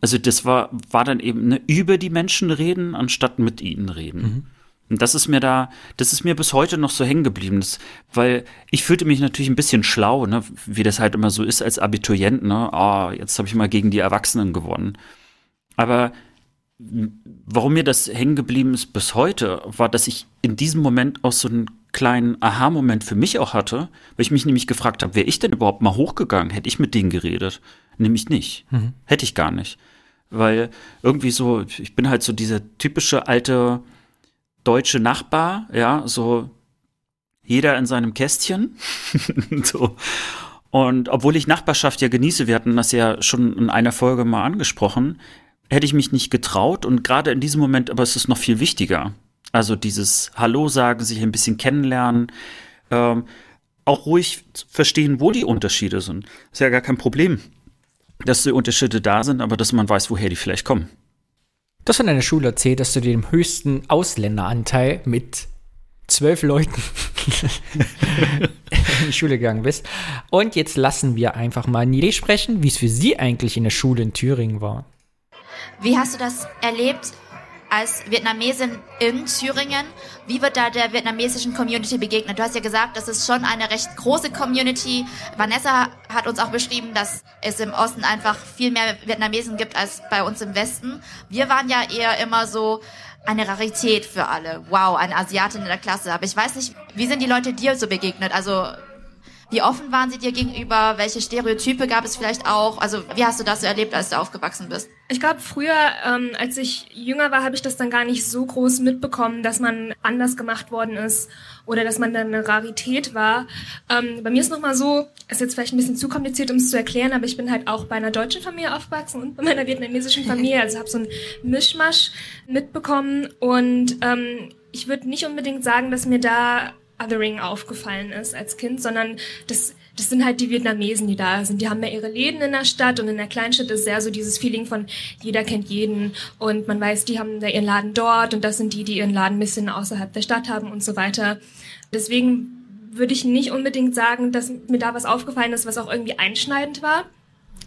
Also das war, war dann eben ne, über die Menschen reden, anstatt mit ihnen reden. Und das ist mir da, das ist mir bis heute noch so hängen geblieben, das, weil ich fühlte mich natürlich ein bisschen schlau, ne, wie das halt immer so ist als Abiturient, ne, ah, jetzt habe ich mal gegen die Erwachsenen gewonnen. Aber warum mir das hängen geblieben ist bis heute, war, dass ich in diesem Moment auch so einen kleinen Aha-Moment für mich auch hatte, weil ich mich nämlich gefragt habe, wäre ich denn überhaupt mal hochgegangen, hätte ich mit denen geredet? Nämlich nicht. Mhm. Hätte ich gar nicht. Weil irgendwie so, ich bin halt so dieser typische alte deutsche Nachbar, ja, so jeder in seinem Kästchen. so. Und obwohl ich Nachbarschaft ja genieße, wir hatten das ja schon in einer Folge mal angesprochen, hätte ich mich nicht getraut und gerade in diesem Moment, aber es ist noch viel wichtiger. Also dieses Hallo sagen, sich ein bisschen kennenlernen, ähm, auch ruhig verstehen, wo die Unterschiede sind. Ist ja gar kein Problem, dass die Unterschiede da sind, aber dass man weiß, woher die vielleicht kommen. Du hast von deiner Schule erzählt, dass du dem höchsten Ausländeranteil mit zwölf Leuten in die Schule gegangen bist. Und jetzt lassen wir einfach mal Nili sprechen, wie es für sie eigentlich in der Schule in Thüringen war. Wie hast du das erlebt als Vietnamesin in Thüringen? Wie wird da der vietnamesischen Community begegnet? Du hast ja gesagt, das ist schon eine recht große Community. Vanessa hat uns auch beschrieben, dass es im Osten einfach viel mehr Vietnamesen gibt als bei uns im Westen. Wir waren ja eher immer so eine Rarität für alle. Wow, eine Asiatin in der Klasse. Aber ich weiß nicht, wie sind die Leute dir so begegnet? Also wie offen waren sie dir gegenüber? Welche Stereotype gab es vielleicht auch? Also wie hast du das so erlebt, als du aufgewachsen bist? Ich glaube, früher, ähm, als ich jünger war, habe ich das dann gar nicht so groß mitbekommen, dass man anders gemacht worden ist oder dass man dann eine Rarität war. Ähm, bei mir ist nochmal so, ist jetzt vielleicht ein bisschen zu kompliziert, um es zu erklären, aber ich bin halt auch bei einer deutschen Familie aufgewachsen und bei meiner vietnamesischen Familie. Also habe so einen Mischmasch mitbekommen und ähm, ich würde nicht unbedingt sagen, dass mir da Othering aufgefallen ist als Kind, sondern das, das sind halt die Vietnamesen, die da sind. Die haben ja ihre Läden in der Stadt und in der Kleinstadt ist sehr so dieses Feeling von jeder kennt jeden und man weiß, die haben da ihren Laden dort und das sind die, die ihren Laden ein bisschen außerhalb der Stadt haben und so weiter. Deswegen würde ich nicht unbedingt sagen, dass mir da was aufgefallen ist, was auch irgendwie einschneidend war.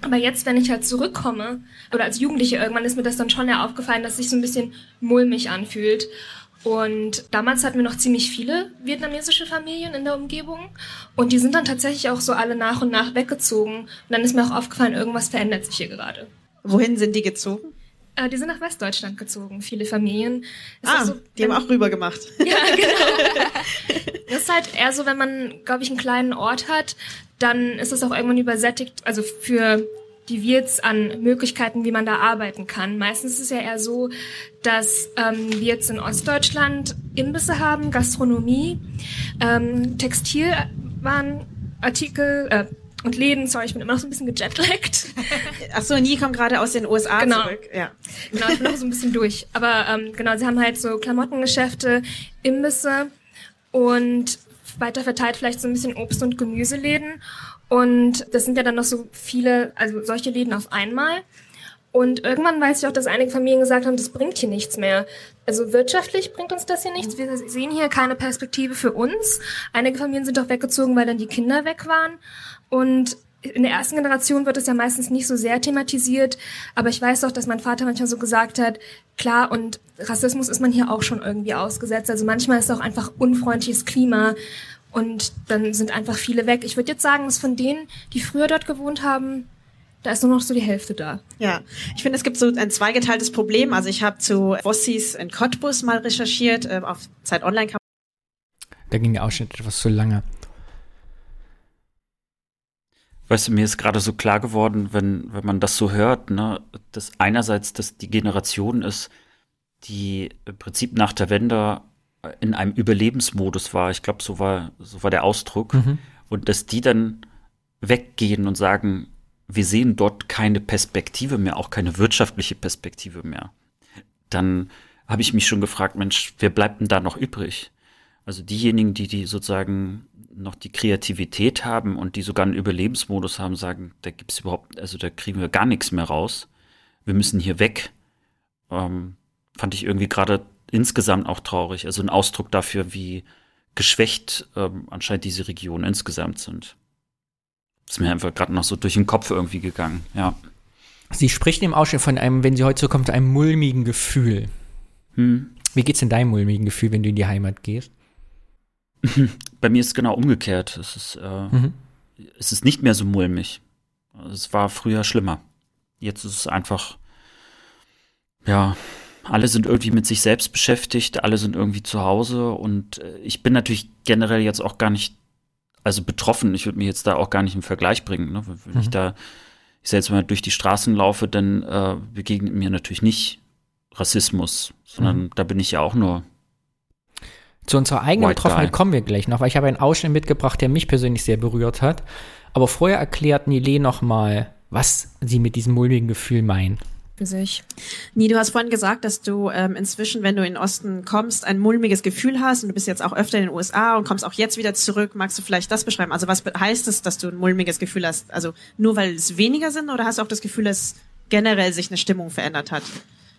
Aber jetzt, wenn ich halt zurückkomme, oder als Jugendliche irgendwann ist mir das dann schon ja aufgefallen, dass sich so ein bisschen mulmig anfühlt. Und damals hatten wir noch ziemlich viele vietnamesische Familien in der Umgebung. Und die sind dann tatsächlich auch so alle nach und nach weggezogen. Und dann ist mir auch aufgefallen, irgendwas verändert sich hier gerade. Wohin sind die gezogen? Äh, die sind nach Westdeutschland gezogen, viele Familien. Es ah, so, die haben auch rüber gemacht. Ja, genau. Das ist halt eher so, wenn man, glaube ich, einen kleinen Ort hat, dann ist es auch irgendwann übersättigt, also für die Wirts an Möglichkeiten, wie man da arbeiten kann. Meistens ist es ja eher so, dass ähm, wir jetzt in Ostdeutschland Imbisse haben, Gastronomie, ähm, Textilwarenartikel äh, und Läden. Sorry, ich bin immer noch so ein bisschen gejetlaggt. Ach so, Nie kommt gerade aus den USA Genau. zurück. Ja. Genau, ich bin noch so ein bisschen durch. Aber ähm, genau, sie haben halt so Klamottengeschäfte, Imbisse und weiter verteilt vielleicht so ein bisschen Obst- und Gemüseläden. Und das sind ja dann noch so viele, also solche Läden auf einmal. Und irgendwann weiß ich auch, dass einige Familien gesagt haben, das bringt hier nichts mehr. Also wirtschaftlich bringt uns das hier nichts. Wir sehen hier keine Perspektive für uns. Einige Familien sind auch weggezogen, weil dann die Kinder weg waren. Und in der ersten Generation wird es ja meistens nicht so sehr thematisiert, aber ich weiß auch, dass mein Vater manchmal so gesagt hat, klar, und Rassismus ist man hier auch schon irgendwie ausgesetzt. Also manchmal ist auch einfach unfreundliches Klima und dann sind einfach viele weg. Ich würde jetzt sagen, dass von denen, die früher dort gewohnt haben, da ist nur noch so die Hälfte da. Ja, ich finde, es gibt so ein zweigeteiltes Problem. Also ich habe zu Wossis in Cottbus mal recherchiert, äh, auf Zeit Online kann Da ging der Ausschnitt etwas zu lange. Weißt du, mir ist gerade so klar geworden, wenn, wenn man das so hört, ne, dass einerseits das die Generation ist, die im Prinzip nach der Wende in einem Überlebensmodus war. Ich glaube, so war, so war der Ausdruck. Mhm. Und dass die dann weggehen und sagen, wir sehen dort keine Perspektive mehr, auch keine wirtschaftliche Perspektive mehr. Dann habe ich mich schon gefragt, Mensch, wer bleibt denn da noch übrig? Also diejenigen, die, die sozusagen noch die Kreativität haben und die sogar einen Überlebensmodus haben, sagen, da gibt's überhaupt, also da kriegen wir gar nichts mehr raus. Wir müssen hier weg. Ähm, fand ich irgendwie gerade insgesamt auch traurig. Also ein Ausdruck dafür, wie geschwächt ähm, anscheinend diese Regionen insgesamt sind. Ist mir einfach gerade noch so durch den Kopf irgendwie gegangen, ja. Sie spricht im Ausschnitt von einem, wenn sie heute zurückkommt, einem mulmigen Gefühl. Hm. Wie geht's in deinem mulmigen Gefühl, wenn du in die Heimat gehst? Bei mir ist es genau umgekehrt. Es ist, äh, Mhm. es ist nicht mehr so mulmig. Es war früher schlimmer. Jetzt ist es einfach, ja, alle sind irgendwie mit sich selbst beschäftigt, alle sind irgendwie zu Hause und äh, ich bin natürlich generell jetzt auch gar nicht, also betroffen. Ich würde mich jetzt da auch gar nicht im Vergleich bringen. Ne? Wenn ich Mhm. da, ich selbst mal durch die Straßen laufe, dann äh, begegnet mir natürlich nicht Rassismus, sondern Mhm. da bin ich ja auch nur Zu unserer eigenen White Betroffenheit guy. kommen wir gleich noch, weil ich habe einen Ausschnitt mitgebracht, der mich persönlich sehr berührt hat. Aber vorher erklärt Nile noch mal, was sie mit diesem mulmigen Gefühl meint. Für sich. Nie, du hast vorhin gesagt, dass du ähm, inzwischen, wenn du in den Osten kommst, ein mulmiges Gefühl hast und du bist jetzt auch öfter in den USA und kommst auch jetzt wieder zurück. Magst du vielleicht das beschreiben? Also was heißt es, dass du ein mulmiges Gefühl hast? Also nur weil es weniger sind oder hast du auch das Gefühl, dass generell sich eine Stimmung verändert hat?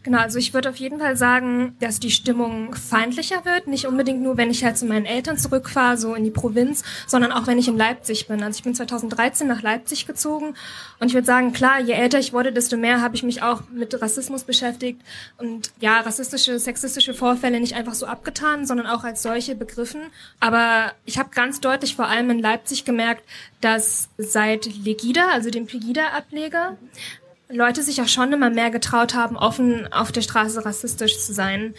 Genau, also ich würde auf jeden Fall sagen, dass die Stimmung feindlicher wird. Nicht unbedingt nur, wenn ich halt zu meinen Eltern zurückfahre, so in die Provinz, sondern auch, wenn ich in Leipzig bin. Also ich bin 2013 nach Leipzig gezogen und ich würde sagen, klar, je älter ich wurde, desto mehr habe ich mich auch mit Rassismus beschäftigt und ja, rassistische, sexistische Vorfälle nicht einfach so abgetan, sondern auch als solche begriffen. Aber ich habe ganz deutlich vor allem in Leipzig gemerkt, dass seit Legida, also dem Pegida-Ableger, Leute sich auch schon immer mehr getraut haben, offen auf der Straße rassistisch zu sein.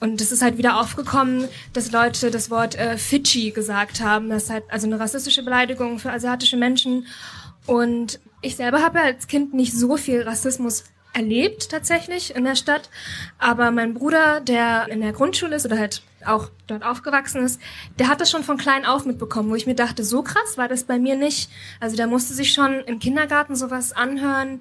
Und es ist halt wieder aufgekommen, dass Leute das Wort äh, Fidschi gesagt haben. Das ist halt also eine rassistische Beleidigung für asiatische Menschen. Und ich selber habe als Kind nicht so viel Rassismus erlebt tatsächlich in der Stadt. Aber mein Bruder, der in der Grundschule ist oder halt auch dort aufgewachsen ist, der hat das schon von klein auf mitbekommen, wo ich mir dachte, so krass war das bei mir nicht. Also der musste sich schon im Kindergarten sowas anhören,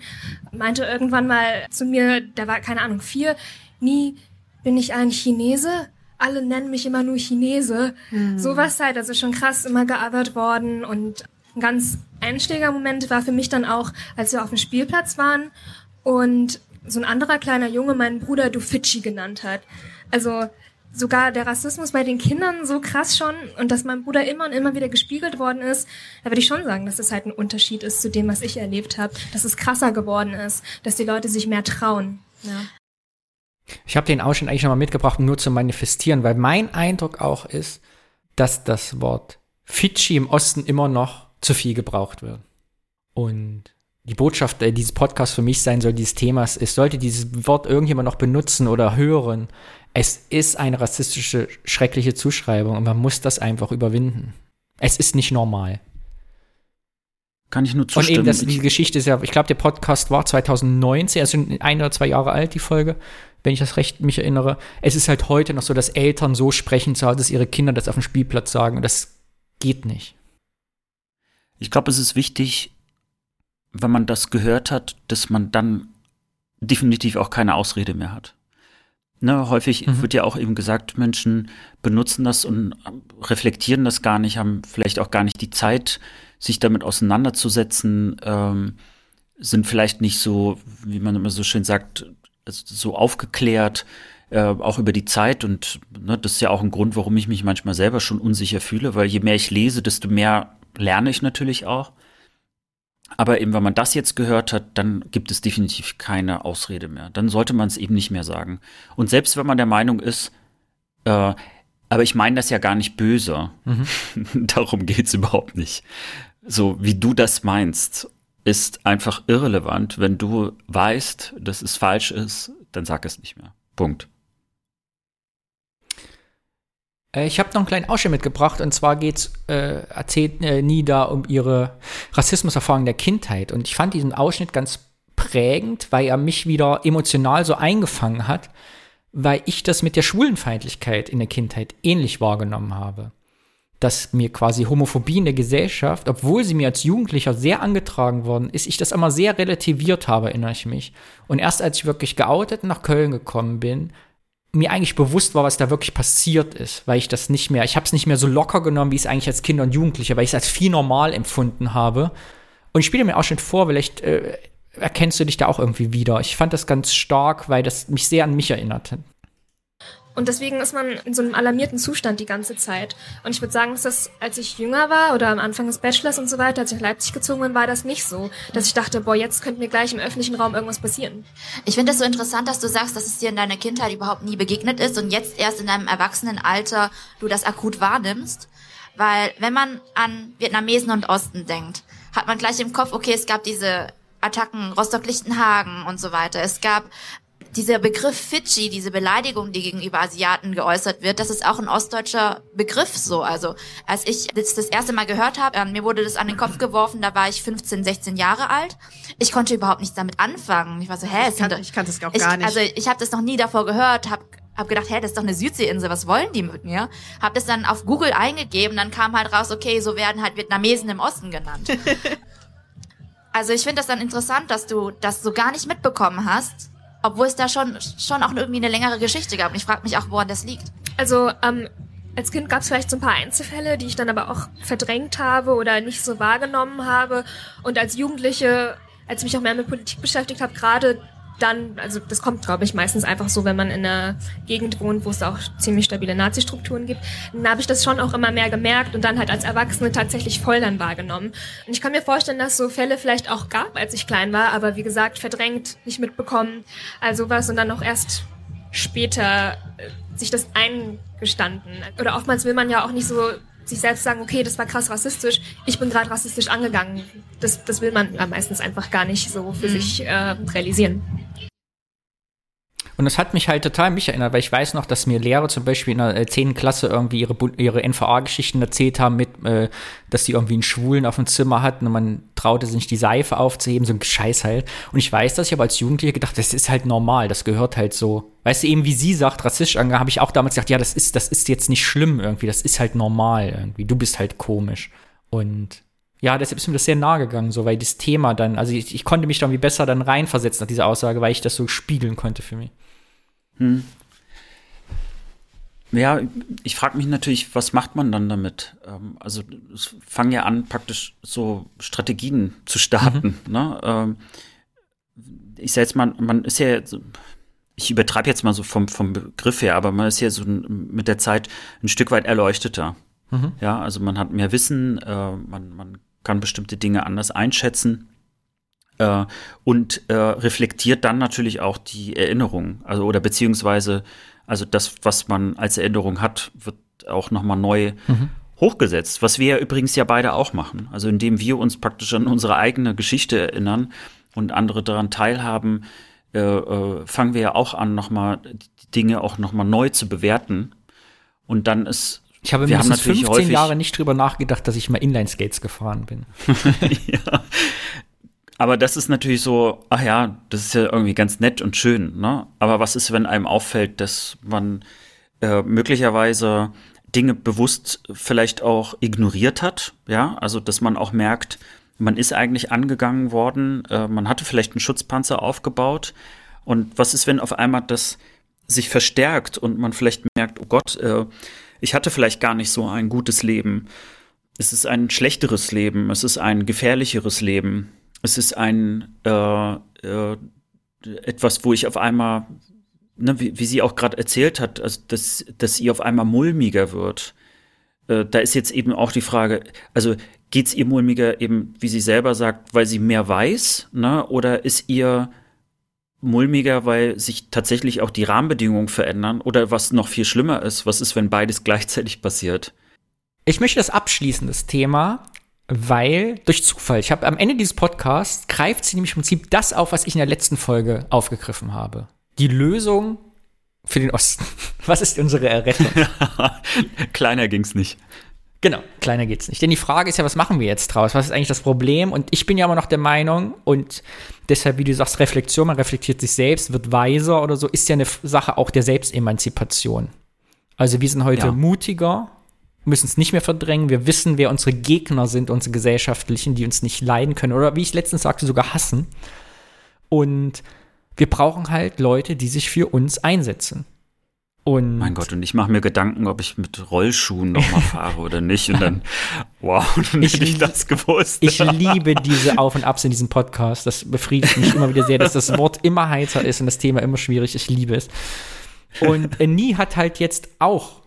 meinte irgendwann mal zu mir, der war keine Ahnung vier, nie bin ich ein Chinese. Alle nennen mich immer nur Chinese. Sowas halt, also schon krass immer geothert worden und ein ganz Einschlägermoment war für mich dann auch, als wir auf dem Spielplatz waren und so ein anderer kleiner Junge meinen Bruder du Fidschi genannt hat. Also sogar der Rassismus bei den Kindern so krass schon und dass mein Bruder immer und immer wieder gespiegelt worden ist, da würde ich schon sagen, dass das halt ein Unterschied ist zu dem, was ich erlebt habe, dass es krasser geworden ist, dass die Leute sich mehr trauen. Ja. Ich habe den Ausschnitt eigentlich nochmal mitgebracht, nur zu manifestieren, weil mein Eindruck auch ist, dass das Wort Fidschi im Osten immer noch zu viel gebraucht wird. Und die Botschaft äh, dieses Podcasts für mich sein soll, dieses Themas ist, sollte dieses Wort irgendjemand noch benutzen oder hören, es ist eine rassistische, schreckliche Zuschreibung und man muss das einfach überwinden. Es ist nicht normal. Kann ich nur Und zustimmen. eben, das, die Geschichte ist ja, ich glaube, der Podcast war 2019, also ein oder zwei Jahre alt, die Folge, wenn ich das recht mich erinnere. Es ist halt heute noch so, dass Eltern so sprechen zu Hause, dass ihre Kinder das auf dem Spielplatz sagen. Und das geht nicht. Ich glaube, es ist wichtig, wenn man das gehört hat, dass man dann definitiv auch keine Ausrede mehr hat. Ne, häufig Mhm. wird ja auch eben gesagt, Menschen benutzen das und reflektieren das gar nicht, haben vielleicht auch gar nicht die Zeit, sich damit auseinanderzusetzen, ähm, sind vielleicht nicht so, wie man immer so schön sagt, also so aufgeklärt, äh, auch über die Zeit. Und ne, das ist ja auch ein Grund, warum ich mich manchmal selber schon unsicher fühle, weil je mehr ich lese, desto mehr lerne ich natürlich auch. Aber eben, wenn man das jetzt gehört hat, dann gibt es definitiv keine Ausrede mehr. Dann sollte man es eben nicht mehr sagen. Und selbst wenn man der Meinung ist, äh, aber ich meine das ja gar nicht böse. Darum geht's überhaupt nicht. So wie du das meinst, ist einfach irrelevant. Wenn du weißt, dass es falsch ist, dann sag es nicht mehr. Punkt. Äh, Ich habe noch einen kleinen Ausschnitt mitgebracht und zwar geht's äh, erzählt äh, Nida um ihre Rassismuserfahrung der Kindheit und ich fand diesen Ausschnitt ganz prägend, weil er mich wieder emotional so eingefangen hat, weil ich das mit der Schwulenfeindlichkeit in der Kindheit ähnlich wahrgenommen habe. Dass mir quasi Homophobie in der Gesellschaft, obwohl sie mir als Jugendlicher sehr angetragen worden ist, ich das immer sehr relativiert habe, erinnere ich mich. Und erst als ich wirklich geoutet nach Köln gekommen bin, mir eigentlich bewusst war, was da wirklich passiert ist, weil ich das nicht mehr, ich habe es nicht mehr so locker genommen, wie es eigentlich als Kind und Jugendlicher, weil ich es als viel normal empfunden habe. Und ich spiele mir auch schon vor, vielleicht äh, erkennst du dich da auch irgendwie wieder. Ich fand das ganz stark, weil das mich sehr an mich erinnerte. Und deswegen ist man in so einem alarmierten Zustand die ganze Zeit. Und ich würde sagen, dass das, als ich jünger war oder am Anfang des Bachelors und so weiter, als ich nach Leipzig gezogen bin, war das nicht so. Dass ich dachte, boah, jetzt könnte mir gleich im öffentlichen Raum irgendwas passieren. Ich finde es so interessant, dass du sagst, dass es dir in deiner Kindheit überhaupt nie begegnet ist und jetzt erst in deinem Erwachsenenalter du das akut wahrnimmst. Weil wenn man an Vietnamesen und Osten denkt, hat man gleich im Kopf, okay, es gab diese Attacken Rostock-Lichtenhagen und so weiter. Es gab dieser Begriff Fidschi, diese Beleidigung, die gegenüber Asiaten geäußert wird, das ist auch ein ostdeutscher Begriff so. Also als ich das das erste Mal gehört habe, ähm, mir wurde das an den Kopf geworfen, da war ich 15, 16 Jahre alt. Ich konnte überhaupt nichts damit anfangen. Ich war so, hä, es Ich kann, sind doch- ich kann das auch ich, gar nicht. Also ich habe das noch nie davor gehört, habe hab gedacht, hä, das ist doch eine Südseeinsel, was wollen die mit mir? Hab das dann auf Google eingegeben, dann kam halt raus, okay, so werden halt Vietnamesen im Osten genannt. also ich finde das dann interessant, dass du das so gar nicht mitbekommen hast, obwohl es da schon schon auch irgendwie eine längere Geschichte gab. Und ich frage mich auch, woran das liegt. Also ähm, als Kind gab es vielleicht so ein paar Einzelfälle, die ich dann aber auch verdrängt habe oder nicht so wahrgenommen habe. Und als Jugendliche, als ich mich auch mehr mit Politik beschäftigt habe, gerade dann, also das kommt, glaube ich, meistens einfach so, wenn man in einer Gegend wohnt, wo es auch ziemlich stabile Nazi-Strukturen gibt, dann habe ich das schon auch immer mehr gemerkt und dann halt als Erwachsene tatsächlich voll dann wahrgenommen. Und ich kann mir vorstellen, dass es so Fälle vielleicht auch gab, als ich klein war, aber wie gesagt, verdrängt, nicht mitbekommen, also was und dann auch erst später äh, sich das eingestanden. Oder oftmals will man ja auch nicht so sich selbst sagen, okay, das war krass rassistisch, ich bin gerade rassistisch angegangen. Das, das will man ja meistens einfach gar nicht so für sich äh, realisieren. Und das hat mich halt total mich erinnert, weil ich weiß noch, dass mir Lehrer zum Beispiel in der äh, 10. Klasse irgendwie ihre, ihre NVA-Geschichten erzählt haben, mit, äh, dass sie irgendwie einen Schwulen auf dem Zimmer hatten und man traute sich nicht die Seife aufzuheben, so ein Scheiß halt. Und ich weiß, dass ich aber als Jugendlicher gedacht, das ist halt normal, das gehört halt so. Weißt du, eben wie sie sagt, rassistisch angegangen, habe ich auch damals gedacht, ja, das ist, das ist jetzt nicht schlimm irgendwie, das ist halt normal irgendwie. Du bist halt komisch. Und ja, deshalb ist mir das sehr nahe gegangen, so, weil das Thema dann, also ich, ich konnte mich dann wie besser dann reinversetzen nach dieser Aussage, weil ich das so spiegeln konnte für mich. Hm. Ja, ich frage mich natürlich, was macht man dann damit? Ähm, also es fangen ja an, praktisch so Strategien zu starten. Ne? Ähm, ich sag jetzt mal, man ist ja, ich übertreibe jetzt mal so vom, vom Begriff her, aber man ist ja so mit der Zeit ein Stück weit erleuchteter. Mhm. Ja, also man hat mehr Wissen, äh, man, man kann bestimmte Dinge anders einschätzen äh, und äh, reflektiert dann natürlich auch die Erinnerung, also oder beziehungsweise also das, was man als Erinnerung hat, wird auch nochmal neu Mhm. hochgesetzt, was wir ja übrigens ja beide auch machen. Also indem wir uns praktisch an unsere eigene Geschichte erinnern und andere daran teilhaben, äh, äh, fangen wir ja auch an, nochmal die Dinge auch nochmal neu zu bewerten. Und dann ist Ich habe Wir haben mindestens natürlich 15 häufig- Jahre nicht drüber nachgedacht, dass ich mal Inline-Skates gefahren bin. ja. Aber das ist natürlich so, ach ja, das ist ja irgendwie ganz nett und schön, ne? Aber was ist, wenn einem auffällt, dass man äh, möglicherweise Dinge bewusst vielleicht auch ignoriert hat, ja? Also, dass man auch merkt, man ist eigentlich angegangen worden, äh, man hatte vielleicht einen Schutzpanzer aufgebaut. Und was ist, wenn auf einmal das sich verstärkt und man vielleicht merkt, oh Gott, äh, ich hatte vielleicht gar nicht so ein gutes Leben. Es ist ein schlechteres Leben, es ist ein gefährlicheres Leben, es ist ein äh, äh, etwas, wo ich auf einmal, ne, wie, wie sie auch gerade erzählt hat, also dass, dass ihr auf einmal mulmiger wird. Äh, da ist jetzt eben auch die Frage, also geht's ihr mulmiger eben, wie sie selber sagt, weil sie mehr weiß, ne, oder ist ihr mulmiger, weil sich tatsächlich auch die Rahmenbedingungen verändern oder was noch viel schlimmer ist, was ist, wenn beides gleichzeitig passiert? Ich möchte das abschließen, das Thema, weil durch Zufall, ich habe am Ende dieses Podcasts greift sie nämlich im Prinzip das auf, was ich in der letzten Folge aufgegriffen habe. Die Lösung für den Osten. Was ist unsere Errettung? Kleiner ging's nicht. Genau, kleiner geht's nicht. Denn die Frage ist ja, was machen wir jetzt draus? Was ist eigentlich das Problem? Und ich bin ja immer noch der Meinung, und deshalb, wie du sagst, Reflexion, man reflektiert sich selbst, wird weiser oder so, ist ja eine Sache auch der Selbstemanzipation. Also wir sind heute Ja. mutiger, müssen es nicht mehr verdrängen. Wir wissen, wer unsere Gegner sind, unsere gesellschaftlichen, die uns nicht leiden können oder wie ich letztens sagte, sogar hassen. Und wir brauchen halt Leute, die sich für uns einsetzen. Und Mein Gott, und ich mache mir Gedanken, ob ich mit Rollschuhen noch mal fahre oder nicht. Und dann, wow, dann Ich hätte ich das gewusst. Ich liebe diese Auf und Abs in diesem Podcast. Das befriedigt mich immer wieder sehr, dass das Wort immer heiter ist und das Thema immer schwierig. Ich liebe es. Und äh, Nie hat halt jetzt auch,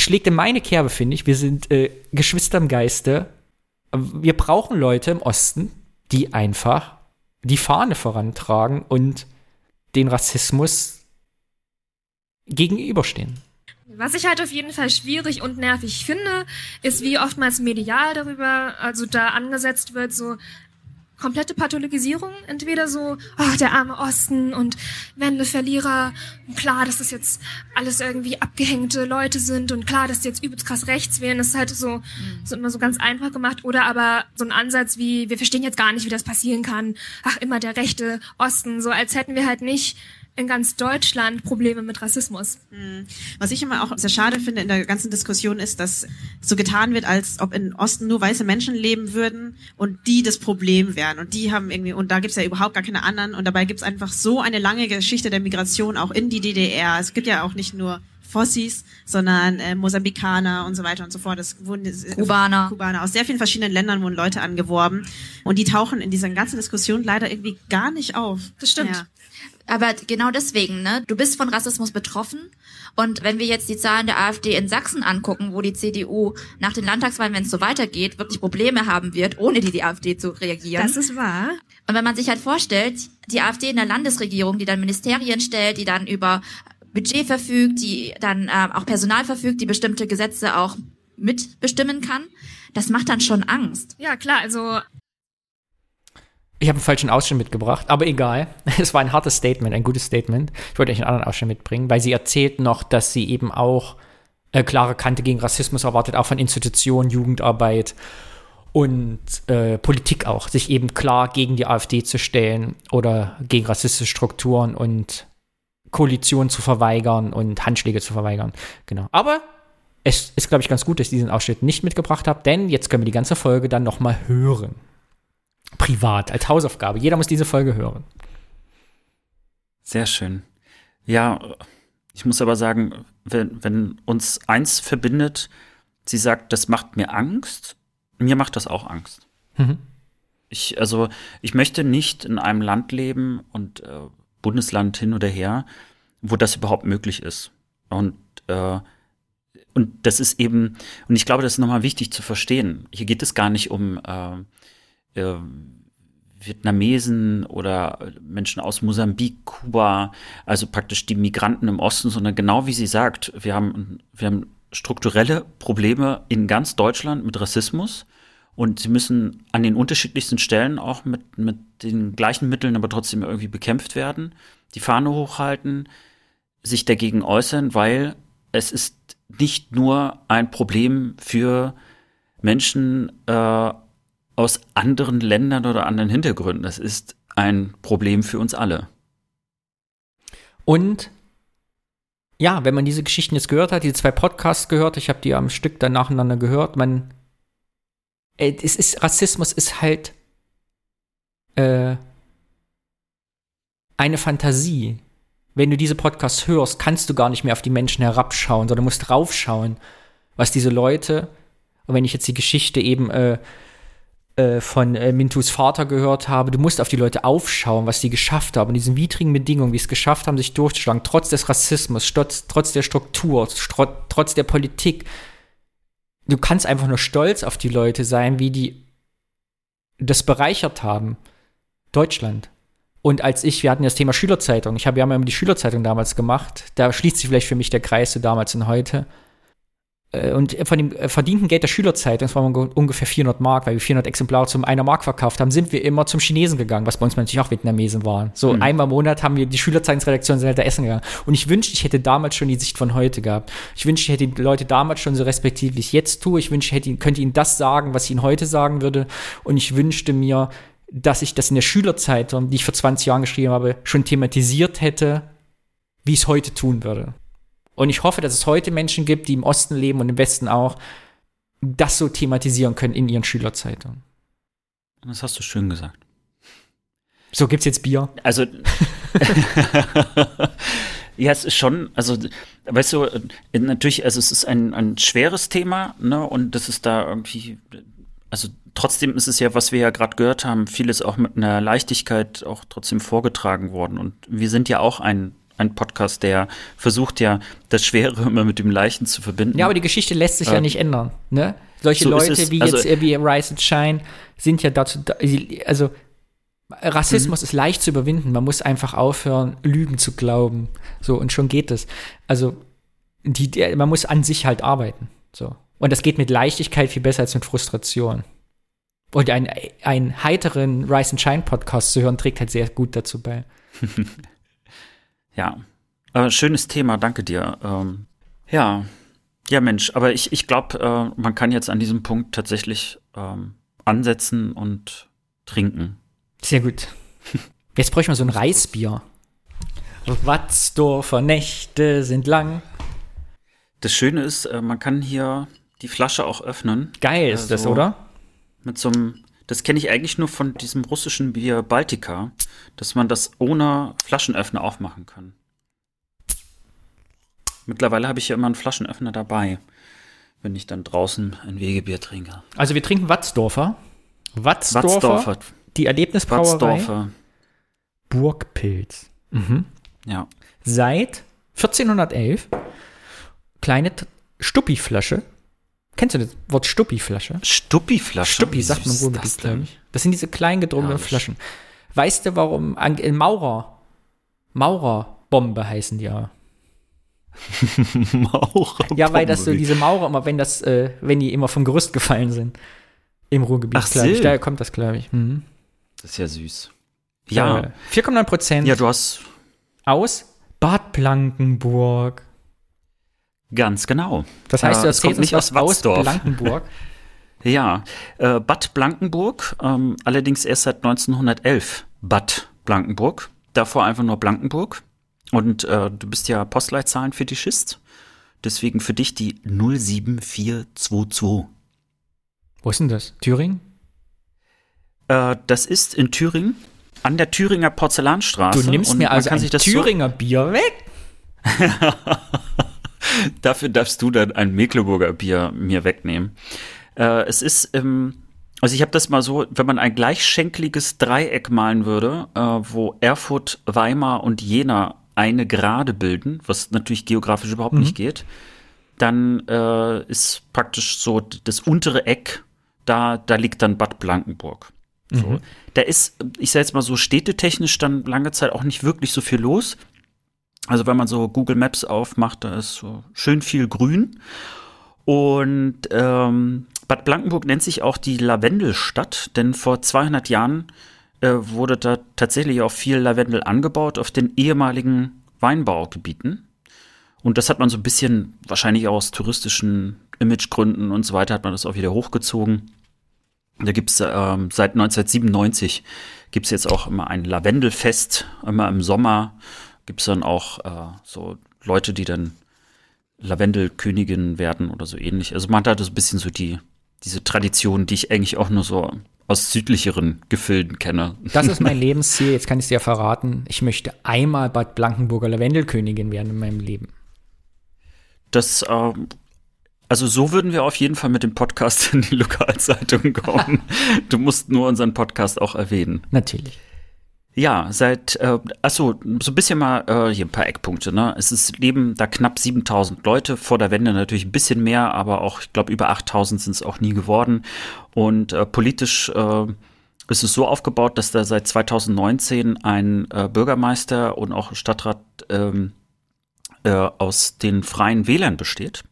schlägt in meine Kerbe, finde ich. Wir sind äh, Geschwister im Geiste. Wir brauchen Leute im Osten, die einfach die Fahne vorantragen und den Rassismus gegenüberstehen. Was ich halt auf jeden Fall schwierig und nervig finde, ist, wie oftmals medial darüber, also da angesetzt wird, so komplette Pathologisierung. Entweder so, oh, der arme Osten und Wendeverlierer. Und klar, dass das jetzt alles irgendwie abgehängte Leute sind und klar, dass die jetzt übelst krass rechts wählen. Das ist halt so, so immer so ganz einfach gemacht. Oder aber so ein Ansatz wie, wir verstehen jetzt gar nicht, wie das passieren kann. Ach, immer der rechte Osten. So als hätten wir halt nicht in ganz Deutschland Probleme mit Rassismus. Was ich immer auch sehr schade finde in der ganzen Diskussion ist, dass so getan wird, als ob in Osten nur weiße Menschen leben würden und die das Problem wären. Und die haben irgendwie, und da gibt's ja überhaupt gar keine anderen. Und dabei gibt's einfach so eine lange Geschichte der Migration auch in die DDR. Es gibt ja auch nicht nur Fossis, sondern äh, Mosambikaner und so weiter und so fort. Es wurden äh, Kubaner. Kubaner aus sehr vielen verschiedenen Ländern wurden Leute angeworben und die tauchen in dieser ganzen Diskussion leider irgendwie gar nicht auf. Das stimmt. Ja. Aber genau deswegen, ne? Du bist von Rassismus betroffen. Und wenn wir jetzt die Zahlen der AfD in Sachsen angucken, wo die CDU nach den Landtagswahlen, wenn es so weitergeht, wirklich Probleme haben wird, ohne die die AfD zu reagieren. Das ist wahr. Und wenn man sich halt vorstellt, die AfD in der Landesregierung, die dann Ministerien stellt, die dann über Budget verfügt, die dann ähm, auch Personal verfügt, die bestimmte Gesetze auch mitbestimmen kann, das macht dann schon Angst. Ja, klar, also Ich habe einen falschen Ausschnitt mitgebracht, aber egal. Es war ein hartes Statement, ein gutes Statement. Ich wollte euch einen anderen Ausschnitt mitbringen, weil sie erzählt noch, dass sie eben auch äh, klare Kante gegen Rassismus erwartet, auch von Institutionen, Jugendarbeit und äh, Politik auch, sich eben klar gegen die AfD zu stellen oder gegen rassistische Strukturen und Koalitionen zu verweigern und Handschläge zu verweigern. Genau. Aber es ist, glaube ich, ganz gut, dass ich diesen Ausschnitt nicht mitgebracht habe, denn jetzt können wir die ganze Folge dann noch mal hören privat, als Hausaufgabe. Jeder muss diese Folge hören. Sehr schön. Ja, ich muss aber sagen, wenn, wenn uns eins verbindet, sie sagt, das macht mir Angst, mir macht das auch Angst. Mhm. Ich, also, ich möchte nicht in einem Land leben und äh, Bundesland hin oder her, wo das überhaupt möglich ist. Und, äh, und das ist eben, und ich glaube, das ist nochmal wichtig zu verstehen. Hier geht es gar nicht um äh, äh, Vietnamesen oder Menschen aus Mosambik, Kuba, also praktisch die Migranten im Osten, sondern genau wie sie sagt, wir haben, wir haben strukturelle Probleme in ganz Deutschland mit Rassismus und sie müssen an den unterschiedlichsten Stellen auch mit, mit den gleichen Mitteln aber trotzdem irgendwie bekämpft werden, die Fahne hochhalten, sich dagegen äußern, weil es ist nicht nur ein Problem für Menschen äh, aus anderen Ländern oder anderen Hintergründen. Das ist ein Problem für uns alle. Und ja, wenn man diese Geschichten jetzt gehört hat, diese zwei Podcasts gehört, ich habe die am Stück dann nacheinander gehört, man, äh, es ist, Rassismus ist halt äh, eine Fantasie. Wenn du diese Podcasts hörst, kannst du gar nicht mehr auf die Menschen herabschauen, sondern musst draufschauen, was diese Leute, und wenn ich jetzt die Geschichte eben äh, äh, von äh, Mintus Vater gehört habe, du musst auf die Leute aufschauen, was die geschafft haben, in diesen widrigen Bedingungen, wie es geschafft haben, sich durchzuschlagen, trotz des Rassismus, trotz, trotz der Struktur, trotz, trotz der Politik. Du kannst einfach nur stolz auf die Leute sein, wie die das bereichert haben. Deutschland. Und als ich, wir hatten ja das Thema Schülerzeitung, ich habe ja mal die Schülerzeitung damals gemacht, da schließt sich vielleicht für mich der Kreis zu damals und heute. Äh, und von dem äh, verdienten Geld der Schülerzeitung, das waren ungefähr 400 Mark, weil wir 400 Exemplare zum einer Mark verkauft haben, sind wir immer zum Chinesen gegangen, was bei uns natürlich auch Vietnamesen waren. So mhm. einmal im Monat haben wir die Schülerzeitungsredaktion sind halt da essen gegangen. Und ich wünschte, ich hätte damals schon die Sicht von heute gehabt. Ich wünschte, ich hätte die Leute damals schon so respektiert, wie ich jetzt tue. Ich wünschte, ich hätte, könnte ihnen das sagen, was ich ihnen heute sagen würde. Und ich wünschte mir, dass ich das in der Schülerzeitung, die ich vor 20 Jahren geschrieben habe, schon thematisiert hätte, wie ich es heute tun würde. Und ich hoffe, dass es heute Menschen gibt, die im Osten leben und im Westen auch, das so thematisieren können in ihren Schülerzeitungen. Das hast du schön gesagt. So gibt's jetzt Bier. Also ja, es ist schon, also weißt du, natürlich, also es ist ein, ein schweres Thema, ne? Und das ist da irgendwie, also trotzdem ist es ja, was wir ja gerade gehört haben, vieles auch mit einer Leichtigkeit auch trotzdem vorgetragen worden. Und wir sind ja auch ein ein Podcast, der versucht ja, das Schwere immer mit dem Leichten zu verbinden. Ja, aber die Geschichte lässt sich äh, ja nicht ändern. Ne? Solche so Leute wie also, jetzt wie Rise and Shine sind ja dazu, da, also Rassismus mhm. ist leicht zu überwinden. Man muss einfach aufhören, Lügen zu glauben. So, und schon geht es. Also, die, die, man muss an sich halt arbeiten. So. Und das geht mit Leichtigkeit viel besser als mit Frustration. Und einen, einen heiteren Rise and Shine Podcast zu hören, trägt halt sehr gut dazu bei. Ja, äh, schönes Thema, danke dir. Ähm, ja, ja Mensch, aber ich, ich glaube, äh, man kann jetzt an diesem Punkt tatsächlich ähm, ansetzen und trinken. Sehr gut. Jetzt bräuchte man so ein Reisbier. Watzdorfer Nächte sind lang. Das Schöne ist, äh, man kann hier die Flasche auch öffnen. Geil ist also das, oder? Mit so einem das kenne ich eigentlich nur von diesem russischen Bier Baltica, dass man das ohne Flaschenöffner aufmachen kann. Mittlerweile habe ich ja immer einen Flaschenöffner dabei, wenn ich dann draußen ein Wegebier trinke. Also wir trinken Watzdorfer. Watzdorfer, Watzdorfer. die Erlebnisbrauerei. Watzdorfer. Burgpilz. Mhm. Ja. Seit 1411 kleine Stuppi-Flasche Kennst du das Wort Stuppi-Flasche? Stuppi-Flasche? Stuppi, sagt man wohl das, glaube ich. Das sind diese kleinen gedrungenen ja, Flaschen. Weißt du, warum in Maurer, Maurerbombe heißen die ja. Maurerbombe. Ja, weil das so diese Maurer immer, wenn das, äh, wenn die immer vom Gerüst gefallen sind im Ruhrgebiet, Ach, glaube ich. Daher kommt das, glaube ich. Mhm. Das ist ja süß. Ja. Äh, 4,9 Prozent. Ja, du hast aus Bad Blankenburg. Ganz genau. Das heißt, du erzählst nicht aus, aus Blankenburg. ja, äh, Bad Blankenburg, ähm, allerdings erst seit 1911 Bad Blankenburg. Davor einfach nur Blankenburg. Und äh, du bist ja Postleitzahlenfetischist. Deswegen für dich die 07422. Wo ist denn das? Thüringen? Äh, das ist in Thüringen, an der Thüringer Porzellanstraße. Du nimmst mir also ein Thüringer so Bier weg? Dafür darfst du dann ein Mecklenburger Bier mir wegnehmen. Äh, es ist, ähm, also ich habe das mal so, wenn man ein gleichschenkliges Dreieck malen würde, äh, wo Erfurt, Weimar und Jena eine Gerade bilden, was natürlich geografisch überhaupt mhm. nicht geht, dann äh, ist praktisch so das untere Eck, da, da liegt dann Bad Blankenburg. So. Mhm. Da ist, ich sage jetzt mal so, städtetechnisch dann lange Zeit auch nicht wirklich so viel los. Also wenn man so Google Maps aufmacht, da ist so schön viel Grün. Und ähm, Bad Blankenburg nennt sich auch die Lavendelstadt, denn vor 200 Jahren äh, wurde da tatsächlich auch viel Lavendel angebaut auf den ehemaligen Weinbaugebieten. Und das hat man so ein bisschen, wahrscheinlich auch aus touristischen Imagegründen und so weiter, hat man das auch wieder hochgezogen. Da gibt's ähm, seit 1997 gibt's jetzt auch immer ein Lavendelfest, immer im Sommer gibt's dann auch äh, so Leute, die dann Lavendelkönigin werden oder so ähnlich. Also man hat halt so ein bisschen so die, diese Tradition, die ich eigentlich auch nur so aus südlicheren Gefilden kenne. Das ist mein Lebensziel, jetzt kann ich es dir verraten. Ich möchte einmal Bad Blankenburger Lavendelkönigin werden in meinem Leben. Das, ähm, also so würden wir auf jeden Fall mit dem Podcast in die Lokalzeitung kommen. du musst nur unseren Podcast auch erwähnen. Natürlich. Ja, seit, äh, achso, so ein bisschen mal äh, hier ein paar Eckpunkte. Ne? Es ist, leben da knapp 7000 Leute, vor der Wende natürlich ein bisschen mehr, aber auch, ich glaube, über 8000 sind es auch nie geworden. Und äh, politisch äh, ist es so aufgebaut, dass da seit 2019 ein äh, Bürgermeister und auch Stadtrat ähm, äh, aus den Freien Wählern besteht.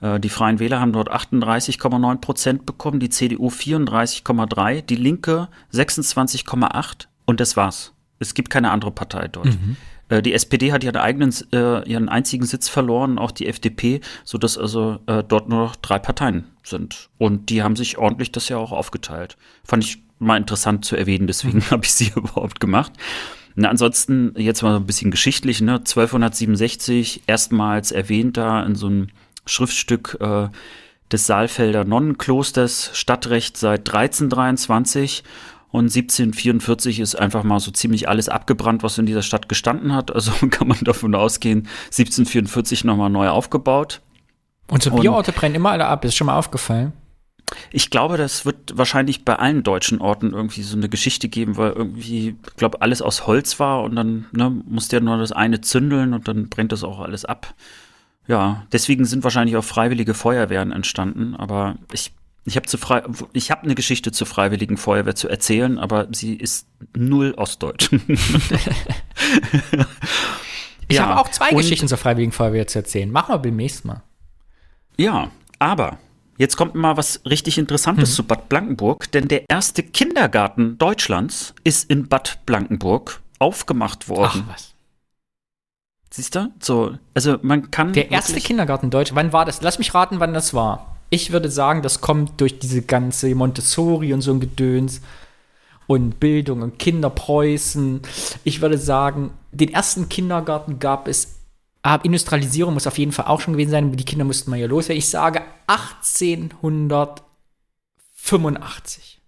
Äh, die Freien Wähler haben dort 38,9 Prozent bekommen, die CDU 34,3, die Linke 26,8 und das war's. Es gibt keine andere Partei dort. Mhm. Äh, die SPD hat ihren eigenen, äh, ihren einzigen Sitz verloren, auch die FDP, so dass also äh, dort nur noch drei Parteien sind. Und die haben sich ordentlich das ja auch aufgeteilt. Fand ich mal interessant zu erwähnen, deswegen mhm. habe ich sie überhaupt gemacht. Na, ansonsten jetzt mal ein bisschen geschichtlich, ne? 1267 erstmals erwähnt da in so einem Schriftstück äh, des Saalfelder Nonnenklosters, Stadtrecht seit 1323 und 1744 ist einfach mal so ziemlich alles abgebrannt, was in dieser Stadt gestanden hat. Also kann man davon ausgehen, 1744 nochmal neu aufgebaut. Und so Bierorte brennen immer alle ab, ist schon mal aufgefallen. Ich glaube, das wird wahrscheinlich bei allen deutschen Orten irgendwie so eine Geschichte geben, weil irgendwie, ich glaube, alles aus Holz war und dann ne, musste ja nur das eine zündeln und dann brennt das auch alles ab. Ja, deswegen sind wahrscheinlich auch freiwillige Feuerwehren entstanden, aber ich ich habe frei, ich habe eine Geschichte zur Freiwilligen Feuerwehr zu erzählen, aber sie ist null ostdeutsch. ich ja, habe auch zwei Geschichten zur Freiwilligen Feuerwehr zu erzählen. Machen wir beim nächsten Mal. Ja, aber jetzt kommt mal was richtig Interessantes mhm. zu Bad Blankenburg, denn der erste Kindergarten Deutschlands ist in Bad Blankenburg aufgemacht worden. Ach was. Siehst du? So, also man kann. Der erste Kindergarten Deutsch. Wann war das? Lass mich raten, wann das war. Ich würde sagen, das kommt durch diese ganze Montessori und so ein Gedöns und Bildung und Kinderpreußen. Ich würde sagen, den ersten Kindergarten gab es. Ah, Industrialisierung muss auf jeden Fall auch schon gewesen sein. Die Kinder mussten mal hier los. Ich sage 1885.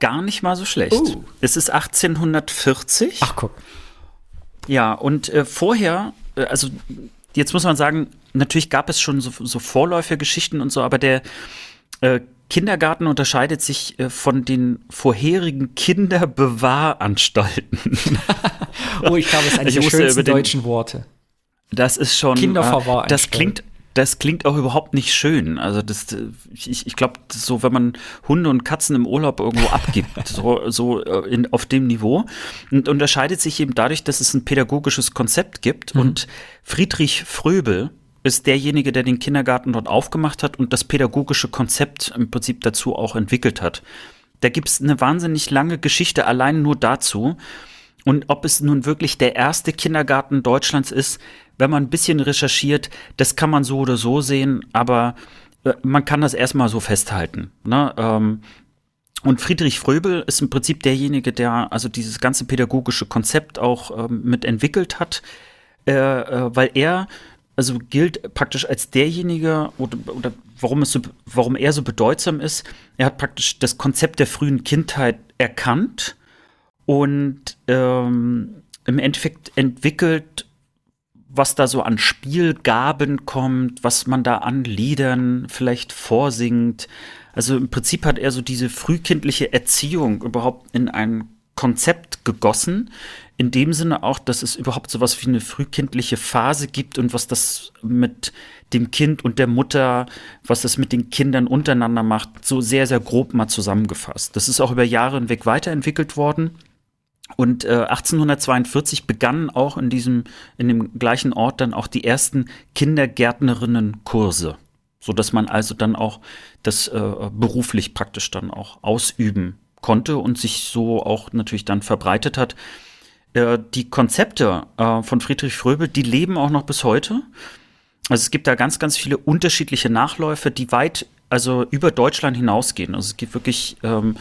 Gar nicht mal so schlecht. Uh. Es ist 1840. Ach, guck. Ja, und äh, vorher, äh, also jetzt muss man sagen, natürlich gab es schon so, so Vorläufergeschichten und so, aber der äh, Kindergarten unterscheidet sich äh, von den vorherigen Kinderbewahranstalten. oh, ich glaube, es ist eines der schönsten deutschen Worte. Das ist schon. Kinderverwahranstalten. Das klingt, das klingt auch überhaupt nicht schön. Also das, ich, ich glaube, so wenn man Hunde und Katzen im Urlaub irgendwo abgibt, so, so äh, in, auf dem Niveau, und unterscheidet sich eben dadurch, dass es ein pädagogisches Konzept gibt. Mhm. Und Friedrich Fröbel ist derjenige, der den Kindergarten dort aufgemacht hat und das pädagogische Konzept im Prinzip dazu auch entwickelt hat. Da gibt es eine wahnsinnig lange Geschichte allein nur dazu. Und ob es nun wirklich der erste Kindergarten Deutschlands ist, wenn man ein bisschen recherchiert, das kann man so oder so sehen, aber äh, man kann das erstmal so festhalten. Ne? Ähm, und Friedrich Fröbel ist im Prinzip derjenige, der also dieses ganze pädagogische Konzept auch ähm, mit entwickelt hat, äh, weil er also gilt praktisch als derjenige oder, oder warum es so, warum er so bedeutsam ist. Er hat praktisch das Konzept der frühen Kindheit erkannt und ähm, im Endeffekt entwickelt was da so an Spielgaben kommt, was man da an Liedern vielleicht vorsingt. Also im Prinzip hat er so diese frühkindliche Erziehung überhaupt in ein Konzept gegossen. In dem Sinne auch, dass es überhaupt so was wie eine frühkindliche Phase gibt und was das mit dem Kind und der Mutter, was das mit den Kindern untereinander macht, so sehr, sehr grob mal zusammengefasst. Das ist auch über Jahre hinweg weiterentwickelt worden. Und äh, 1842 begannen auch in diesem, in dem gleichen Ort dann auch die ersten Kindergärtnerinnenkurse, so dass man also dann auch das äh, beruflich praktisch dann auch ausüben konnte und sich so auch natürlich dann verbreitet hat. äh, die Konzepte äh, von Friedrich Fröbel, die leben auch noch bis heute. Also es gibt da ganz, ganz viele unterschiedliche Nachläufe, die weit, also über Deutschland hinausgehen. Also es gibt wirklich, ähm,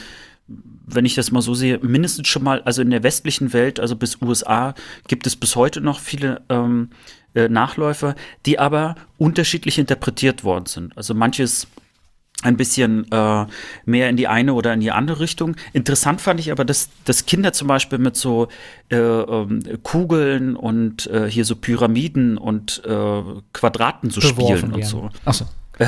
wenn ich das mal so sehe, mindestens schon mal, also in der westlichen Welt, also bis USA, gibt es bis heute noch viele ähm, äh, Nachläufe, die aber unterschiedlich interpretiert worden sind. Also manches ein bisschen äh, mehr in die eine oder in die andere Richtung. Interessant fand ich aber, dass, dass Kinder zum Beispiel mit so äh, ähm, Kugeln und äh, hier so Pyramiden und äh, Quadraten so Beworfen spielen und werden. so. Ach so.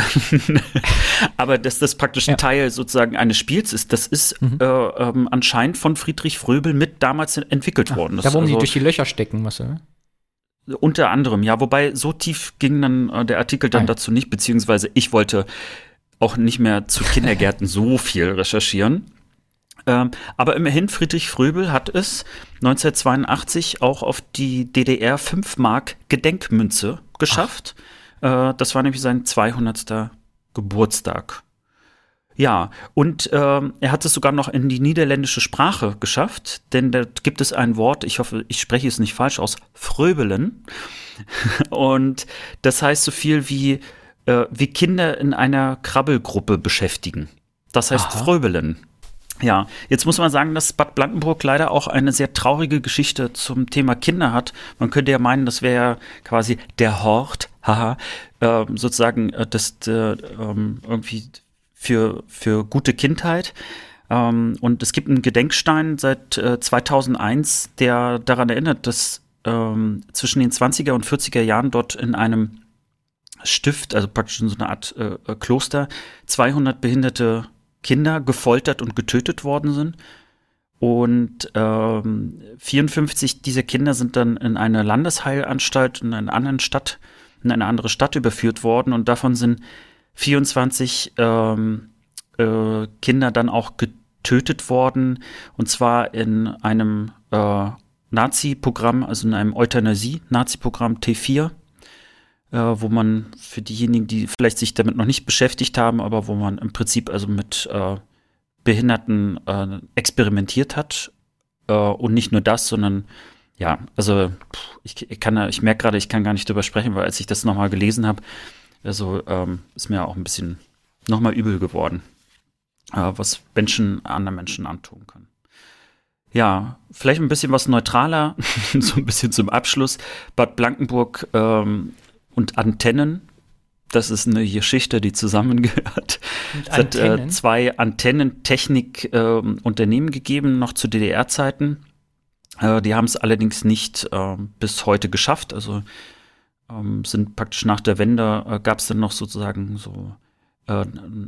aber dass das praktisch ein Ja. Teil sozusagen eines Spiels ist, das ist Mhm. äh, ähm, anscheinend von Friedrich Fröbel mit damals entwickelt worden. Das Da, wo die also- durch die Löcher stecken, was du? unter anderem, ja, wobei so tief ging dann äh, der Artikel dann Nein. dazu nicht, beziehungsweise ich wollte auch nicht mehr zu Kindergärten so viel recherchieren. Ähm, aber immerhin, Friedrich Fröbel hat es 1982 auch auf die DDR 5 Mark Gedenkmünze geschafft. Äh, das war nämlich sein 200. Geburtstag. Ja, und ähm, er hat es sogar noch in die niederländische Sprache geschafft, denn da gibt es ein Wort, ich hoffe, ich spreche es nicht falsch aus, Fröbelen. Und das heißt so viel wie, äh, wie Kinder in einer Krabbelgruppe beschäftigen. Das heißt Aha. Fröbelen. Ja, jetzt muss man sagen, dass Bad Blankenburg leider auch eine sehr traurige Geschichte zum Thema Kinder hat. Man könnte ja meinen, das wäre ja quasi der Hort, haha, äh, sozusagen äh, das äh, ähm, irgendwie für, für gute Kindheit. Ähm, und es gibt einen Gedenkstein seit äh, 2001, der daran erinnert, dass ähm, zwischen den 20er und 40er Jahren dort in einem Stift, also praktisch in so einer Art äh, äh, Kloster, 200 behinderte Kinder gefoltert und getötet worden sind. Und ähm, 54 dieser Kinder sind dann in eine Landesheilanstalt in einer anderen Stadt, in eine andere Stadt überführt worden. Und davon sind 24 ähm, äh, Kinder dann auch getötet worden. Und zwar in einem äh, Nazi-Programm, also in einem Euthanasie-Nazi-Programm T4 äh, wo man für diejenigen, die vielleicht sich damit noch nicht beschäftigt haben, aber wo man im Prinzip also mit äh, Behinderten äh, experimentiert hat. Äh, und nicht nur das, sondern ja, also ich, ich kann ich merke gerade, ich kann gar nicht drüber sprechen, weil als ich das nochmal gelesen habe, also ähm, ist mir auch ein bisschen nochmal übel geworden, äh, was Menschen anderen Menschen antun können. Ja, vielleicht ein bisschen was neutraler, so ein bisschen zum Abschluss. Bad Blankenburg ähm, und Antennen. Das ist eine Geschichte, die zusammengehört. Es hat äh, zwei Antennentechnik-Unternehmen gegeben, noch zu DDR-Zeiten. Äh, die haben es allerdings nicht äh, bis heute geschafft. Also ähm, sind praktisch nach der Wende äh, gab es dann noch sozusagen so äh,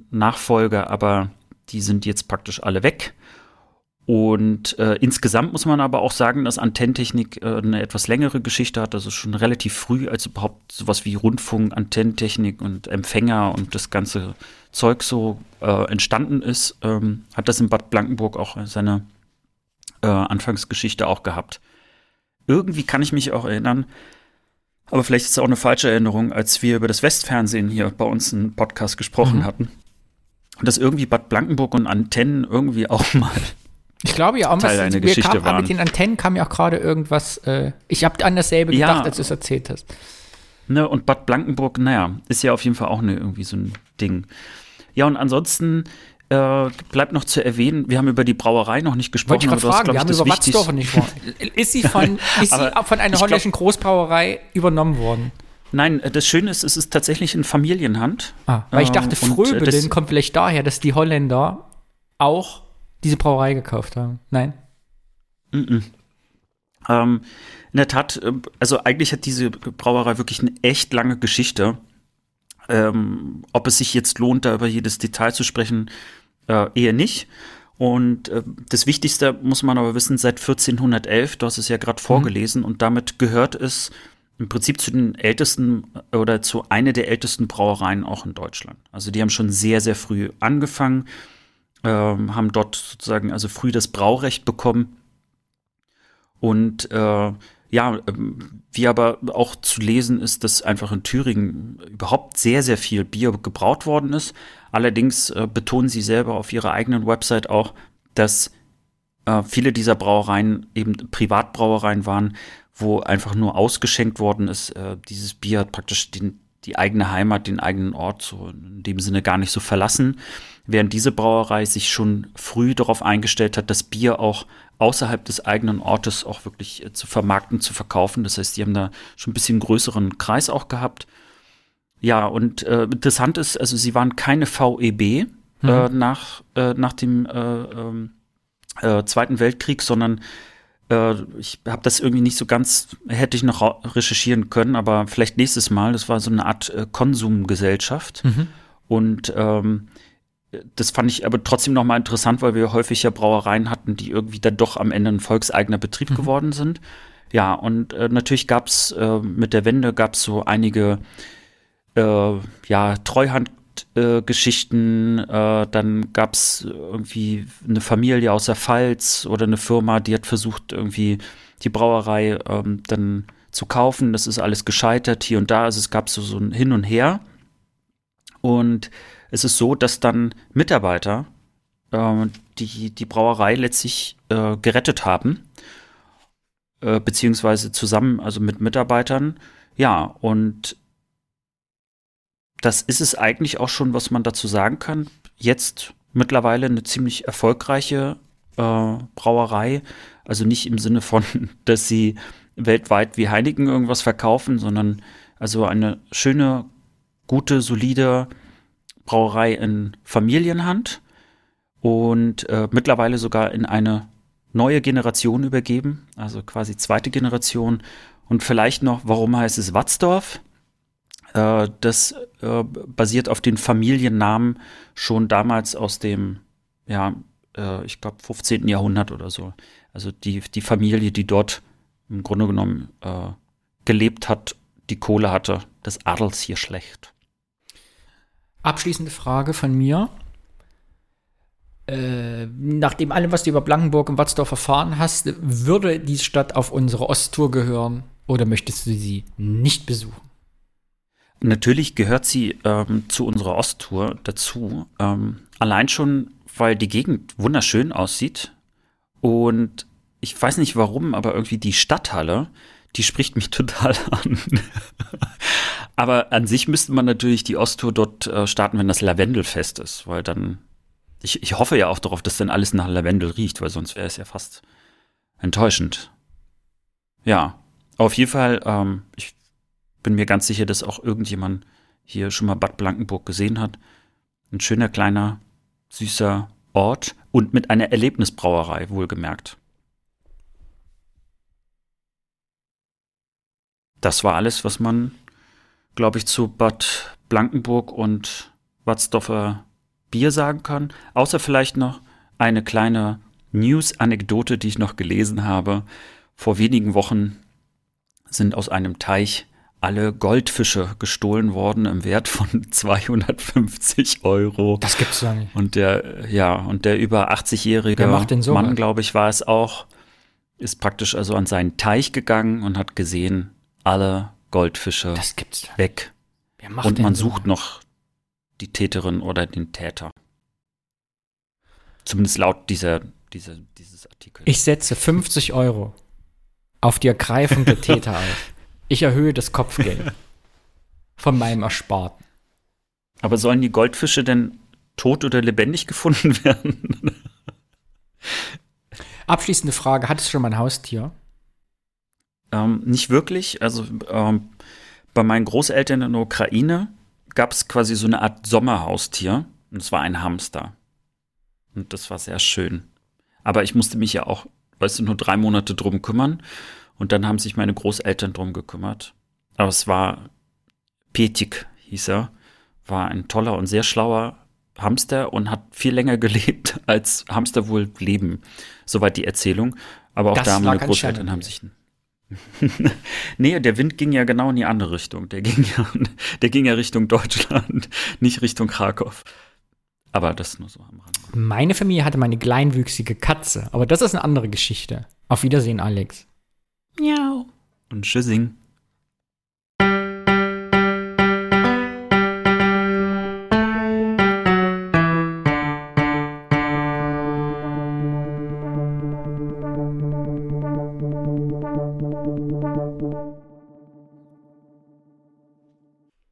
Nachfolger, aber die sind jetzt praktisch alle weg. Und äh, insgesamt muss man aber auch sagen, dass Antennentechnik äh, eine etwas längere Geschichte hat, also schon relativ früh, als überhaupt sowas wie Rundfunk, Antennentechnik und Empfänger und das ganze Zeug so äh, entstanden ist, ähm, hat das in Bad Blankenburg auch seine äh, Anfangsgeschichte auch gehabt. Irgendwie kann ich mich auch erinnern, aber vielleicht ist es auch eine falsche Erinnerung, als wir über das Westfernsehen hier bei uns einen Podcast gesprochen Mhm. hatten. Und dass irgendwie Bad Blankenburg und Antennen irgendwie auch mal Ich glaube ja, Teil was, wir Geschichte kam, waren. mit den Antennen kam ja auch gerade irgendwas. Äh, ich habe an dasselbe Ja. gedacht, als du es erzählt hast. Ne, und Bad Blankenburg, naja, ist ja auf jeden Fall auch ne, irgendwie so ein Ding. Ja, und ansonsten äh, bleibt noch zu erwähnen, wir haben über die Brauerei noch nicht gesprochen. Wollte ich gerade hast, fragen, glaub wir haben über Watzdorfer nicht gesprochen. Ist sie von, ist sie von einer ich glaub- holländischen Großbrauerei übernommen worden? Nein, äh, das Schöne ist, es ist tatsächlich in Familienhand. Ah, weil ich Ähm, dachte, und, äh, Fröbelin kommt vielleicht daher, dass die Holländer auch diese Brauerei gekauft haben. Nein? Mhm. Ähm, in der Tat, äh, also eigentlich hat diese Brauerei wirklich eine echt lange Geschichte. Ähm, ob es sich jetzt lohnt, da über jedes Detail zu sprechen, äh, eher nicht. Und äh, das Wichtigste muss man aber wissen, seit 1411, du hast es ja gerade vorgelesen, und damit gehört es im Prinzip zu den ältesten äh, oder zu einer der ältesten Brauereien auch in Deutschland. Also die haben schon sehr, sehr früh angefangen, ähm, haben dort sozusagen also früh das Braurecht bekommen. Und äh, ja, ähm, wie aber auch zu lesen ist, dass einfach in Thüringen überhaupt sehr, sehr viel Bier gebraut worden ist. Allerdings äh, betonen sie selber auf ihrer eigenen Website auch, dass äh, viele dieser Brauereien eben Privatbrauereien waren, wo einfach nur ausgeschenkt worden ist. Äh, dieses Bier hat praktisch den, die eigene Heimat, den eigenen Ort so in dem Sinne gar nicht so verlassen. Während diese Brauerei sich schon früh darauf eingestellt hat, das Bier auch außerhalb des eigenen Ortes auch wirklich äh, zu vermarkten, zu verkaufen. Das heißt, die haben da schon ein bisschen größeren Kreis auch gehabt. Ja, und äh, interessant ist, also sie waren keine VEB äh, mhm. äh, nach, äh, nach dem äh, ähm, äh, Zweiten Weltkrieg, sondern ich habe das irgendwie nicht so ganz, hätte ich noch recherchieren können, aber vielleicht nächstes Mal. Das war so eine Art Konsumgesellschaft. Mhm. Und ähm, das fand ich aber trotzdem nochmal interessant, weil wir häufig ja Brauereien hatten, die irgendwie dann doch am Ende ein volkseigener Betrieb mhm. geworden sind. Ja, und äh, natürlich gab es äh, mit der Wende gab es so einige äh, ja, Treuhandgeschichten. Äh, dann gab es irgendwie eine Familie aus der Pfalz oder eine Firma, die hat versucht, irgendwie die Brauerei ähm, dann zu kaufen. Das ist alles gescheitert hier und da. Also es gab so, so ein Hin und Her. Und es ist so, dass dann Mitarbeiter äh, die, die Brauerei letztlich äh, gerettet haben, äh, beziehungsweise zusammen, also mit Mitarbeitern. Ja, und das ist es eigentlich auch schon, was man dazu sagen kann. Jetzt mittlerweile eine ziemlich erfolgreiche äh, Brauerei. Also nicht im Sinne von, dass sie weltweit wie Heineken irgendwas verkaufen, sondern also eine schöne, gute, solide Brauerei in Familienhand und äh, mittlerweile sogar in eine neue Generation übergeben, also quasi zweite Generation. Und vielleicht noch, warum heißt es Watzdorf? Äh, das äh, basiert auf den Familiennamen schon damals aus dem, ja, äh, ich glaube, 15. Jahrhundert oder so. Also die, die Familie, die dort im Grunde genommen äh, gelebt hat, die Kohle hatte, des Adels hier schlecht. Abschließende Frage von mir. Äh, nach dem allem, was du über Blankenburg und Watzdorf erfahren hast, würde die Stadt auf unsere Osttour gehören oder möchtest du sie nicht besuchen? Natürlich gehört sie ähm, zu unserer Osttour dazu. Ähm, allein schon, weil die Gegend wunderschön aussieht. Und ich weiß nicht warum, aber irgendwie die Stadthalle, die spricht mich total an. Aber an sich müsste man natürlich die Osttour dort äh, starten, wenn das Lavendelfest ist, weil dann, ich, ich hoffe ja auch darauf, dass dann alles nach Lavendel riecht, weil sonst wäre es ja fast enttäuschend. Ja, auf jeden Fall, ähm, ich bin mir ganz sicher, dass auch irgendjemand hier schon mal Bad Blankenburg gesehen hat. Ein schöner, kleiner, süßer Ort und mit einer Erlebnisbrauerei, wohlgemerkt. Das war alles, was man glaube ich, zu Bad Blankenburg und Watzdorfer Bier sagen kann. Außer vielleicht noch eine kleine News-Anekdote, die ich noch gelesen habe. Vor wenigen Wochen sind aus einem Teich alle Goldfische gestohlen worden im Wert von 250 Euro. Das gibt's ja nicht. Und der, ja, und der über 80-jährige Mann, glaube ich, war es auch, ist praktisch also an seinen Teich gegangen und hat gesehen, alle Goldfische das gibt's weg. Und man sucht so? noch die Täterin oder den Täter. Zumindest laut dieser, dieser, dieses Artikel. Ich setze 50 Euro auf die Ergreifung der Täter auf. Ich erhöhe das Kopfgeld von meinem Ersparten. Aber sollen die Goldfische denn tot oder lebendig gefunden werden? Abschließende Frage: Hattest du schon mal ein Haustier? Ähm, nicht wirklich. Also ähm, bei meinen Großeltern in der Ukraine gab es quasi so eine Art Sommerhaustier. Und es war ein Hamster. Und das war sehr schön. Aber ich musste mich ja auch, weißt du, nur drei Monate drum kümmern. Und dann haben sich meine Großeltern drum gekümmert. Aber es war Petik, hieß er. War ein toller und sehr schlauer Hamster und hat viel länger gelebt, als Hamster wohl leben. Soweit die Erzählung. Aber auch das da meine Großeltern haben sich nee, der Wind ging ja genau in die andere Richtung. Der ging ja, der ging ja Richtung Deutschland, nicht Richtung Krakow. Aber das nur so am Rand. Meine Familie hatte meine kleinwüchsige Katze, aber das ist eine andere Geschichte. Auf Wiedersehen, Alex. Miau. Und Tschüssing.